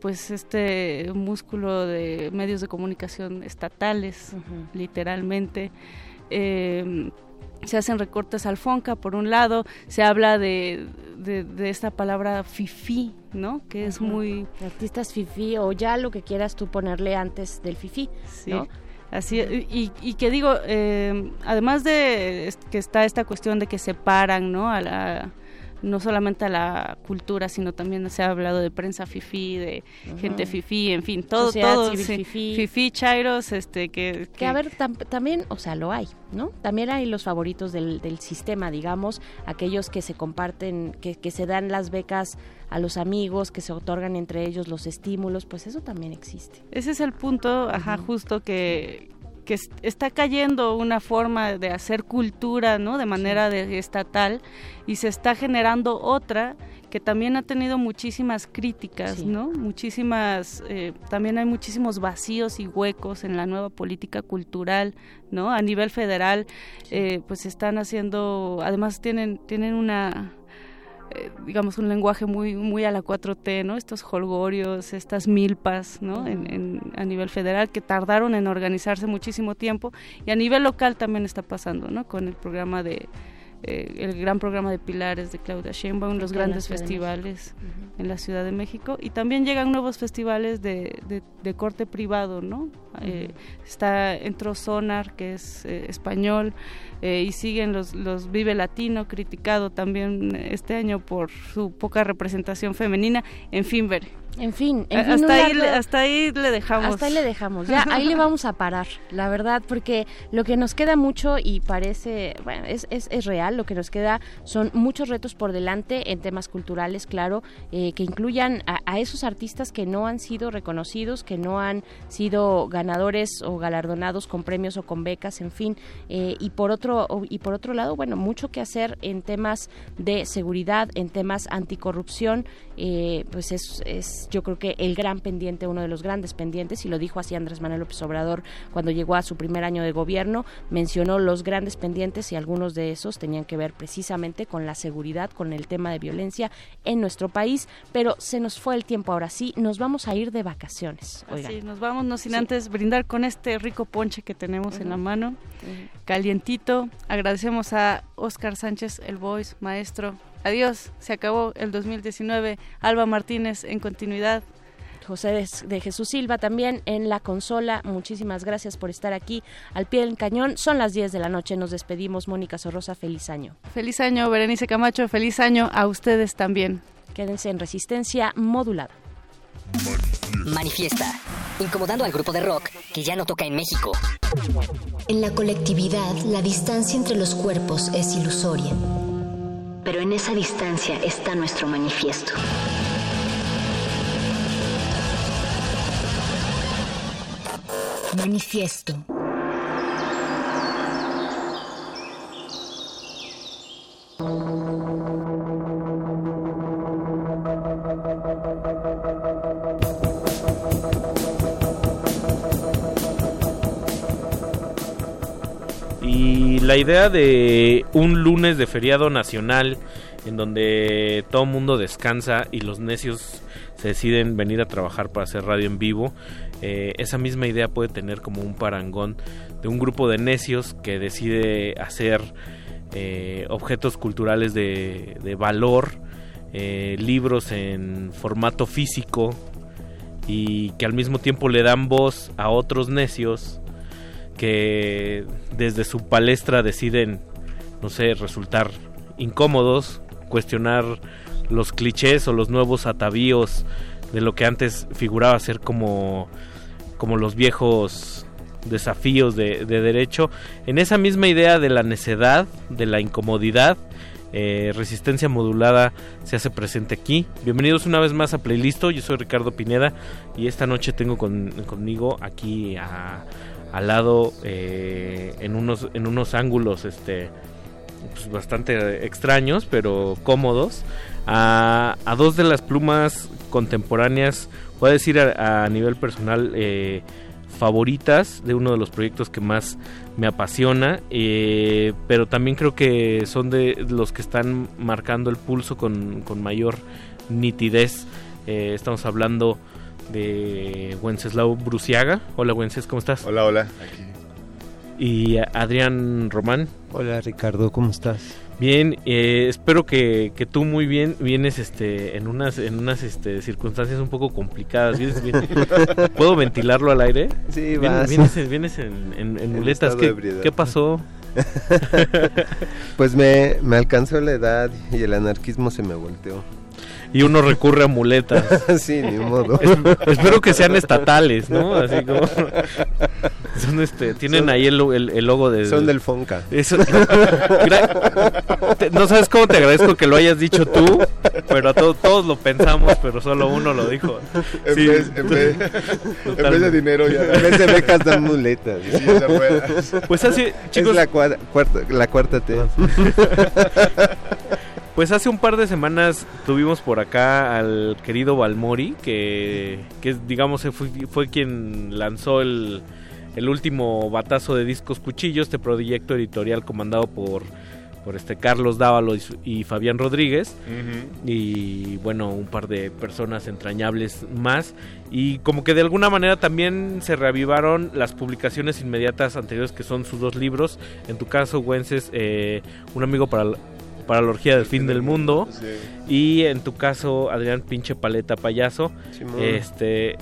pues este músculo de medios de comunicación estatales, literalmente. Eh, se hacen recortes al Fonca, por un lado, se habla de, de, de esta palabra fifi, ¿no? Que es muy... Artistas fifi o ya lo que quieras tú ponerle antes del fifi, Sí. ¿no? Así, y, y que digo, eh, además de que está esta cuestión de que separan, ¿no? A la, no solamente a la cultura, sino también se ha hablado de prensa fifí, de gente fifí, en fin, todo, Sociedad todo, civil sí, fifí. fifí, chairos, este, que, Que a ver, tam- también, o sea, lo hay, ¿no? También hay los favoritos del, del sistema, digamos, aquellos que se comparten, que, que se dan las becas a los amigos, que se otorgan entre ellos los estímulos, pues eso también existe. Ese es el punto, ajá, justo que, que es- está cayendo una forma de hacer cultura, ¿no? De manera de- estatal y se está generando otra que también ha tenido muchísimas críticas, Sí. ¿no? Muchísimas, eh, también hay muchísimos vacíos y huecos en la nueva política cultural, ¿no? A nivel federal, eh, pues están haciendo, además tienen, tienen una eh, digamos, un lenguaje muy, muy a la 4T, ¿no? Estos holgorios, estas milpas, ¿no? En- en- a nivel federal que tardaron en organizarse muchísimo tiempo y a nivel local también está pasando, ¿no? Con el programa de, eh, el gran programa de Pilares de Claudia Sheinbaum, los grandes festivales en la Ciudad de México y también llegan nuevos festivales de, de, de corte privado, ¿no? Eh, está entró Sonar que es eh, español eh, y siguen los los Vive Latino criticado también este año por su poca representación femenina, en fin, ver. En fin, en fin, hasta ahí largo- hasta ahí le dejamos. Hasta ahí le dejamos, ya ahí le vamos a parar, la verdad, porque lo que nos queda mucho y parece, bueno, es, es, es real, lo que nos queda son muchos retos por delante en temas culturales, claro, eh, que incluyan a, a esos artistas que no han sido reconocidos, que no han sido ganadores o galardonados con premios o con becas, en fin, eh, y por otro y por otro lado, bueno, mucho que hacer en temas de seguridad, en temas anticorrupción, eh, pues es, es yo creo que el gran pendiente, uno de los grandes pendientes, y lo dijo así Andrés Manuel López Obrador cuando llegó a su primer año de gobierno, mencionó los grandes pendientes y algunos de esos tenían que ver precisamente con la seguridad, con el tema de violencia en nuestro país, pero se nos fue el tiempo ahora sí, nos vamos a ir de vacaciones. Oigan. Así, nos vamos, no sin Sí. antes brindar con este rico ponche que tenemos en la mano, calientito. Agradecemos a Oscar Sánchez, el voice, maestro. Adiós, se acabó el 2019. Alba Martínez en continuidad. José de, Jesús Silva también en la consola. Muchísimas gracias por estar aquí al pie del cañón. Son las 10 de la noche. Nos despedimos. Mónica Sorrosa, feliz año. Feliz año, Berenice Camacho. Feliz año a ustedes también. Quédense en resistencia modulada. Manifiesta. Incomodando al grupo de rock que ya no toca en México. En la colectividad, la distancia entre los cuerpos es ilusoria pero en esa distancia está nuestro manifiesto. Manifiesto. Y la idea de un lunes de feriado nacional en donde todo mundo descansa y los necios se deciden venir a trabajar para hacer radio en vivo, eh, esa misma idea puede tener como un parangón de un grupo de necios que decide hacer eh, objetos culturales de, de valor, eh, libros en formato físico y que al mismo tiempo le dan voz a otros necios que desde su palestra deciden, no sé, resultar incómodos, cuestionar los clichés o los nuevos atavíos de lo que antes figuraba ser como, como los viejos desafíos de, de derecho. En esa misma idea de la necedad, de la incomodidad, eh, resistencia modulada se hace presente aquí. Bienvenidos una vez más a Playlisto. Yo soy Ricardo Pineda y esta noche tengo con- conmigo aquí a- al lado eh, en unos en unos ángulos este pues, bastante extraños pero cómodos a, a dos de las plumas contemporáneas voy a decir a, nivel personal eh, favoritas de uno de los proyectos que más me apasiona, eh, pero también creo que son de los que están marcando el pulso con, con mayor nitidez. Estamos hablando de Wenceslao Bruciaga. Hola Wences, ¿cómo estás? Hola, hola. Aquí. Y Adrián Román. Hola Ricardo, ¿cómo estás? Bien, eh, espero que, que tú muy bien vienes este en unas en unas este, circunstancias un poco complicadas. Vienes bien- ¿Puedo ventilarlo al aire? Sí, vas. Vienes, vienes en, en- en En muletas. ¿Qué, qué pasó? Pues me, me alcanzó la edad y el anarquismo se me volteó. Y uno recurre a muletas. sí, ni modo. Es- espero que sean estatales, ¿no? Así como son este, tienen Son- ahí el, el- el logo de Son del Fonca. Eso- no sabes cómo te agradezco que lo hayas dicho tú, pero a todos todos lo pensamos, pero solo uno lo dijo. En Sí. vez- en vez- en vez de dinero ya- En vez de becas dan muletas. Sí, Pues así, chicos. Es la, cua- cuarta, la cuarta T. Pues hace un par de semanas tuvimos por acá al querido Balmori, que, que digamos fue, fue quien lanzó el, el último batazo de discos cuchillos, este proyecto editorial comandado por, por este Carlos Dávalo y, Fabián Rodríguez. Y bueno, un par de personas entrañables más. Y como que de alguna manera también se reavivaron las publicaciones inmediatas anteriores que son sus dos libros. En tu caso, Wences, eh, Un amigo para para la orgía del fin del mundo. Y en tu caso, Adrián Pinche Paleta Payaso. Este.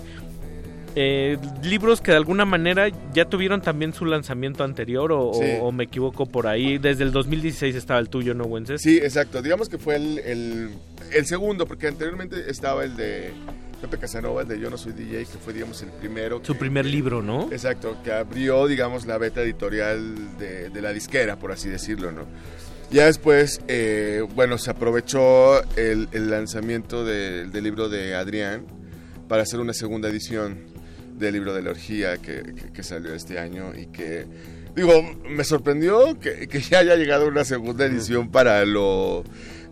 eh, libros que de alguna manera ya tuvieron también su lanzamiento anterior o, o- Sí. o me equivoco por ahí. Desde el 2016 estaba el tuyo, ¿no, Wences? Sí, exacto. Digamos que fue el, el, el segundo, porque anteriormente estaba el de Pepe Casanova, el de Yo no soy DJ, que fue, digamos, el primero. Su primer libro, ¿no? Exacto, que abrió, digamos, la beta editorial de, de la disquera, por así decirlo, ¿no? Ya después, eh, bueno, se aprovechó el, el lanzamiento de- del libro de Adrián para hacer una segunda edición del libro de la orgía que, que- que salió este año y que, digo, me sorprendió que, que ya haya llegado una segunda edición para lo,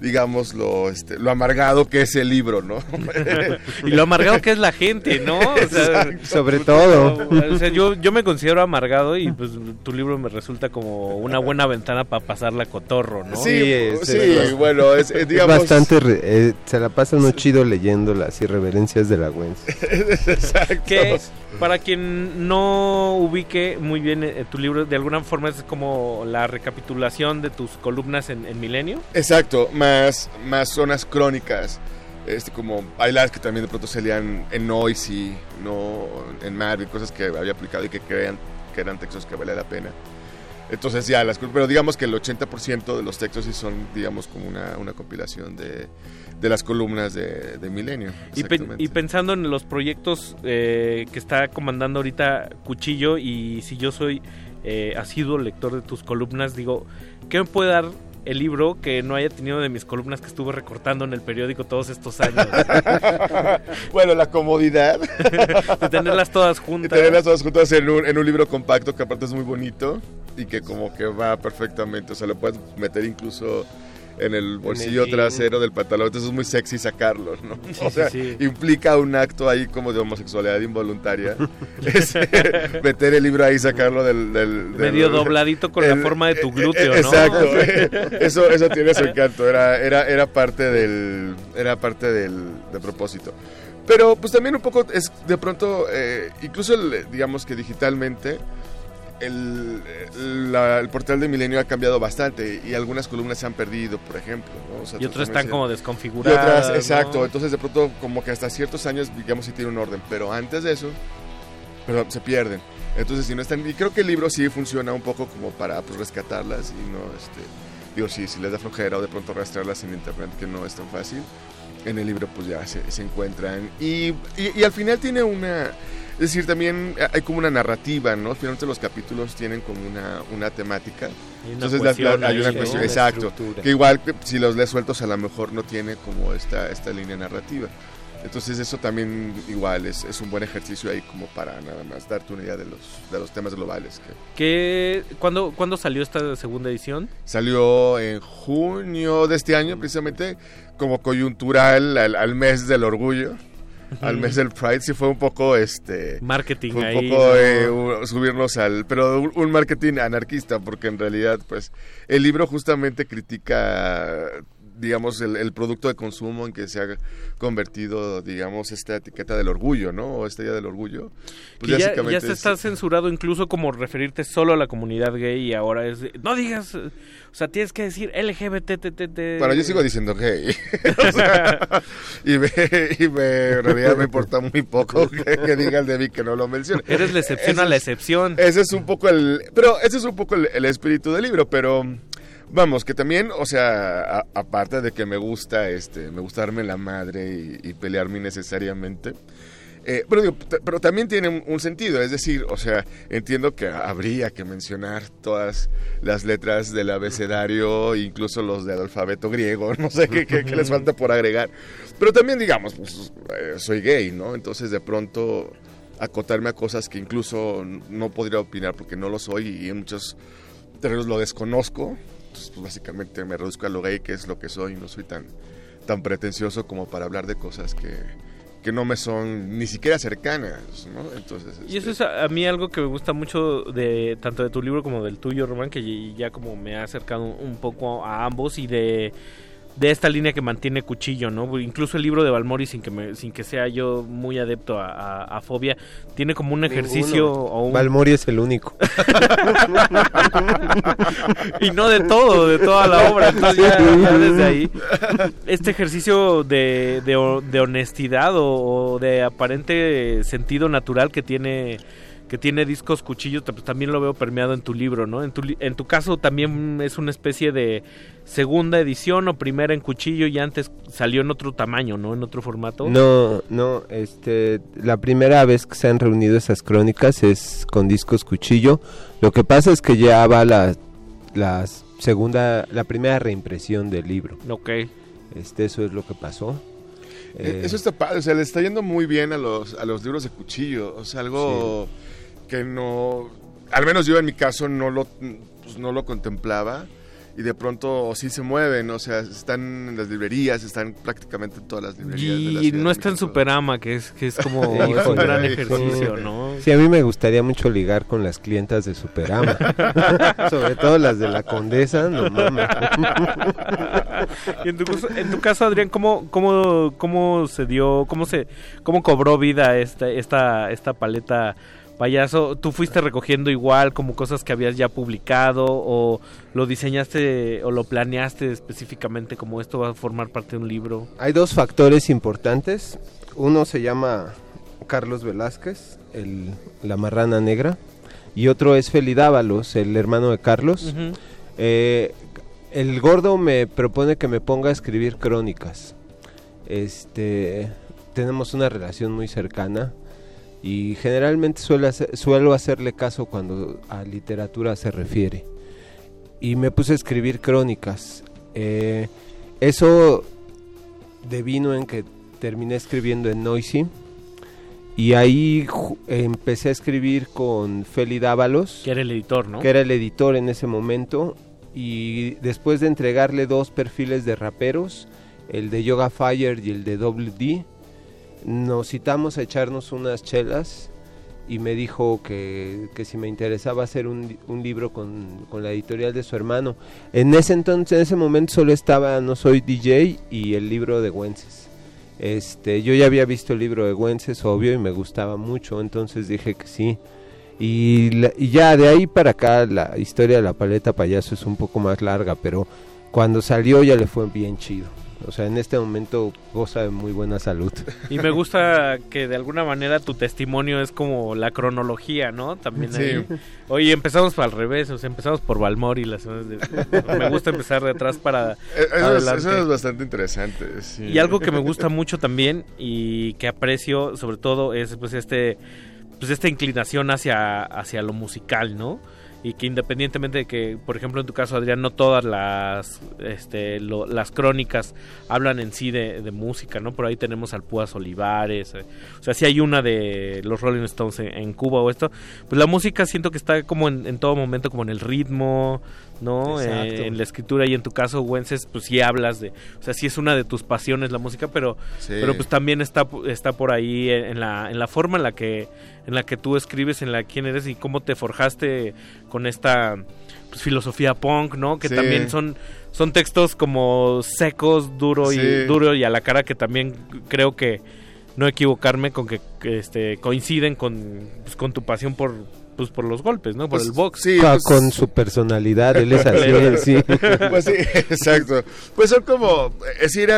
digamos, lo, este, lo amargado que es el libro, ¿no? y lo amargado que es la gente, ¿no? O sea, Exacto. Sobre todo. O sea, yo, yo me considero amargado y pues tu libro me resulta como una buena ventana para pasarla cotorro, ¿no? Sí, es- sí, es- bueno, es, eh, es digamos... bastante. re- eh, se la pasa uno chido leyendo las irreverencias de la Gwen. Exacto. Que para quien no ubique muy bien eh, tu libro, de alguna forma es como la recapitulación de tus columnas en, en Milenio. Exacto, más, más zonas crónicas. Este, como hay las que también de pronto salían en Noisy, no en Marvel, cosas que había aplicado y que crean que eran textos que vale la pena. Entonces ya, las, pero digamos que el 80% de los textos sí son, digamos, como una, una compilación de, de las columnas de, de Milenio. Y, pen- y pensando en los proyectos eh, que está comandando ahorita Cuchillo y si yo soy eh, asiduo lector de tus columnas, digo, ¿qué me puede dar el libro que no haya tenido de mis columnas que estuve recortando en el periódico todos estos años. bueno, la comodidad. de tenerlas todas juntas. De tenerlas todas juntas en un, en un libro compacto que aparte es muy bonito y que como que va perfectamente. O sea, lo puedes meter incluso en el bolsillo trasero del pantalón, entonces es muy sexy sacarlos, ¿no? O sea, sí, sí. implica un acto ahí como de homosexualidad involuntaria. Es, eh, meter el libro ahí y sacarlo del... del- del- Medio dobladito con la forma de tu glúteo, eh, ¿no? Exacto. eso, eso tiene su encanto, era, era, era parte del... Era parte del, del propósito. Pero pues también un poco es de pronto, eh, incluso el, digamos que digitalmente, el, la- el portal de Milenio ha cambiado bastante y algunas columnas se han perdido, por ejemplo. ¿no? O sea, Y otras están como y desconfiguradas. otras, ¿no? exacto. Entonces de pronto como que hasta ciertos años digamos sí tiene un orden, pero antes de eso, pero se pierden. Entonces si no están, y creo que el libro sí funciona un poco como para pues, rescatarlas y no, este, digo, sí, si les da flojera o de pronto rastrearlas en internet, que no es tan fácil, en el libro pues ya se, se encuentran. Y, y, y al final tiene una, es decir, también hay como una narrativa, ¿no? Finalmente los capítulos tienen como una, una temática. Una Entonces la- la- hay una cuestión, exacto. estructura. Que igual si los lees sueltos a lo mejor no tiene como esta, esta línea narrativa. Entonces eso también igual es, es un buen ejercicio ahí como para nada más darte una idea de los, de los temas globales. Que ¿Qué, cuándo, ¿Cuándo salió esta segunda edición? salió en junio de este año precisamente como coyuntural al, al mes del orgullo. Al mes del Pride sí fue un poco este Marketing fue un ahí, poco ¿no? eh, un- subirnos al pero un, un marketing anarquista porque en realidad pues el libro justamente critica digamos el, el producto de consumo en que se ha convertido digamos esta etiqueta del orgullo no o esta idea del orgullo pues Que ya, se es- está censurado incluso como referirte solo a la comunidad gay y ahora es... no digas... O sea, tienes que decir LGBT. Bueno, yo sigo diciendo gay. Sea, y, me, y me- en realidad me importa muy poco que, que diga el de mí que no lo mencione. Eres la excepción Ese a la es- excepción. Ese es un poco el... Pero ese es un poco el, el espíritu del libro, pero... Vamos, que también, o sea, aparte de que me gusta, este, me gusta darme la madre y, pelearme innecesariamente, eh, pero, digo, t- pero también tiene un, un sentido, es decir, o sea, entiendo que habría que mencionar todas las letras del abecedario, incluso los del alfabeto griego, no sé qué, qué- qué les falta por agregar, pero también digamos, pues, eh, soy gay, ¿no? Entonces de pronto acotarme a cosas que incluso no podría opinar porque no lo soy y en muchos terrenos lo desconozco, pues básicamente me reduzco a lo gay que es lo que soy, no soy tan, tan pretencioso como para hablar de cosas que, que no me son ni siquiera cercanas, ¿no? Entonces, Y eso este, es a, a mí algo que me gusta mucho de tanto de tu libro como del tuyo, Román, que ya como me ha acercado un poco a ambos y de, de esta línea que mantiene Cuchillo, ¿no? Incluso el libro de Balmori, sin que me, sin que sea yo muy adepto a, a- a fobia, tiene como un ejercicio Ninguno. o un... Balmori es el único. y no de todo, de toda la obra. Entonces ya, ya desde ahí, este ejercicio de, de, ho- de honestidad o, o de aparente sentido natural que tiene que tiene discos cuchillos pues, también lo veo permeado en tu libro, ¿no? En tu, li- en tu caso también es una especie de segunda edición o primera en cuchillo y antes salió en otro tamaño, ¿no? En otro formato. No, no, este, la primera vez que se han reunido esas crónicas es con discos cuchillo. Lo que pasa es que ya va la, la segunda, la primera reimpresión del libro. Ok. Este, eso es lo que pasó. Eh, Eh, Eso está padre, o sea, le está yendo muy bien a los, a los libros de cuchillo, o sea, algo que no, al menos yo en mi caso no lo, pues, no lo contemplaba y de pronto sí se mueven, o sea, están en las librerías, están prácticamente en todas las librerías. de la Y no está en. Superama, que es, que es como es un gran Sí. ejercicio, ¿no? Sí, a mí me gustaría mucho ligar con las clientas de Superama. Sobre todo las de la Condesa, no mames. Y en tu, caso- en tu caso, Adrián, ¿cómo, cómo, cómo se dio, cómo se, cómo cobró vida esta, esta, esta paleta payaso? ¿Tú fuiste recogiendo igual como cosas que habías ya publicado o lo diseñaste o lo planeaste específicamente como esto va a formar parte de un libro? Hay dos factores importantes. Uno se llama Carlos Velázquez, el, la marrana negra, y otro es Feli Dávalos, el hermano de Carlos. Eh, el gordo me propone que me ponga a escribir crónicas. Este, tenemos una relación muy cercana y generalmente suele hacer- suelo hacerle caso cuando a literatura se refiere. y me puse a escribir crónicas. Eh, eso devino en que terminé escribiendo en Noisy y ahí empecé a escribir con Feli Dávalos. Que era el editor, ¿no? Que era el editor en ese momento. Y después de entregarle dos perfiles de raperos, el de Yoga Fire y el de WD, nos citamos a echarnos unas chelas y me dijo que, que si me interesaba hacer un, un libro con, con la editorial de su hermano. En ese entonces, en ese momento solo estaba No Soy DJ y el libro de Wences. Este, yo ya había visto el libro de Wences, obvio, y me gustaba mucho, entonces dije que sí. Y, la- y ya de ahí para acá la historia de la paleta payaso es un poco más larga, pero cuando salió ya le fue bien chido. O sea, en este momento goza de muy buena salud. Y me gusta que de alguna manera tu testimonio es como la cronología, ¿no? También Sí. ahí. Oye, empezamos al revés, o sea, empezamos por Balmori. Las, me gusta empezar de atrás para Eh, Eso es, adelante. eso es bastante interesante. sí. Y algo que me gusta mucho también y que aprecio sobre todo es pues este pues esta inclinación hacia hacia lo musical, ¿no? Y que independientemente de que, por ejemplo, en tu caso, Adrián, no todas las este, lo- las crónicas hablan en sí de, de música, ¿no? Por ahí tenemos al Púas Olivares, eh, o sea, si hay una de los Rolling Stones en, Cuba o esto, pues la música siento que está como en todo momento, como en el ritmo, ¿no? Eh, en la escritura y en tu caso, Wences, pues sí hablas de, o sea, sí es una de tus pasiones la música, pero, Sí. pero pues también está, está por ahí en, la, en la forma en la que, en la que tú escribes, en la quién eres y cómo te forjaste con esta pues, filosofía punk, ¿no? Que Sí. también son, son textos como secos, duro y duro y a la cara que también creo que no equivocarme con que, que, este coinciden con, pues, con tu pasión por pues por los golpes, ¿no? Por Pues, el box. sí, Ca- pues- con su personalidad, él es así, sí. Pues sí, exacto. Pues son como, es ir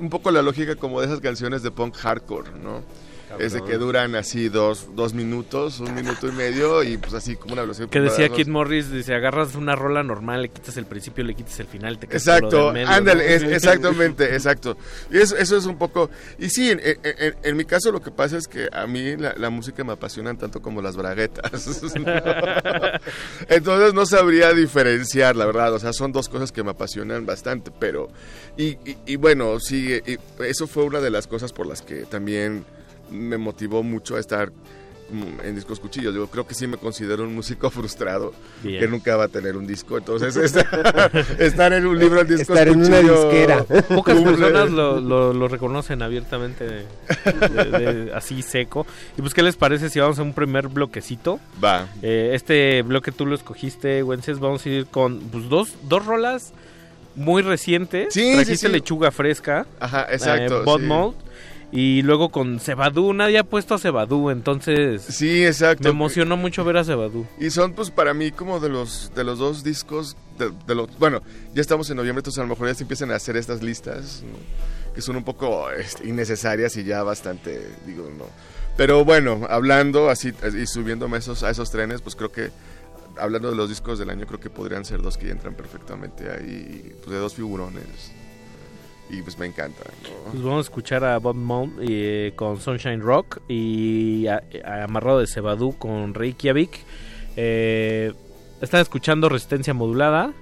un poco la lógica como de esas canciones de punk hardcore, ¿no? Es de que duran así dos, dos minutos, un minuto y medio y pues así como una velocidad. Que decía Kid Morris, dice, agarras una rola normal, le quitas el principio, le quitas el final, te quedas Exacto, medio, ándale, ¿no? es- exactamente, exacto. Y eso, eso es un poco... Y sí, en, en- en- en mi caso lo que pasa es que a mí la, la música me apasiona tanto como las braguetas. Entonces no sabría diferenciar, la verdad. O sea, son dos cosas que me apasionan bastante, pero... Y, y- y bueno, sí, y eso fue una de las cosas por las que también me motivó mucho a estar en discos cuchillos. Yo creo que sí me considero un músico frustrado Bien. que nunca va a tener un disco. Entonces, estar, estar en un libro en discos Estar en una disquera. Pocas cumple. personas lo, lo- lo reconocen abiertamente de- de- de- así seco. Y pues, ¿qué les parece si vamos a un primer bloquecito? Va. Eh, este bloque tú lo escogiste, Wences. Vamos a ir con pues, dos, dos rolas muy recientes. Sí, Trajiste sí, sí. lechuga fresca. Ajá, exacto, Eh, Bud sí. Y luego con Cebadú, nadie ha puesto a Cebadú, entonces... Sí, exacto. Me emocionó mucho ver a Cebadú. Y son pues para mí como de los de los dos discos de, de los bueno, ya estamos en noviembre, entonces a lo mejor ya se empiezan a hacer estas listas ¿no? que son un poco este, innecesarias y ya bastante digo, no. Pero bueno, hablando así y subiéndome a esos a esos trenes, pues creo que hablando de los discos del año creo que podrían ser dos que entran perfectamente ahí, pues de dos figurones. Y pues me encanta, ¿no? Pues vamos a escuchar a Bob Mount eh, con Sunshine Rock y a- a Amarrado de Cebadú con Reykjavik. Eh, están escuchando Resistencia Modulada,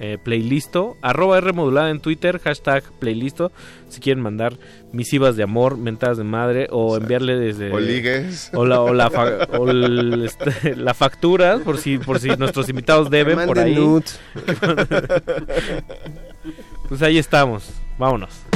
eh, playlisto, arroba R modulada en Twitter, hashtag playlisto, si quieren mandar misivas de amor, mentadas de madre o enviarle desde... o ligues. O la, o la, fa- o el, este, la factura, por si, por si nuestros invitados deben, por ahí. nudes. pues ahí estamos, vámonos.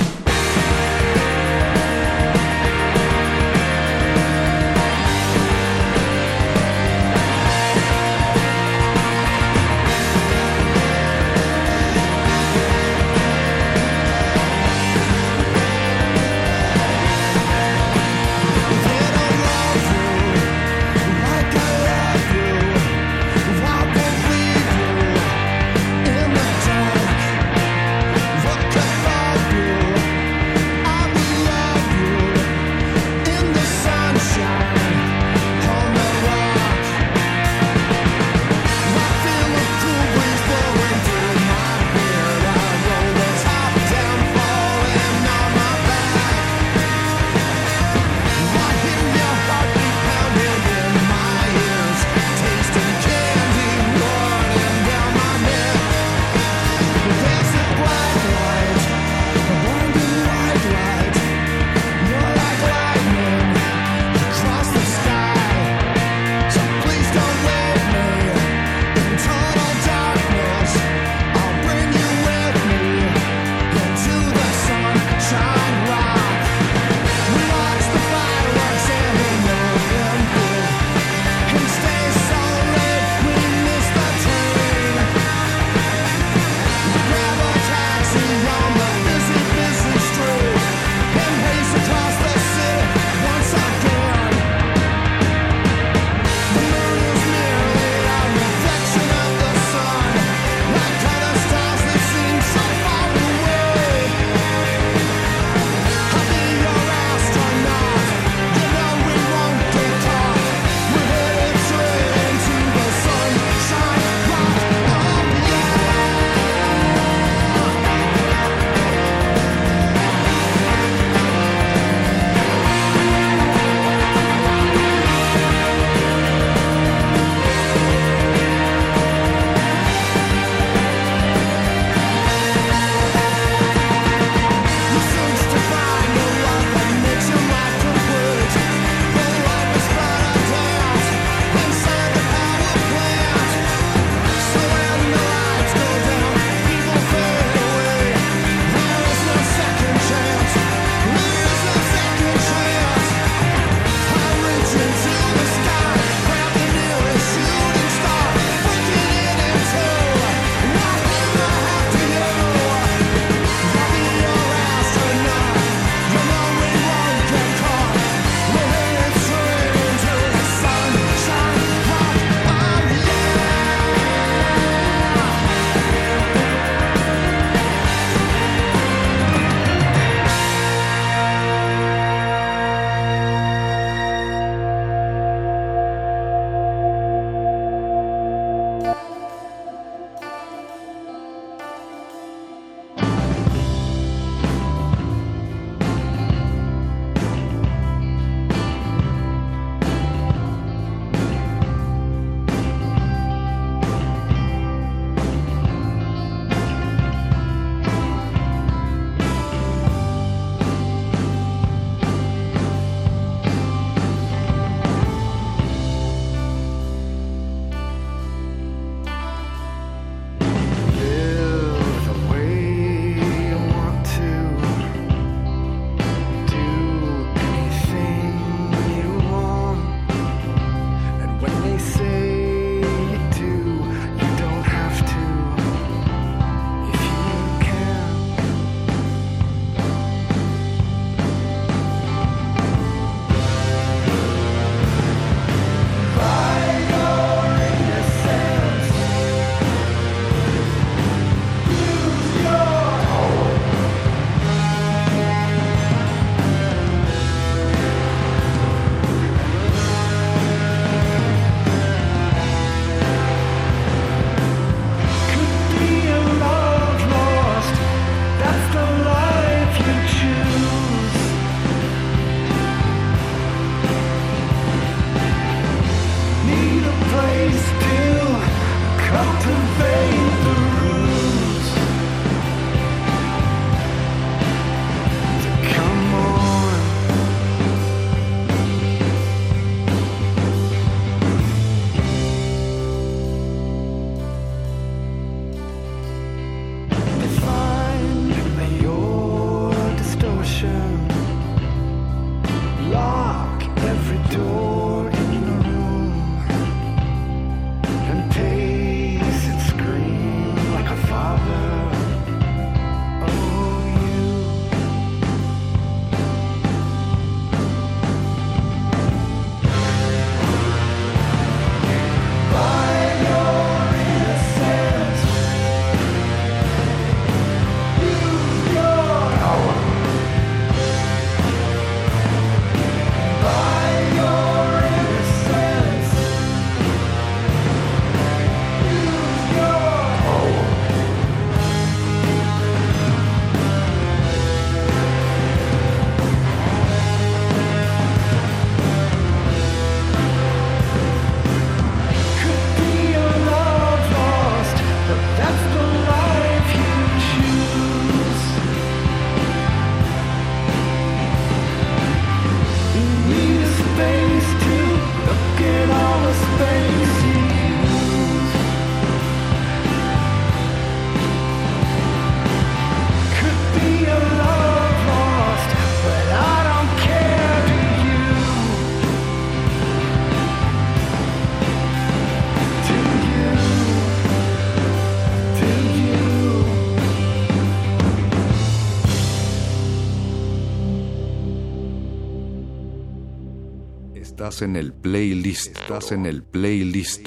Estás en el playlist. Estás en el playlist.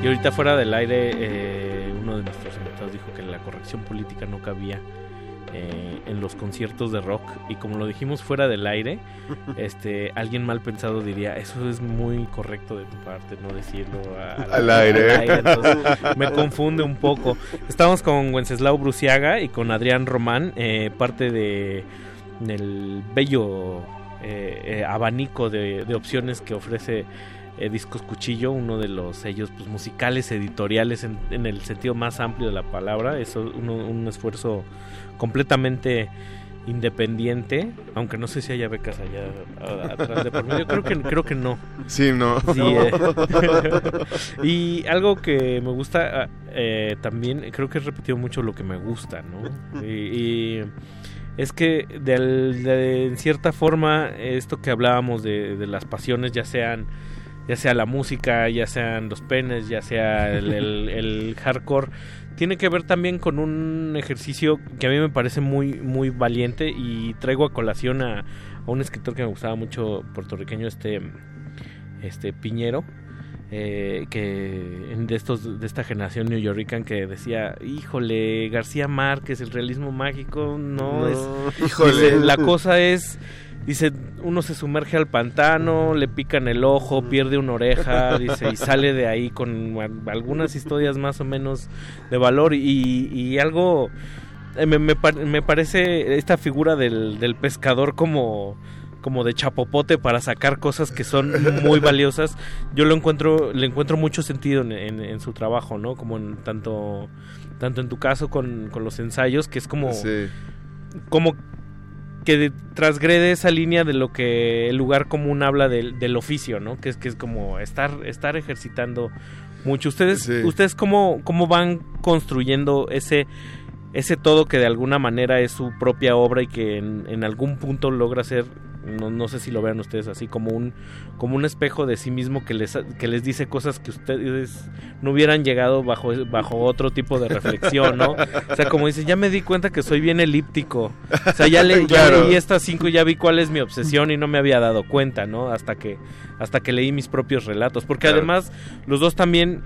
Y ahorita fuera del aire, eh, uno de nuestros invitados dijo que la corrección política no cabía en los conciertos de rock. Y como lo dijimos fuera del aire, este alguien mal pensado diría, eso es muy correcto de tu parte, no decirlo a- Al aire. Entonces, me confunde un poco. Estamos con Wenceslao Bruciaga y con Adrián Román, eh, parte de del bello eh, eh, abanico de, de opciones que ofrece eh, Discos Cuchillo, uno de los sellos pues, musicales, editoriales en, en el sentido más amplio de la palabra. Es uno- un esfuerzo completamente independiente, aunque no sé si haya becas allá atrás de por medio. Creo que, creo que no. Sí, no. Sí, eh. y algo que me gusta ah, eh, también, creo que he repetido mucho lo que me gusta, ¿no? Y, y es que de, en cierta forma esto que hablábamos de, de las pasiones, ya sean ya sea la música, ya sean los penes, ya sea el, el- el hardcore, tiene que ver también con un ejercicio que a mí me parece muy muy valiente y traigo a colación a, a un escritor que me gustaba mucho puertorriqueño, este este Piñero, eh, que de estos de esta generación New Yorker que decía, híjole, García Márquez, el realismo mágico, no, No, es, híjole. la cosa es Dice, uno se sumerge al pantano, le pican el ojo, pierde una oreja, dice, y sale de ahí con algunas historias más o menos de valor. Y, y algo eh, me, me me parece esta figura del, del pescador como como de chapopote para sacar cosas que son muy valiosas yo lo encuentro le encuentro mucho sentido en, en- en su trabajo no como en tanto tanto en tu caso con, con los ensayos que es como Sí. como que de- transgrede esa línea de lo que el lugar común habla del, del oficio, ¿no? Que es que es como estar estar ejercitando mucho. Ustedes Sí. ustedes cómo cómo van construyendo ese ese todo que de alguna manera es su propia obra y que en, en algún punto logra ser no, no sé si lo vean ustedes así como un como un espejo de sí mismo que les que les dice cosas que ustedes no hubieran llegado bajo bajo otro tipo de reflexión, ¿no? O sea, como dice, ya me di cuenta que soy bien elíptico. O sea, ya, le, ya leí estas cinco y ya vi cuál es mi obsesión y no me había dado cuenta, ¿no? Hasta que hasta que leí mis propios relatos, porque Claro. además los dos también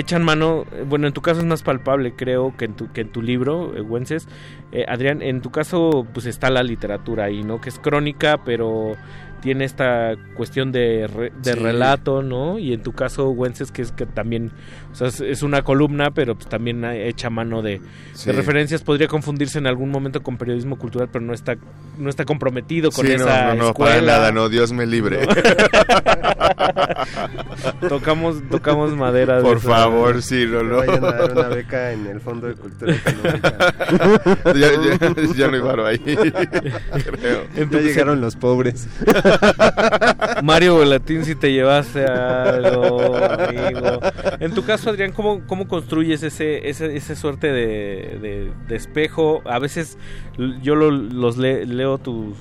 echan mano, bueno, en tu caso es más palpable, creo, que en tu, que en tu libro, eh, Wences. Eh, Adrián, en tu caso, pues está la literatura ahí, ¿no? Que es crónica, pero tiene esta cuestión de, re- de Sí. relato, ¿no? Y en tu caso, Wences, que es que también, o sea, es, una columna, pero pues también hecha mano de, Sí. de referencias. Podría confundirse en algún momento con periodismo cultural, pero no está, no está comprometido con Sí, esa no, no, escuela. para nada, no, Dios me libre. tocamos, tocamos madera. de Por esa- favor, sí, no, no. Vayan a dar una beca en el Fondo de Cultura Económica. ya, ya, ya no hay ahí, creo. Ya llegaron los pobres. Mario Volatín, si te llevaste algo, amigo. En tu caso, Adrián, ¿cómo, cómo construyes ese, ese, ese suerte de, de- de espejo? A veces yo lo- los le- leo tus,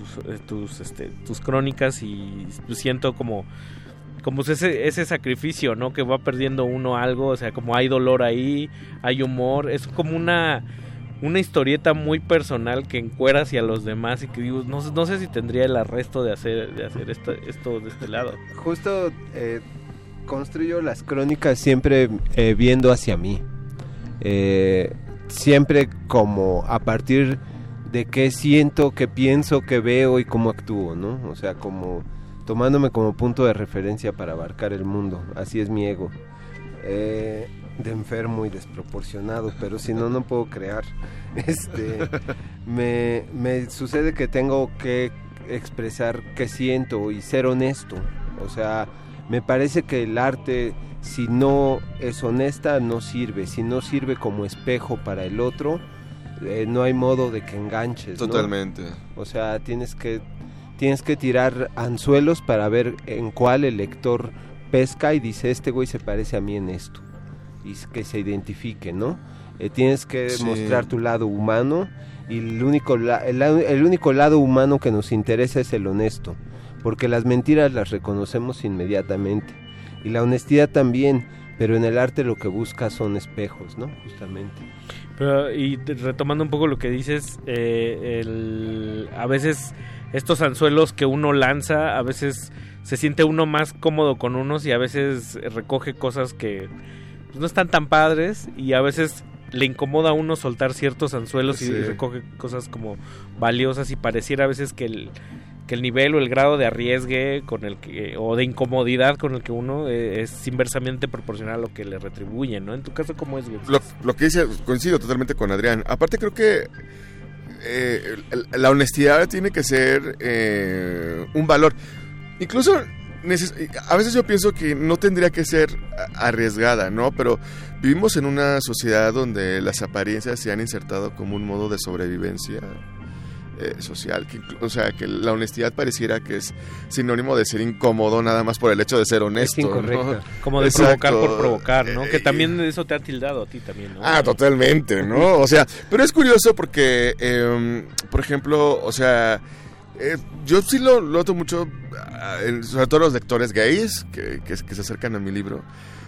tus, este, tus crónicas y siento como como ese, ese sacrificio, ¿no? Que va perdiendo uno algo, o sea, como hay dolor ahí, hay humor, es como una una historieta muy personal que encuera hacia los demás y que digo, no, sé- si tendría el arresto de hacer, de esto, de este lado. Justo eh, construyo las crónicas siempre eh, viendo hacia mí. Eh, siempre como a partir de qué siento, qué pienso, qué veo y cómo actúo, ¿no? O sea, como tomándome como punto de referencia para abarcar el mundo. Así es mi ego. De enfermo y desproporcionado, pero si no, no puedo crear. Este, me, me sucede que tengo que expresar qué siento y ser honesto. O sea, me parece que el arte, si no es honesta, no sirve. Si no sirve como espejo para el otro, eh, no hay modo de que enganches. ¿no? Totalmente. O sea, tienes que, tienes que tirar anzuelos para ver en cuál el lector pesca y dice, este güey se parece a mí en esto. Y que se identifique, ¿no? Eh, tienes que Sí. mostrar tu lado humano y el único, la- el, único lado humano que nos interesa es el honesto. Porque las mentiras las reconocemos inmediatamente. Y la honestidad también. Pero en el arte lo que busca son espejos, ¿no? Justamente. Pero, y retomando un poco lo que dices, eh, el- a veces estos anzuelos que uno lanza, a veces se siente uno más cómodo con unos y a veces recoge cosas que pues, no están tan padres y a veces le incomoda a uno soltar ciertos anzuelos y recoge cosas como valiosas y pareciera a veces que el que el nivel o el grado de arriesgue con el que o de incomodidad con el que uno eh, es inversamente proporcional a lo que le retribuye, ¿no? En tu caso cómo es? Lo, lo que dice, coincido totalmente con Adrián. Aparte creo que eh, la honestidad tiene que ser eh, un valor. Incluso a veces yo pienso que no tendría que ser arriesgada, ¿no? Pero vivimos en una sociedad donde las apariencias se han insertado como un modo de sobrevivencia eh, social, que, o sea, que la honestidad pareciera que es sinónimo de ser incómodo nada más por el hecho de ser honesto. ¿no? incorrecta. Como de Exacto. provocar por provocar, ¿no? Que Eh, también eso te ha tildado a ti también, ¿no? Ah, totalmente, ¿no? O sea, pero es curioso porque, eh, por ejemplo, o sea, eh, yo sí lo noto mucho, ah, sobre todo los lectores gays que, que- que se acercan a mi libro.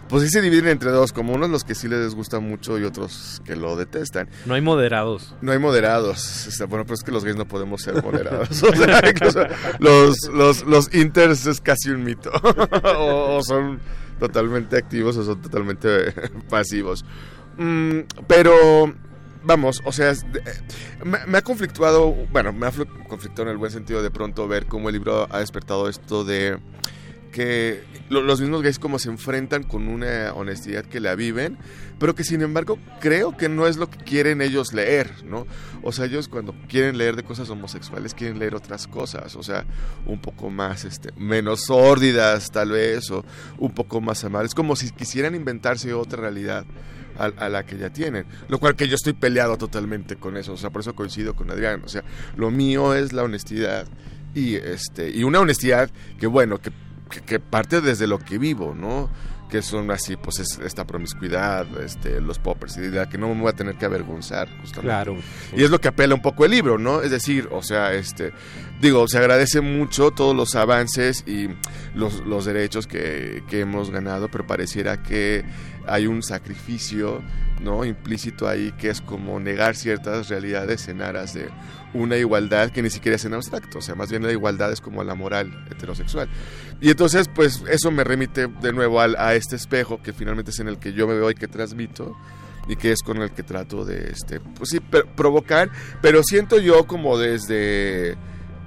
Pues sí se dividen entre dos, como unos los que sí les gusta mucho y otros que lo detestan. No hay moderados. No hay moderados. Bueno, pero es que los gays no podemos ser moderados. O sea, incluso los, los, los inters es casi un mito. o, o son totalmente activos o son totalmente pasivos. Mm, pero, vamos, o sea, eh, me, ha conflictuado, bueno, me ha conflictuado en el buen sentido de pronto ver cómo el libro ha despertado esto de que lo- los mismos gays como se enfrentan con una honestidad que la viven, pero que sin embargo creo que no es lo que quieren ellos leer, ¿no? O sea, ellos cuando quieren leer de cosas homosexuales quieren leer otras cosas, o sea, un poco más, este, menos sórdidas tal vez, o un poco más amables, como si quisieran inventarse otra realidad a, a la que ya tienen, lo cual que yo estoy peleado totalmente con eso, o sea, por eso coincido con Adrián, o sea, lo mío es la honestidad y este y una honestidad que bueno, que que, que parte desde lo que vivo, ¿no? Que son así, pues es esta promiscuidad, este, los poppers, y de la que no me voy a tener que avergonzar, justamente. Claro. Y es lo que apela un poco el libro, ¿no? Es decir, o sea, este, digo, se agradece mucho todos los avances y los, los derechos que, que hemos ganado, pero pareciera que hay un sacrificio, ¿no? Implícito ahí que es como negar ciertas realidades en aras de una igualdad que ni siquiera es en abstracto, o sea, más bien la igualdad es como la moral heterosexual. Y entonces, pues eso me remite de nuevo al, a este espejo que finalmente es en el que yo me veo y que transmito y que es con el que trato de, este, pues sí, provocar, pero siento yo como desde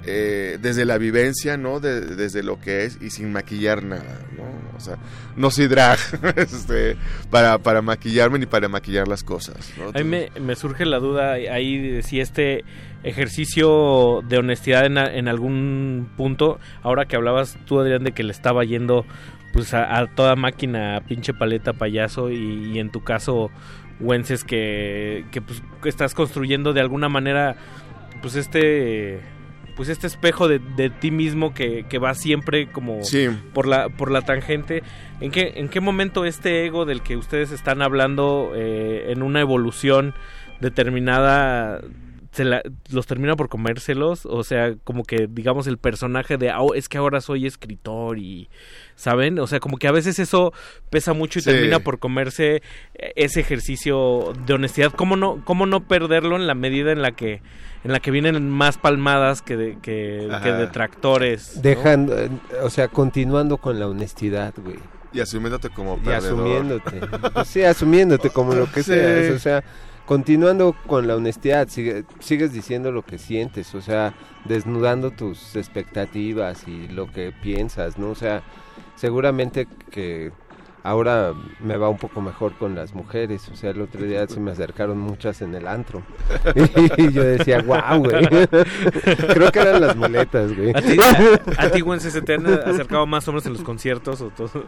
eh, desde la vivencia, ¿no? De- desde lo que es y sin maquillar nada, ¿no? O sea, no soy drag este, para, para maquillarme ni para maquillar las cosas, ¿no? A mí me, me surge la duda ahí de si este ejercicio de honestidad en, algún punto, ahora que hablabas tú, Adrián, de que le estaba yendo pues a, a toda máquina, pinche paleta, payaso, y, y en tu caso, Wences, que, que pues que estás construyendo de alguna manera pues este pues este espejo de, de ti mismo que, que va siempre como Sí. por la por la tangente. En qué en qué momento este ego del que ustedes están hablando eh, en una evolución determinada se la- los termina por comérselos o sea como que digamos el personaje de "Ah, es que ahora soy escritor y saben o sea como que a veces eso pesa mucho y Sí. termina por comerse eh, ese ejercicio de honestidad. Cómo no cómo no perderlo en la medida en la que en la que vienen más palmadas que de- que, que detractores ¿no? Dejando, eh, o sea, continuando con la honestidad, güey. Y asumiéndote como Y perdedor. asumiéndote. Pues sí, asumiéndote como lo que Sí. seas. O sea, continuando con la honestidad, sigue- sigues diciendo lo que sientes, o sea, desnudando tus expectativas y lo que piensas, ¿no? O sea, seguramente que ahora me va un poco mejor con las mujeres. O sea, el otro día se me acercaron muchas en el antro. Y yo decía, wow, güey. Creo que eran las muletas, güey. ¿A ti, a, a ti, Wences, se te han acercado más hombres en los conciertos o todo?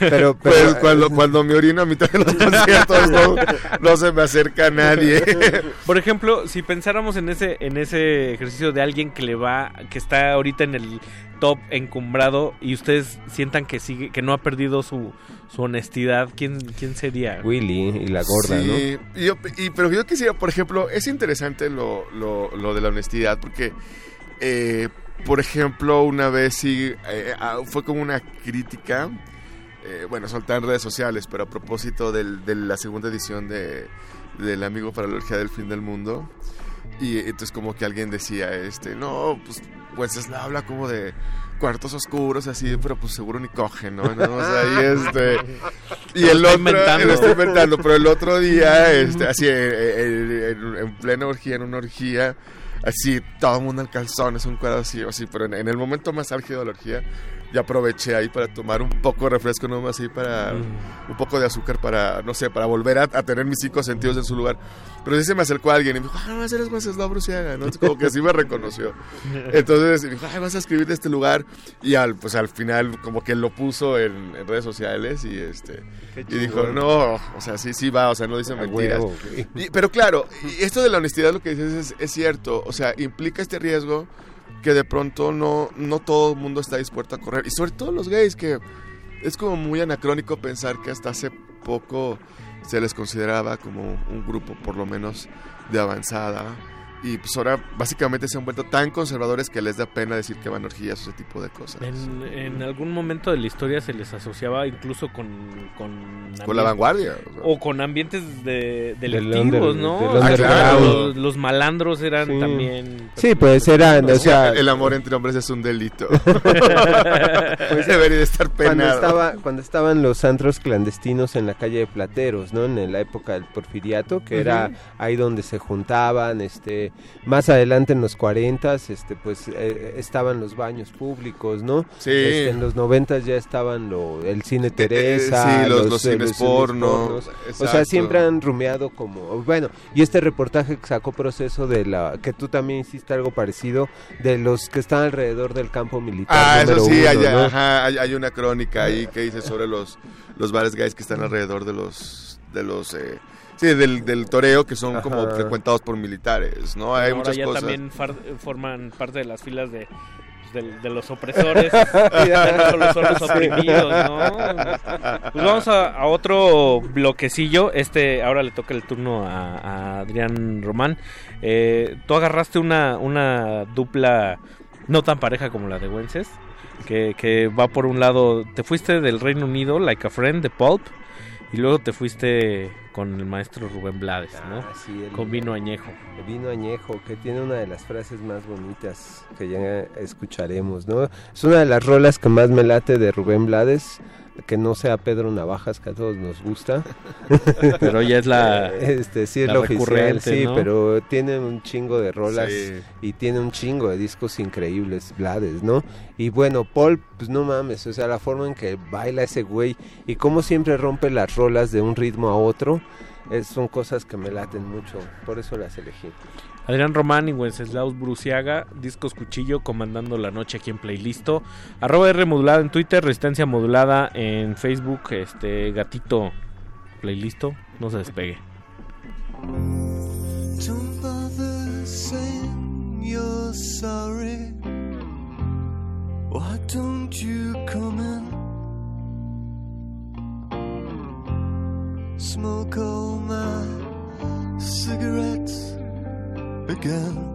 Pero, Pues cuando, cuando me orino a mitad de los conciertos no, no se me acerca nadie. Por ejemplo, si pensáramos en ese en ese ejercicio de alguien que le va que está ahorita en el top encumbrado y ustedes sientan que sigue que no ha perdido su, su honestidad, ¿quién quién sería? Willy y la gorda, Sí, ¿no? y yo- y- pero yo quisiera, por ejemplo, es interesante lo, lo, lo de la honestidad, porque, eh, por ejemplo, una vez sí, eh, ah, fue como una crítica, eh, bueno, soltar en redes sociales, pero a propósito del- de la segunda edición de, del Amigo para la Alergia del Fin del Mundo, y entonces como que alguien decía, este, no, pues Wencesla habla como de cuartos oscuros, así, pero pues seguro ni coge, ¿no? ¿No? O sea, y este... Y Lo el está otro, inventando. lo está inventando, pero el otro día, este, así, en, en plena orgía, en una orgía, así, todo el mundo en calzones, un cuadro así, así, pero en, en el momento más álgido de la orgía, ya aproveché ahí para tomar un poco de refresco, nomás así, para un poco de azúcar, para, no sé, para volver a, a tener mis cinco sentidos en su lugar. Pero sí se me acercó alguien y me dijo, ah, no, eres Wenceslao Bruciaga, ¿no? Como que así me reconoció. Entonces me dijo, ay, vas a escribir de este lugar. Y al, pues al final, como que lo puso en, en redes sociales y este. Y dijo, no, o sea, sí, sí va, o sea, no dice A mentiras. Y- pero claro, esto de la honestidad, lo que dices es, es cierto. O sea, implica este riesgo que de pronto no, no todo el mundo está dispuesto a correr. Y sobre todo los gays, que es como muy anacrónico pensar que hasta hace poco se les consideraba como un grupo por lo menos de avanzada. Y pues ahora básicamente se han vuelto tan conservadores que les da pena decir que van orgías o ese tipo de cosas. En, en algún momento de la historia se les asociaba incluso con... Con, Con la vanguardia, o sea. O con ambientes de, Del delictivos, ¿no? underground. los, los malandros eran Sí. también... Sí, pues eran, o sea... el amor entre hombres es un delito. pues debería de estar Cuando, penado. estaba, cuando estaban los antros clandestinos en la calle de Plateros, ¿no? En la época del porfiriato, que era ahí donde se juntaban, este, más adelante en los 40 este, pues eh, estaban los baños públicos, ¿no? Sí. Este, en los 90 ya estaban lo, el cine Teresa, sí, los- los cines porno. O sea, siempre han rumiado como, bueno, y este reportaje que sacó proceso de la, que tú también hiciste algo parecido, de los que están alrededor del campo militar. Ah, eso sí, uno, hay, ¿no? ajá, hay, hay una crónica ahí que dice sobre los, los bares gays que están alrededor de los... De los eh, sí, del, del toreo que son como Ajá. frecuentados por militares, ¿no? Hay Ahora muchas ya cosas. también far- forman parte de las filas de, de, de los opresores, ya no solo son los Sí. oprimidos, ¿no? Pues vamos a, a otro bloquecillo. Este ahora le toca el turno a, a Adrián Román. Eh, tú agarraste una, una dupla no tan pareja como la de Wences, que, que va por un lado, te fuiste del Reino Unido, Like a Friend, de Pulp, y luego te fuiste con el maestro Rubén Blades, ¿no? Ah, sí, el- con vino añejo. El vino añejo, que tiene una de las frases más bonitas que ya escucharemos, ¿no? Es una de las rolas que más me late de Rubén Blades, que no sea Pedro Navajas, que a todos nos gusta. Pero ya es la- Este, sí, es la lo oficial, recurrente, sí, ¿no? pero tiene un chingo de rolas Sí. y tiene un chingo de discos increíbles, Blades, ¿no? Y bueno, Paul, pues no mames, o sea, la forma en que baila ese güey y cómo siempre rompe las rolas de un ritmo a otro, es- son cosas que me laten mucho, por eso las elegí. Adrián Román y Wenceslaus Bruciaga, Discos Cuchillo, comandando la noche aquí en Playlisto. Arroba R modulada en Twitter, Resistencia modulada en Facebook, este gatito Playlisto, no se despegue. You come? Smoke 愿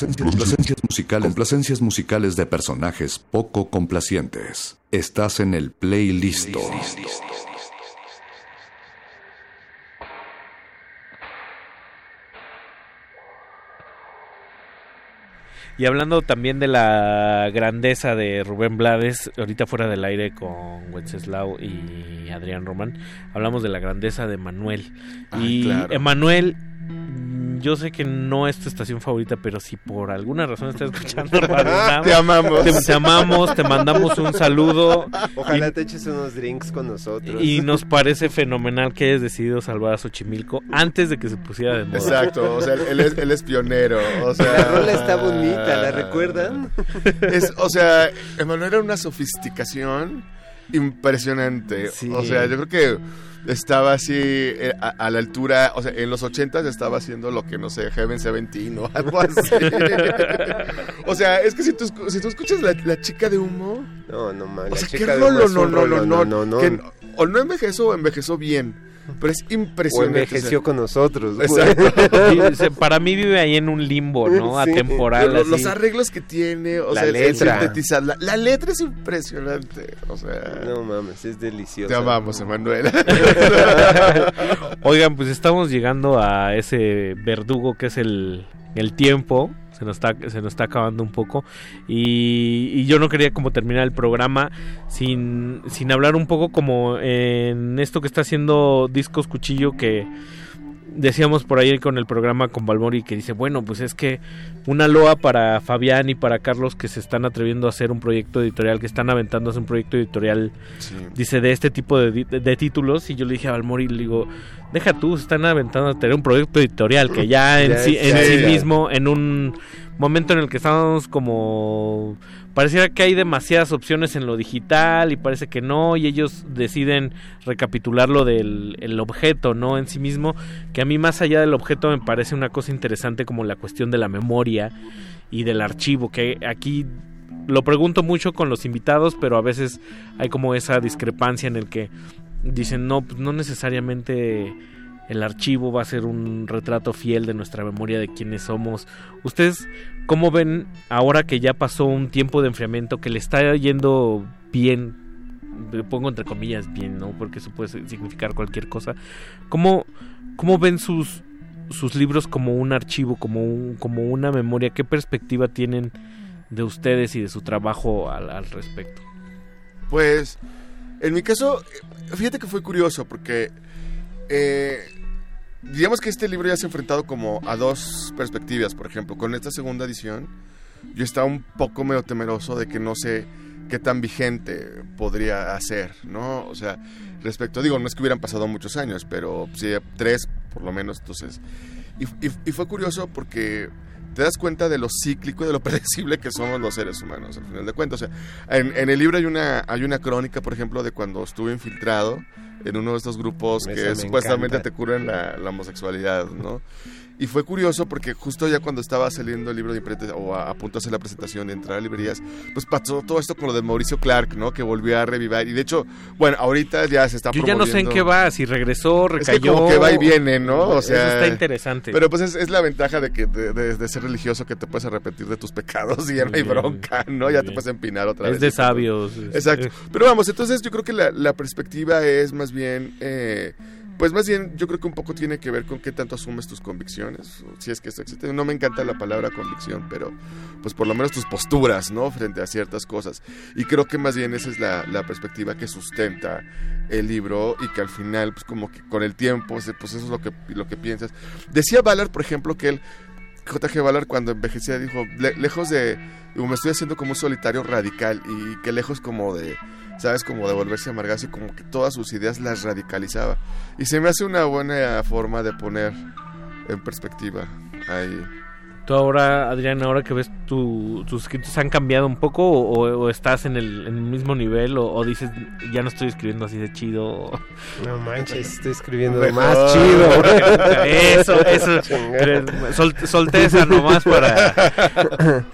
Complacencias, complacencias musicales, complacencias musicales de personajes poco complacientes. Estás en el playlist. Y hablando también de la grandeza de Rubén Blades, ahorita fuera del aire con Wenceslao y Adrián Román, hablamos de la grandeza de Manuel. Ah, y claro. Emanuel, yo sé que no es tu estación favorita, pero si por alguna razón estás escuchando Te amamos. Te, te amamos, te mandamos un saludo. Ojalá Y- te eches unos drinks con nosotros. y nos parece fenomenal que hayas decidido salvar a Xochimilco antes de que se pusiera de moda. Exacto, o sea, él es, él es pionero. O sea, La rola está bonita, ¿la recuerdan? Es, o sea, Emanuel era una sofisticación impresionante. Sí. O sea, yo creo que estaba así eh, a, a la altura, o sea, en los 80 estaba haciendo lo que, no sé, Heaven Seventeen o algo así. o sea, es que si tú, si tú escuchas la, la chica de humo... No, no, man. O sea, qué rolo, no, no, no, no, no, no, no. o no envejeció o envejeció bien. Pero es O impresionante. envejeció con nosotros. Exacto. Para mí vive ahí en un limbo, ¿no? Sí. Atemporal. Lo- los arreglos que tiene, o La sea, el- el letra. sintetizar. La, la letra es impresionante. O sea, No mames, es delicioso. te amamos, Emanuel. Oigan, pues estamos llegando a ese verdugo que es el, el tiempo. Se nos, está, se nos está acabando un poco. Y, y yo no quería como terminar el programa sin, sin hablar un poco como en esto que está haciendo Discos Cuchillo que decíamos por ahí con el programa con Balmori que dice, bueno, pues es que una loa para Fabián y para Carlos que se están atreviendo a hacer un proyecto editorial, que están aventándose un proyecto editorial, dice, de este tipo de, di- de títulos. Y yo le dije a Balmori, le digo, deja tú, se están aventando a tener un proyecto editorial que ya en, Ya sí, en sí mismo, en un momento en el que estábamos como... Pareciera que hay demasiadas opciones en lo digital y parece que no, y ellos deciden recapitular lo del el objeto, ¿no? En sí mismo, que a mí más allá del objeto me parece una cosa interesante como la cuestión de la memoria y del archivo, que aquí lo pregunto mucho con los invitados, pero a veces hay como esa discrepancia en el que dicen, no, pues no necesariamente el archivo va a ser un retrato fiel de nuestra memoria de quiénes somos. ¿Ustedes cómo ven ahora que ya pasó un tiempo de enfriamiento, que le está yendo bien? Le pongo entre comillas bien, ¿no? Porque eso puede significar cualquier cosa. ¿Cómo, cómo ven sus, sus libros como un archivo, como, un, como una memoria? ¿Qué perspectiva tienen de ustedes y de su trabajo al, respecto? Pues, en mi caso, fíjate que fue curioso porque, eh, digamos que este libro ya se ha enfrentado como a dos perspectivas. Por ejemplo, con esta segunda edición, yo estaba un poco medio temeroso de que no sé qué tan vigente podría hacer, ¿no? O sea, respecto, digo, no es que hubieran pasado muchos años, pero sí, tres por lo menos, entonces... Y, y- y fue curioso porque te das cuenta de lo cíclico y de lo predecible que somos los seres humanos, al final de cuentas. O sea, en, en el libro hay una, hay una crónica, por ejemplo, de cuando estuve infiltrado en uno de estos grupos que me supuestamente encanta. te curan la, la homosexualidad, ¿no? Y fue curioso porque justo ya cuando estaba saliendo el libro de imprenta o a, a punto de hacer la presentación de entrar a librerías, pues pasó todo esto con lo de Mauricio Clark, ¿no? Que volvió a revivir. Y de hecho, bueno, ahorita ya se está Yo ya no sé en qué va, si regresó, es recayó. que como que va y viene, ¿no? O Eso sea, está interesante. Pero pues es, es la ventaja de que de, de- de ser religioso que te puedes arrepentir de tus pecados y ya no hay bronca, ¿no? Ya te puedes empinar otra Es vez. de sabios, es- Exacto. Pero vamos, entonces yo creo que la, la perspectiva es más bien, eh, pues más bien yo creo que un poco tiene que ver con qué tanto asumes tus convicciones, si es que esto existe. No me encanta la palabra convicción, pero pues por lo menos tus posturas, ¿no? Frente a ciertas cosas. Y creo que más bien esa es la, la perspectiva que sustenta el libro y que al final, pues como que con el tiempo, pues eso es lo que, lo que piensas. Decía Ballard, por ejemplo, que él J.G. Ballard cuando envejecía dijo, "Le- lejos de, me estoy haciendo como un solitario radical y que lejos como de, sabes, como de volverse amargazo y como que todas sus ideas las radicalizaba. Y se me hace una buena forma de poner en perspectiva ahí. Tú ahora, Adrián, ahora que ves tu- tus escritos, ¿han cambiado un poco o, o estás en el, en el mismo nivel o, o dices, ya no estoy escribiendo así de chido? No manches, estoy escribiendo Mejor. más chido. Eso, eso. Sol- solté esa nomás para...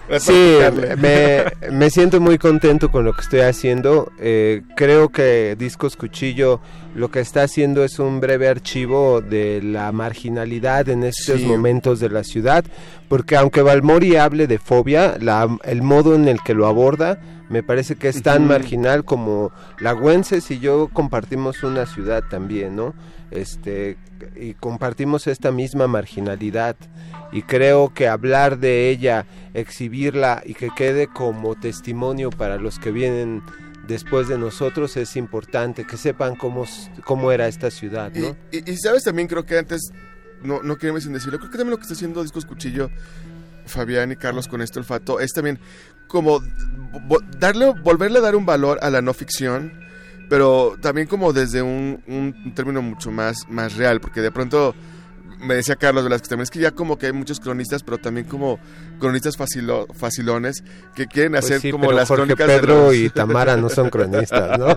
Sí, me, me siento muy contento con lo que estoy haciendo. Eh, creo que Discos Cuchillo lo que está haciendo es un breve archivo de la marginalidad en estos Sí. momentos de la ciudad, porque aunque Balmori hable de fobia, la- el modo en el que lo aborda me parece que es tan marginal como Lagüenses y yo compartimos una ciudad también, ¿no? Este, y compartimos esta misma marginalidad y creo que hablar de ella, exhibirla y que quede como testimonio para los que vienen después de nosotros es importante, que sepan cómo, cómo era esta ciudad, ¿no? y- y, sabes también creo que antes, no, no queremos sin decirlo, creo que también lo que está haciendo Discos Cuchillo, Fabián y Carlos con este olfato, es también como darle, volverle a dar un valor a la no ficción, pero también como desde un, un término mucho más, más real, porque de pronto me decía Carlos Velázquez también, es que ya como que hay muchos cronistas, pero también como cronistas facilo- facilones que quieren Pues hacer sí, como pero las Jorge crónicas de Pedro los- y Tamara no son cronistas, ¿no?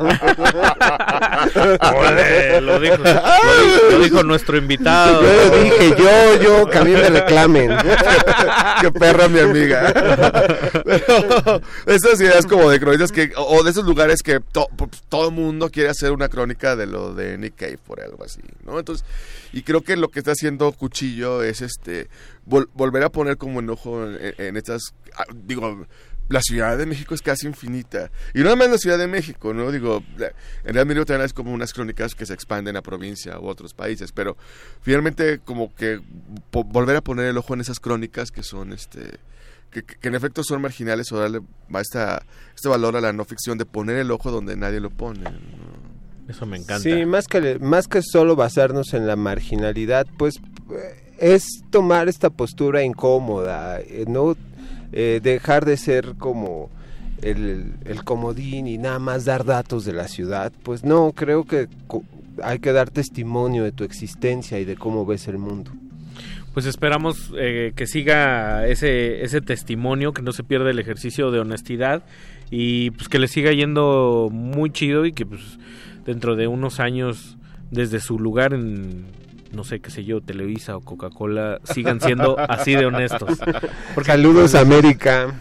Ole, lo dijo, lo dijo- lo dijo nuestro invitado. Yo lo dije, yo, yo, que a mí me reclamen. Qué perra mi amiga. Pero esas ideas como de cronistas que, o de esos lugares que to- todo el mundo quiere hacer una crónica de lo de Nick Cave por algo así, ¿no? Entonces, y creo que lo que está haciendo Cuchillo es este vol- volver a poner como enojo en, en estas, ah, digo, la Ciudad de México es casi infinita. Y no nada más la Ciudad de México, ¿no? Digo, en realidad también es como unas crónicas que se expanden a provincia u otros países, pero finalmente como que volver a poner el ojo en esas crónicas que son, este, que, en efecto son marginales o darle esta, este valor a la no ficción de poner el ojo donde nadie lo pone. ¿no? Eso me encanta. Sí, más que, más que solo basarnos en la marginalidad, pues eh, es tomar esta postura incómoda, eh, no Eh, dejar de ser como el, el comodín y nada más dar datos de la ciudad. Pues no, creo que hay que dar testimonio de tu existencia y de cómo ves el mundo. Pues esperamos eh, que siga ese, ese testimonio, que no se pierda el ejercicio de honestidad y pues que le siga yendo muy chido y que pues dentro de unos años desde su lugar en no sé qué sé yo, Televisa o Coca-Cola sigan siendo así de honestos. Saludos, América.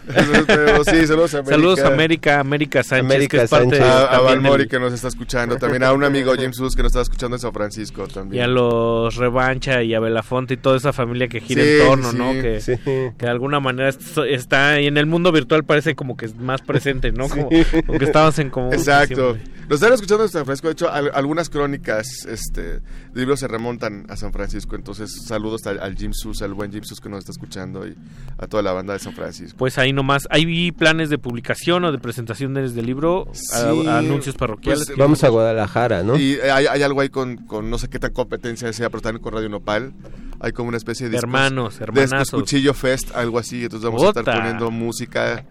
Pero sí, saludos América. Saludos América, América Sánchez, América que es parte Sánchez. de- A, a también Valmori del- que nos está escuchando, también a un amigo James Sus que nos está escuchando en San Francisco y también. a los Revancha y a Belafonte y toda esa familia que gira Sí, en torno, sí, ¿no? Que, sí. que de alguna manera est- está y en el mundo virtual parece como que es más presente, ¿no? Como, como que estabas en común. Exacto. siempre. Nos están escuchando en San Francisco. De hecho, al- algunas crónicas este, de libros se remontan a San Francisco. Entonces, saludos al, al Jim Sus, al buen Jim Sus que nos está escuchando y a toda la banda de San Francisco. Pues ahí nomás, ¿hay planes de publicación o de presentación del libro? A- Sí, a anuncios parroquiales. pues, Vamos a Guadalajara, ¿no? Y hay, hay algo ahí con, con no sé qué tan competencia sea, pero también con Radio Nopal. Hay como una especie de discos- Hermanos, de hermanazos. discos Cuchillo Fest, algo así. Entonces vamos a estar poniendo música,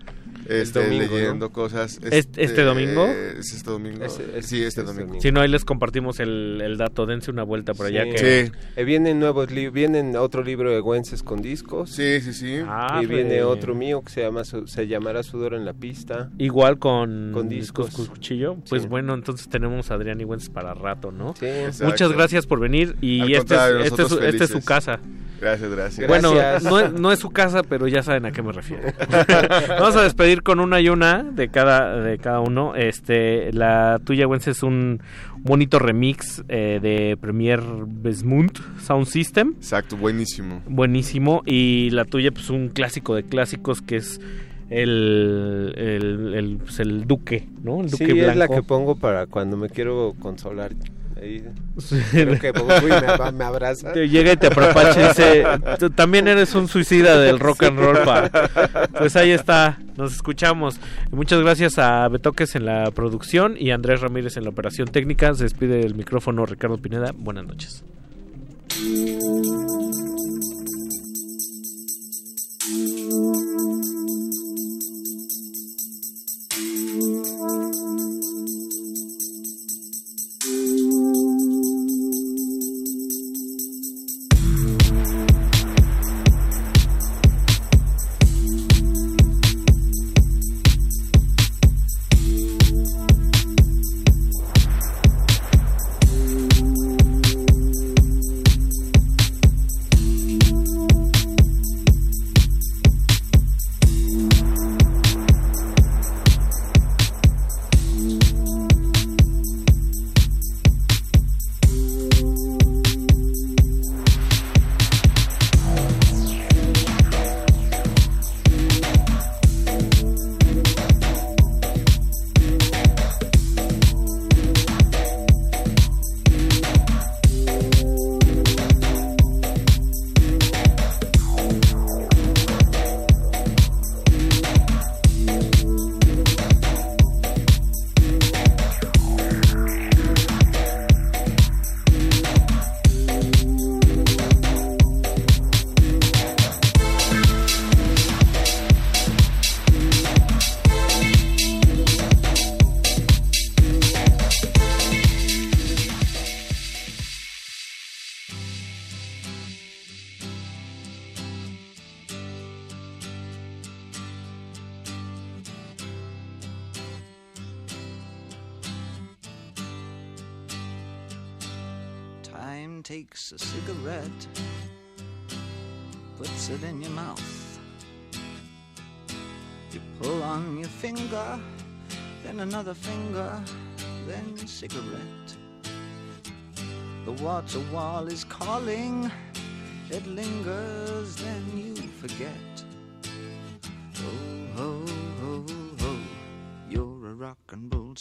este, domingo, leyendo ¿no? cosas. ¿Este- este domingo? ¿Es este domingo? Sí, este este domingo. Si no, ahí les compartimos el, el dato. Dense una vuelta por allá. Sí. Que, Sí. Eh, vienen nuevos vienen otro libro de Güences con discos. Sí, sí, sí. Ah, y viene otro mío que se llama Su- se llamará Sudor en la pista. Igual con, Con discos discos. con cuchillo. Pues Sí. bueno, entonces tenemos a Adrián Igüences para rato, ¿no? Sí. Exacto. Muchas gracias por venir. Y Al este es, este, es, nosotros este es su casa. Gracias, gracias. Bueno, Gracias. no es, no es su casa, pero ya saben a qué me refiero. Vamos a despedir con una y una de cada de cada uno. Este, la tuya, Wences, es un bonito remix eh, de Premier Besmund Sound System. Exacto, buenísimo. Buenísimo. Y la tuya, pues un clásico de clásicos que es el, el, el, pues, el Duque, ¿no? El Sí, Duque es la Blanco. que pongo para cuando me quiero consolar. Creo que me, abraza. Te llega y te apropacha y dice, también eres un suicida del rock and roll. Pa. Pues ahí está, nos escuchamos. Muchas gracias a Betoques en la producción y a Andrés Ramírez en la operación técnica. Se despide el micrófono Ricardo Pineda. Buenas noches.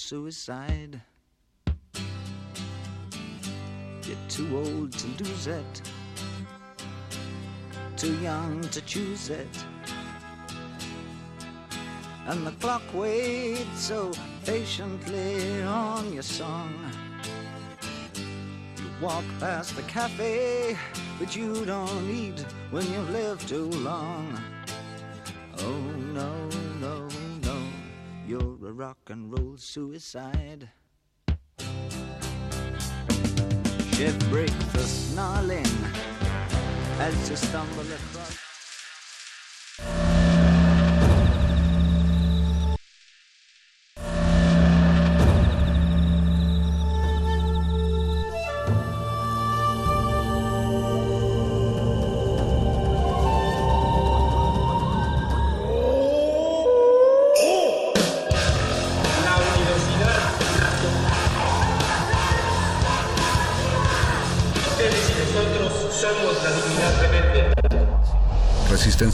Suicide. You're too old to lose it, too young to choose it. And the clock waits so patiently on your song. You walk past the cafe, but you don't eat when you've lived too long. Oh no, no, no, you're a rock and roll suicide. Ship breaks the snarling as you stumble across.